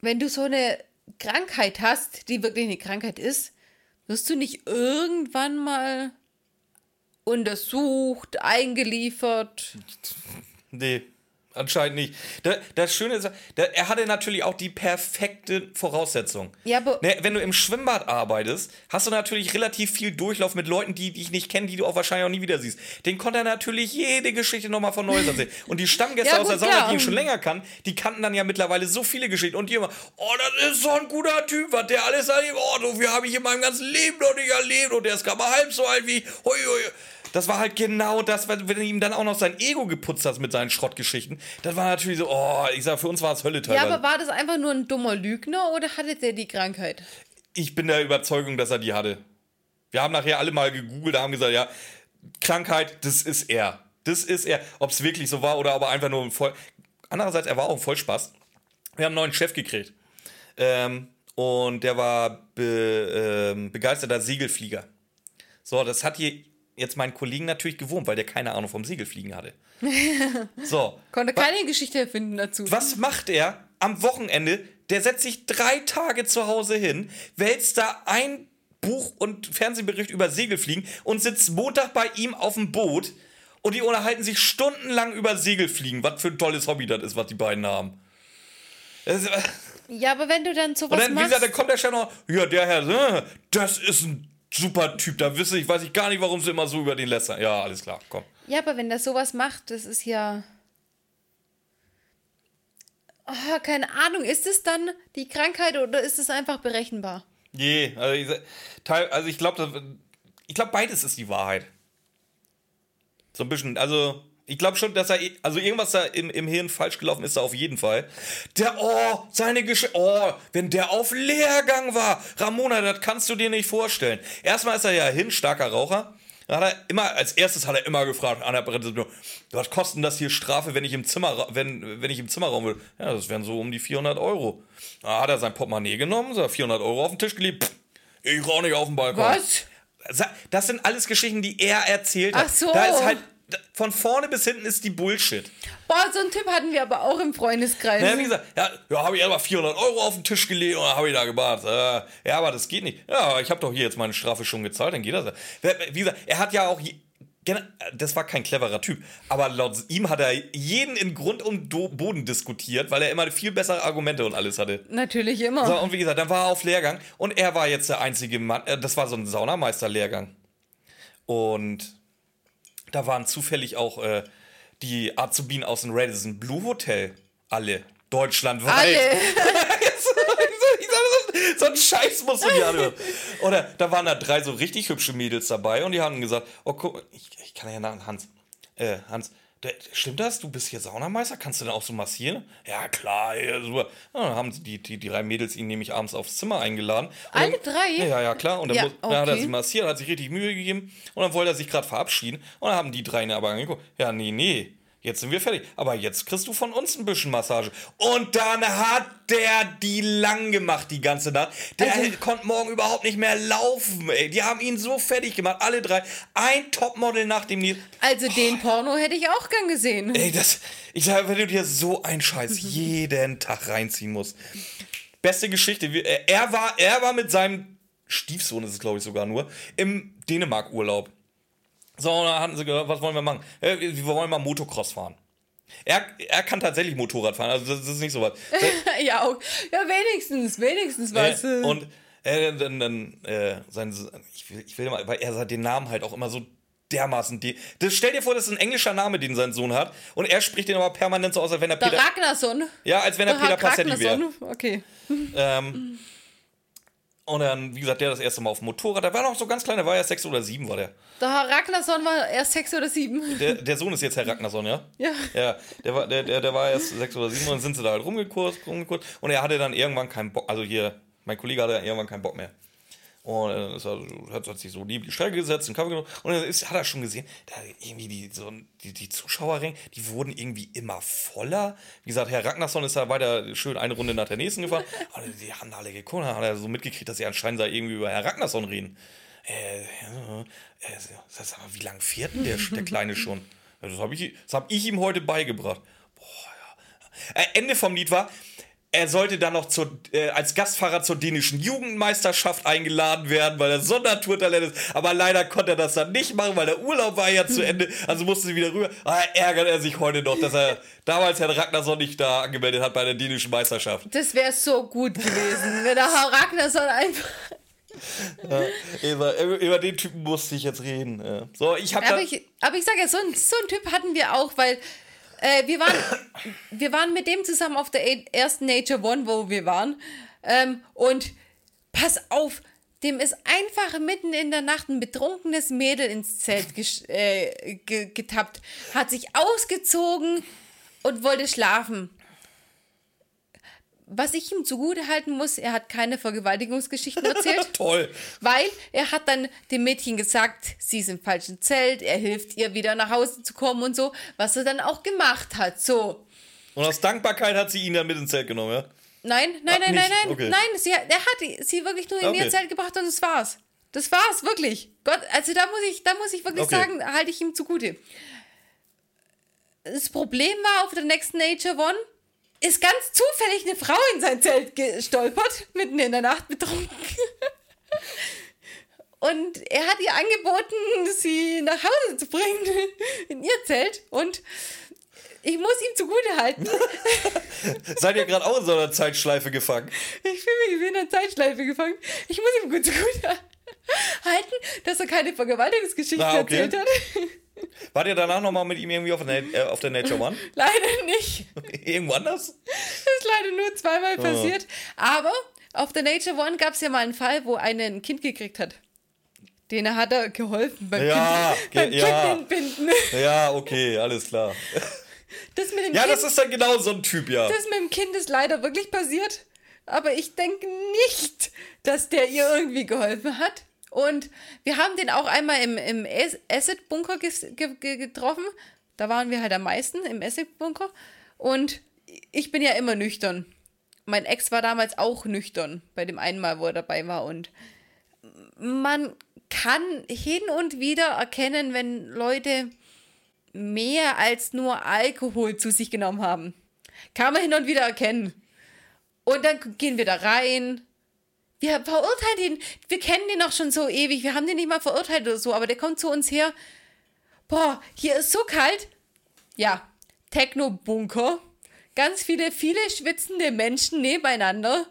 wenn du so eine Krankheit hast, die wirklich eine Krankheit ist, wirst du nicht irgendwann mal untersucht, eingeliefert? Nee, anscheinend nicht. Da, das Schöne ist, er hatte natürlich auch die perfekte Voraussetzung. Ja, aber- Ne, wenn du im Schwimmbad arbeitest, hast du natürlich relativ viel Durchlauf mit Leuten, die dich nicht kennen, die du auch wahrscheinlich auch nie wieder siehst. Den konnte er natürlich jede Geschichte nochmal von Neues erzählen. Und die Stammgäste Ja, aus der gut, Sauna, klar. die ihn schon länger kannten, die kannten dann ja mittlerweile so viele Geschichten. Und die immer, oh, das ist so ein guter Typ, was der alles erlebt. Oh, so viel habe ich in meinem ganzen Leben noch nicht erlebt. Und der ist gerade mal halb so alt wie ich. Hui, hui. Das war halt genau das, wenn du ihm dann auch noch sein Ego geputzt hast mit seinen Schrottgeschichten. Das war natürlich so, oh, ich sag, für uns war es Hölle Ja, teilweise. aber war das einfach nur ein dummer Lügner oder hatte der die Krankheit? ich bin der Überzeugung, dass er die hatte. Wir haben nachher alle mal gegoogelt, haben gesagt, ja, Krankheit, das ist er. Das ist er. Ob es wirklich so war oder aber einfach nur ein Voll. Andererseits, er war auch ein Vollspaß. Wir haben einen neuen Chef gekriegt. Ähm, und der war be, ähm, begeisterter Segelflieger. So, das hat hier jetzt meinen Kollegen natürlich gewohnt, weil der keine Ahnung vom Segelfliegen hatte. So. Konnte keine Geschichte erfinden dazu. Was macht er am Wochenende? Der setzt sich drei Tage zu Hause hin, wälzt da ein Buch und Fernsehbericht über Segelfliegen und sitzt Montag bei ihm auf dem Boot und die unterhalten sich stundenlang über Segelfliegen. Was für ein tolles Hobby das ist, was die beiden haben. Ist- Ja, aber wenn du dann sowas Und dann, wie machst. gesagt, dann kommt der Chef noch, ja, der Herr, äh, das ist ein super Typ, da wisse ich, weiß ich gar nicht, warum sie immer so über den lästern. Ja, alles klar, komm. Ja, aber wenn das sowas macht, das ist ja. Ah, keine Ahnung, ist es dann die Krankheit oder ist es einfach berechenbar? Nee, also ich, also ich glaube, ich glaube, beides ist die Wahrheit. So ein bisschen, also ich glaube schon, dass er, also irgendwas da im, im Hirn falsch gelaufen ist, da auf jeden Fall. Der, oh, seine Geschichte, oh, wenn der auf Lehrgang war, Ramona, das kannst du dir nicht vorstellen. Erstmal ist er ja hin, starker Raucher. Da hat er immer, als erstes hat er immer gefragt an der Präsentation, was kostet das hier Strafe, wenn ich im Zimmer, wenn, wenn ich im Zimmerraum will? Ja, das wären so um die 400 Euro. Da hat er sein Portemonnaie genommen, so 400 Euro auf den Tisch gelegt. Pff, ich rauche nicht auf den Balkon. Was? Das sind alles Geschichten, die er erzählt hat. Ach so. Da ist halt, von vorne bis hinten ist die Bullshit. Boah, so einen Typ hatten wir aber auch im Freundeskreis. Ja, wie gesagt, ja, ja habe ich erstmal 400 Euro auf den Tisch gelegt und habe ich da gebat. Äh, ja, aber das geht nicht. Ja, ich habe doch hier jetzt meine Strafe schon gezahlt, dann geht das. Wie gesagt, er hat ja auch. Das war kein cleverer Typ, aber laut ihm hat er jeden in Grund und Boden diskutiert, weil er immer viel bessere Argumente und alles hatte. Natürlich immer. So, und wie gesagt, dann war er auf Lehrgang und er war jetzt der einzige Mann, äh, das war so ein Saunameister-Lehrgang. Und da waren zufällig auch äh, die Azubinen aus dem Radisson Blue Hotel. Alle. Deutschlandweit. Alle. So- ein Scheiß musst du dir anhören. Oder da waren da drei so richtig hübsche Mädels dabei und die haben gesagt, oh guck, ich, ich kann ja nach Hans. Äh, Hans, stimmt das? Du bist hier Saunameister? Kannst du denn auch so massieren? Ja, klar, ja, super. Ja, dann haben die, die, die drei Mädels ihn nämlich abends aufs Zimmer eingeladen. Alle dann, drei? Ja, ja, klar. Und dann, Ja, muss, dann hat er okay. sie massiert, hat sich richtig Mühe gegeben und dann wollte er sich gerade verabschieden. Und dann haben die drei ihn aber angeguckt. Ja, nee, nee. Jetzt sind wir fertig. Aber jetzt kriegst du von uns ein bisschen Massage. Und dann hat der die lang gemacht, die ganze Nacht. Der Also- konnte morgen überhaupt nicht mehr laufen, ey. Die haben ihn so fertig gemacht, alle drei. Ein Topmodel nach dem nächsten. Also den Porno hätte ich auch gern gesehen. Ey, das. Ich sage, wenn du dir so einen Scheiß jeden Tag reinziehen musst. Beste Geschichte. äh, Er war, er war mit seinem Stiefsohn, ist es glaube ich sogar nur, im Dänemark-Urlaub. So, und dann hatten sie gesagt, was wollen wir machen? Äh, Wir wollen mal Motocross fahren. Er, er kann tatsächlich Motorrad fahren, also das, ist nicht so was. ja, auch. ja, wenigstens, wenigstens was. Äh, und äh, dann, dann äh, sein, ich will, ich will mal, weil er den Namen halt auch immer so dermaßen. De das, stell dir vor, das ist ein englischer Name, den sein Sohn hat. Und er spricht den aber permanent so aus, als wenn er der Peter. Ragnarsson. Ja, als wenn er Der Peter Passetti wäre. Okay. Ähm, und dann, wie gesagt, der das erste Mal auf dem Motorrad. Der war noch so ganz klein, der war ja sechs oder sieben, war der. Der Herr Ragnarsson war erst sechs oder sieben. Der, der Sohn ist jetzt Herr Ragnarsson, ja? Ja. Ja, der war, der, der, der war erst sechs oder sieben und dann sind sie da halt rumgekurst, rumgekurst. Und er hatte dann irgendwann keinen Bock, also hier, mein Kollege hatte irgendwann keinen Bock mehr. Und er, hat, hat sich so lieb die Strecke gesetzt, einen Kaffee genommen. Und dann ist, hat er schon gesehen, da irgendwie die, so, die, die Zuschauerränge, die wurden irgendwie immer voller. Wie gesagt, Herr Ragnarsson ist da weiter schön eine Runde nach der nächsten gefahren. Und die haben alle geguckt, dann hat er so mitgekriegt, dass sie anscheinend da irgendwie über Herr Ragnarsson reden. Äh, ja, äh, sag mal, wie lange fährt denn der, der Kleine schon? Das habe ich, das hab ich ihm heute beigebracht. Boah, ja. Äh, Ende vom Lied war, er sollte dann noch zur, äh, als Gastfahrer zur dänischen Jugendmeisterschaft eingeladen werden, weil er Sondertourtalent ist. Aber leider konnte er das dann nicht machen, weil der Urlaub war ja zu Ende. Also musste sie wieder rüber. Ah, ärgert er sich heute noch, dass er damals Herrn Ragnarsson nicht da angemeldet hat bei der dänischen Meisterschaft. Das wäre so gut gewesen, wenn der Herr Ragnarsson einfach. Über, über den Typen musste ich jetzt reden. Ja. So, ich habe Aber ich, aber ich sage ja, so, so einen Typ hatten wir auch, weil äh, wir, waren, wir waren mit dem zusammen auf der ersten Nature One, wo wir waren. Ähm, und pass auf, dem ist einfach mitten in der Nacht ein betrunkenes Mädel ins Zelt äh, ge getappt, hat sich ausgezogen und wollte schlafen. Was ich ihm zugute halten muss, er hat keine Vergewaltigungsgeschichten erzählt. Toll. Weil er hat dann dem Mädchen gesagt, sie ist im falschen Zelt, er hilft ihr wieder nach Hause zu kommen und so, was er dann auch gemacht hat. So. Und aus Dankbarkeit hat sie ihn dann mit ins Zelt genommen, ja? Nein, nein, Ah, nein, nicht? nein, nein, Okay. nein, sie, er hat sie wirklich nur in Okay. ihr Zelt gebracht und das war's. Das war's, wirklich. Gott, also da muss ich, da muss ich wirklich Okay. sagen, halte ich ihm zugute. Das Problem war auf der nächsten Nature One, ist ganz zufällig eine Frau in sein Zelt gestolpert, mitten in der Nacht betrunken. Und er hat ihr angeboten, sie nach Hause zu bringen, in ihr Zelt. Und ich muss ihm zugute halten, Seid ihr gerade auch in so einer Zeitschleife gefangen? ich fühle mich wie in einer Zeitschleife gefangen. Ich muss ihm gut zugute halten, dass er keine Vergewaltigungsgeschichten Ah, okay. erzählt hat. Wart ihr danach nochmal mit ihm irgendwie auf der, äh, auf der Nature One? Leider nicht. Irgendwo anders? Das ist leider nur zweimal passiert. Aber auf der Nature One gab es ja mal einen Fall, wo einer ein Kind gekriegt hat. Den hat er geholfen beim Ja, Kind, beim ja. kind entbinden. Ja, okay, alles klar. Das mit dem Ja, kind, das ist dann genau so ein Typ, ja. das mit dem Kind ist leider wirklich passiert. Aber ich denke nicht, dass der ihr irgendwie geholfen hat. Und wir haben den auch einmal im, im Ac- Acid-Bunker getroffen. Da waren wir halt am meisten im Acid-Bunker. Und ich bin ja immer nüchtern. Mein Ex war damals auch nüchtern bei dem einen Mal, wo er dabei war. Und man kann hin und wieder erkennen, wenn Leute mehr als nur Alkohol zu sich genommen haben. Kann man hin und wieder erkennen. Und dann gehen wir da rein. Wir verurteilen ihn. Wir kennen den noch schon so ewig. Wir haben den nicht mal verurteilt oder so, aber der kommt zu uns her. Boah, hier ist so kalt. Ja, Techno-Bunker. Ganz viele, viele schwitzende Menschen nebeneinander.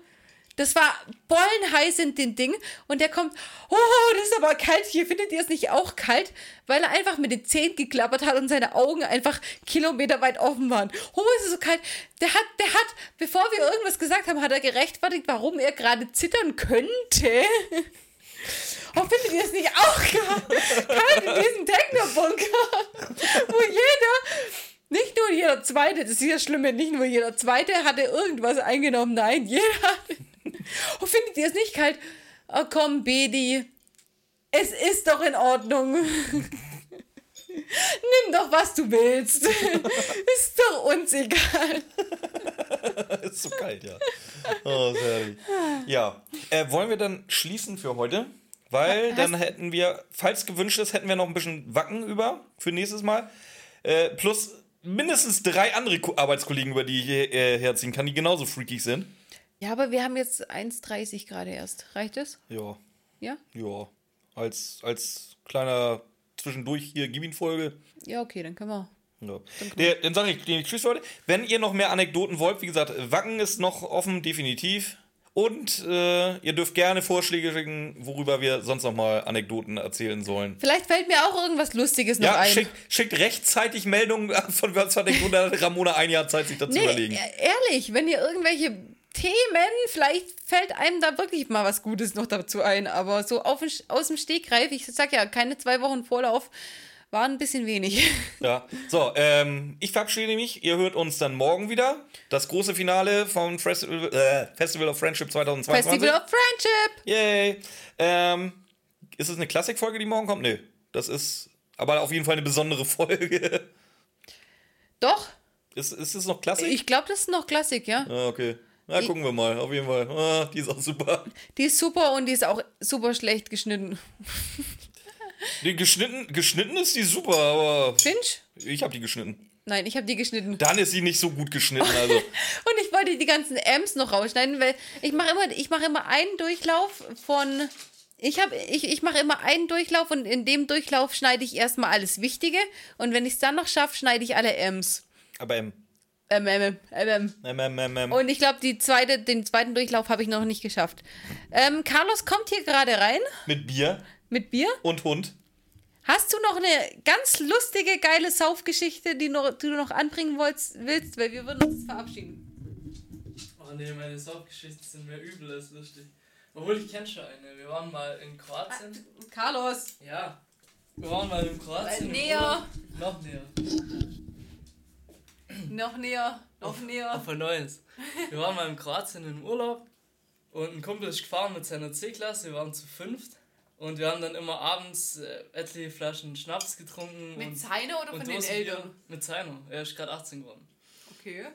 Das war bollenheiß in den Ding. Und der kommt, oh, das ist aber kalt hier. Findet ihr es nicht auch kalt? Weil er einfach mit den Zähnen geklappert hat und seine Augen einfach kilometerweit offen waren. Oh, es ist so kalt. Der hat, der hat, bevor wir irgendwas gesagt haben, hat er gerechtfertigt, warum er gerade zittern könnte. Oh, findet ihr es nicht auch kalt in diesem Techno-Bunker? Wo jeder, nicht nur jeder Zweite, das ist ja Schlimme, nicht nur jeder Zweite hatte irgendwas eingenommen. Nein, jeder hatte. Oh, findet ihr es nicht kalt? Oh, komm, Bedi. Es ist doch in Ordnung. Nimm doch, was du willst. ist doch uns egal. ist so kalt, ja. Oh, sehr. Ja, äh, wollen wir dann schließen für heute? Weil dann hätten wir, falls gewünscht ist, hätten wir noch ein bisschen Wacken über für nächstes Mal. Äh, plus mindestens drei andere Ko Arbeitskollegen, über die ich hier, äh, herziehen kann, die genauso freakig sind. Ja, aber wir haben jetzt 1,30 gerade erst. Reicht das? Ja, Ja? ja. Als, als kleiner zwischendurch hier Gibin-Folge. Ja, okay, dann können wir. Ja. Der, dann sage ich die Tschüss, Leute. Wenn ihr noch mehr Anekdoten wollt, wie gesagt, Wacken ist noch offen, definitiv. Und äh, ihr dürft gerne Vorschläge schicken, worüber wir sonst noch mal Anekdoten erzählen sollen. Vielleicht fällt mir auch irgendwas Lustiges noch Ja, ein. schickt, schickt rechtzeitig Meldungen von Anekdoten. Da hat Ramona ein Jahr Zeit, sich dazu nee, überlegen. e- ehrlich, wenn ihr irgendwelche Themen, vielleicht fällt einem da wirklich mal was Gutes noch dazu ein, aber so auf, aus dem Stegreif, ich sag ja, keine zwei Wochen Vorlauf, war ein bisschen wenig. Ja, so, ähm, ich verabschiede mich. Ihr hört uns dann morgen wieder. Das große Finale vom Festival, äh, Festival of Friendship 2022. Festival of Friendship! Yay! Ähm, ist es eine Klassikfolge, die morgen kommt? Nö. Das ist aber auf jeden Fall eine besondere Folge. Doch, ist, ist es noch Klassik? ich glaube, das ist noch Klassik, ja. ah, okay. Na, gucken wir mal. Auf jeden Fall. Ah, die ist auch super. Die ist super und die ist auch super schlecht geschnitten. Die geschnitten, geschnitten ist die super, aber Finch? ich habe die geschnitten. Nein, ich habe die geschnitten. Dann ist sie nicht so gut geschnitten. Also, Und ich wollte die ganzen M's noch rausschneiden, weil ich mache immer, ich mache immer einen Durchlauf von. Ich, hab, ich, ich mache immer einen Durchlauf und in dem Durchlauf schneide ich erstmal alles Wichtige und wenn ich es dann noch schaffe, schneide ich alle M's. aber ähm, Ähm, ähm, ähm, ähm. ähm, ähm, ähm. Und ich glaube, die zweite, den zweiten Durchlauf habe ich noch nicht geschafft. Ähm, Carlos kommt hier gerade rein mit Bier mit Bier. und Hund. Hast du noch eine ganz lustige, geile Saufgeschichte, die, noch, die du noch anbringen wolltest, willst? Weil wir würden uns verabschieden. Oh ne, meine Saufgeschichten sind mehr übel als lustig. Obwohl ich kenne schon eine. Wir waren mal in Kroatien. Carlos, Ja. Wir waren mal in Kroatien. im näher. Noch näher. Noch näher, noch näher. Auf ein neues. Wir waren mal in Kroatien im Urlaub und ein Kumpel ist gefahren mit seiner C-Klasse. Wir waren zu fünft und wir haben dann immer abends äh, etliche Flaschen Schnaps getrunken. Mit und, seiner oder und von den Eltern? Bier. Mit seiner. Er ist gerade 18 geworden. Okay.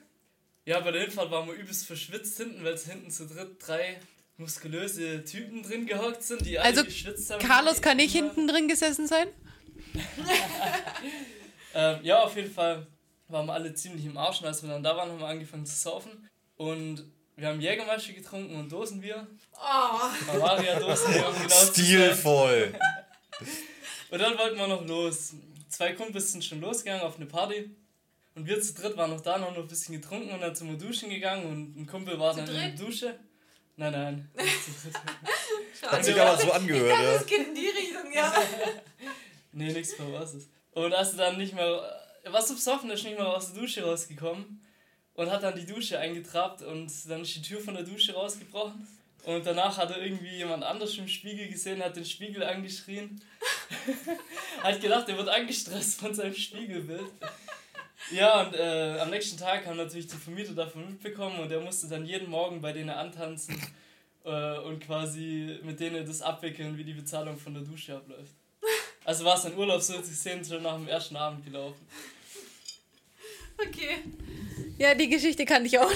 Ja, bei der Hinfahrt waren wir übelst verschwitzt hinten, weil es hinten zu dritt drei muskulöse Typen drin gehockt sind, die alle Also, geschwitzt haben. Carlos kann nicht hinten drin gesessen sein? Ähm, ja, auf jeden Fall waren wir alle ziemlich im Arsch und als wir dann da waren, haben wir angefangen zu saufen und wir haben Jägermeister getrunken und Dosenbier. Oh. Bavaria Dosenbier, um genau zu. Stilvoll. Und dann wollten wir noch los. Zwei Kumpels sind schon losgegangen auf eine Party. Und wir zu dritt waren noch da, noch ein bisschen getrunken und dann sind wir duschen gegangen und ein Kumpel war dann in der dritt? Dusche. Nein, nein. nicht zu dritt. Hat sich aber so angehört, ja. geht in die Richtung, ja. Nee, nichts Verwasses. Und als er dann nicht mehr. Er war so besoffen, er ist nicht mehr aus der Dusche rausgekommen und hat dann die Dusche eingetrabt und dann ist die Tür von der Dusche rausgebrochen. Und danach hat er irgendwie jemand anders im Spiegel gesehen, hat den Spiegel angeschrien. hat gedacht, er wird angestresst von seinem Spiegelbild. Ja, und äh, am nächsten Tag haben natürlich die Vermieter davon mitbekommen und er musste dann jeden Morgen bei denen antanzen äh, und quasi mit denen das abwickeln, wie die Bezahlung von der Dusche abläuft. Also war sein Urlaub so zu sehen schon nach dem ersten Abend gelaufen. Okay. Ja, die Geschichte kann ich auch.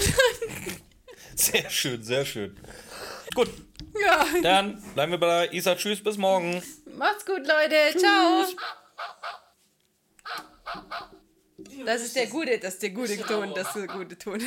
Sehr schön, sehr schön. Gut, ja. dann bleiben wir bei Isa. Tschüss, bis morgen. Macht's gut, Leute. Ciao. Das ist der gute, das ist der gute Ton, das ist der gute Ton.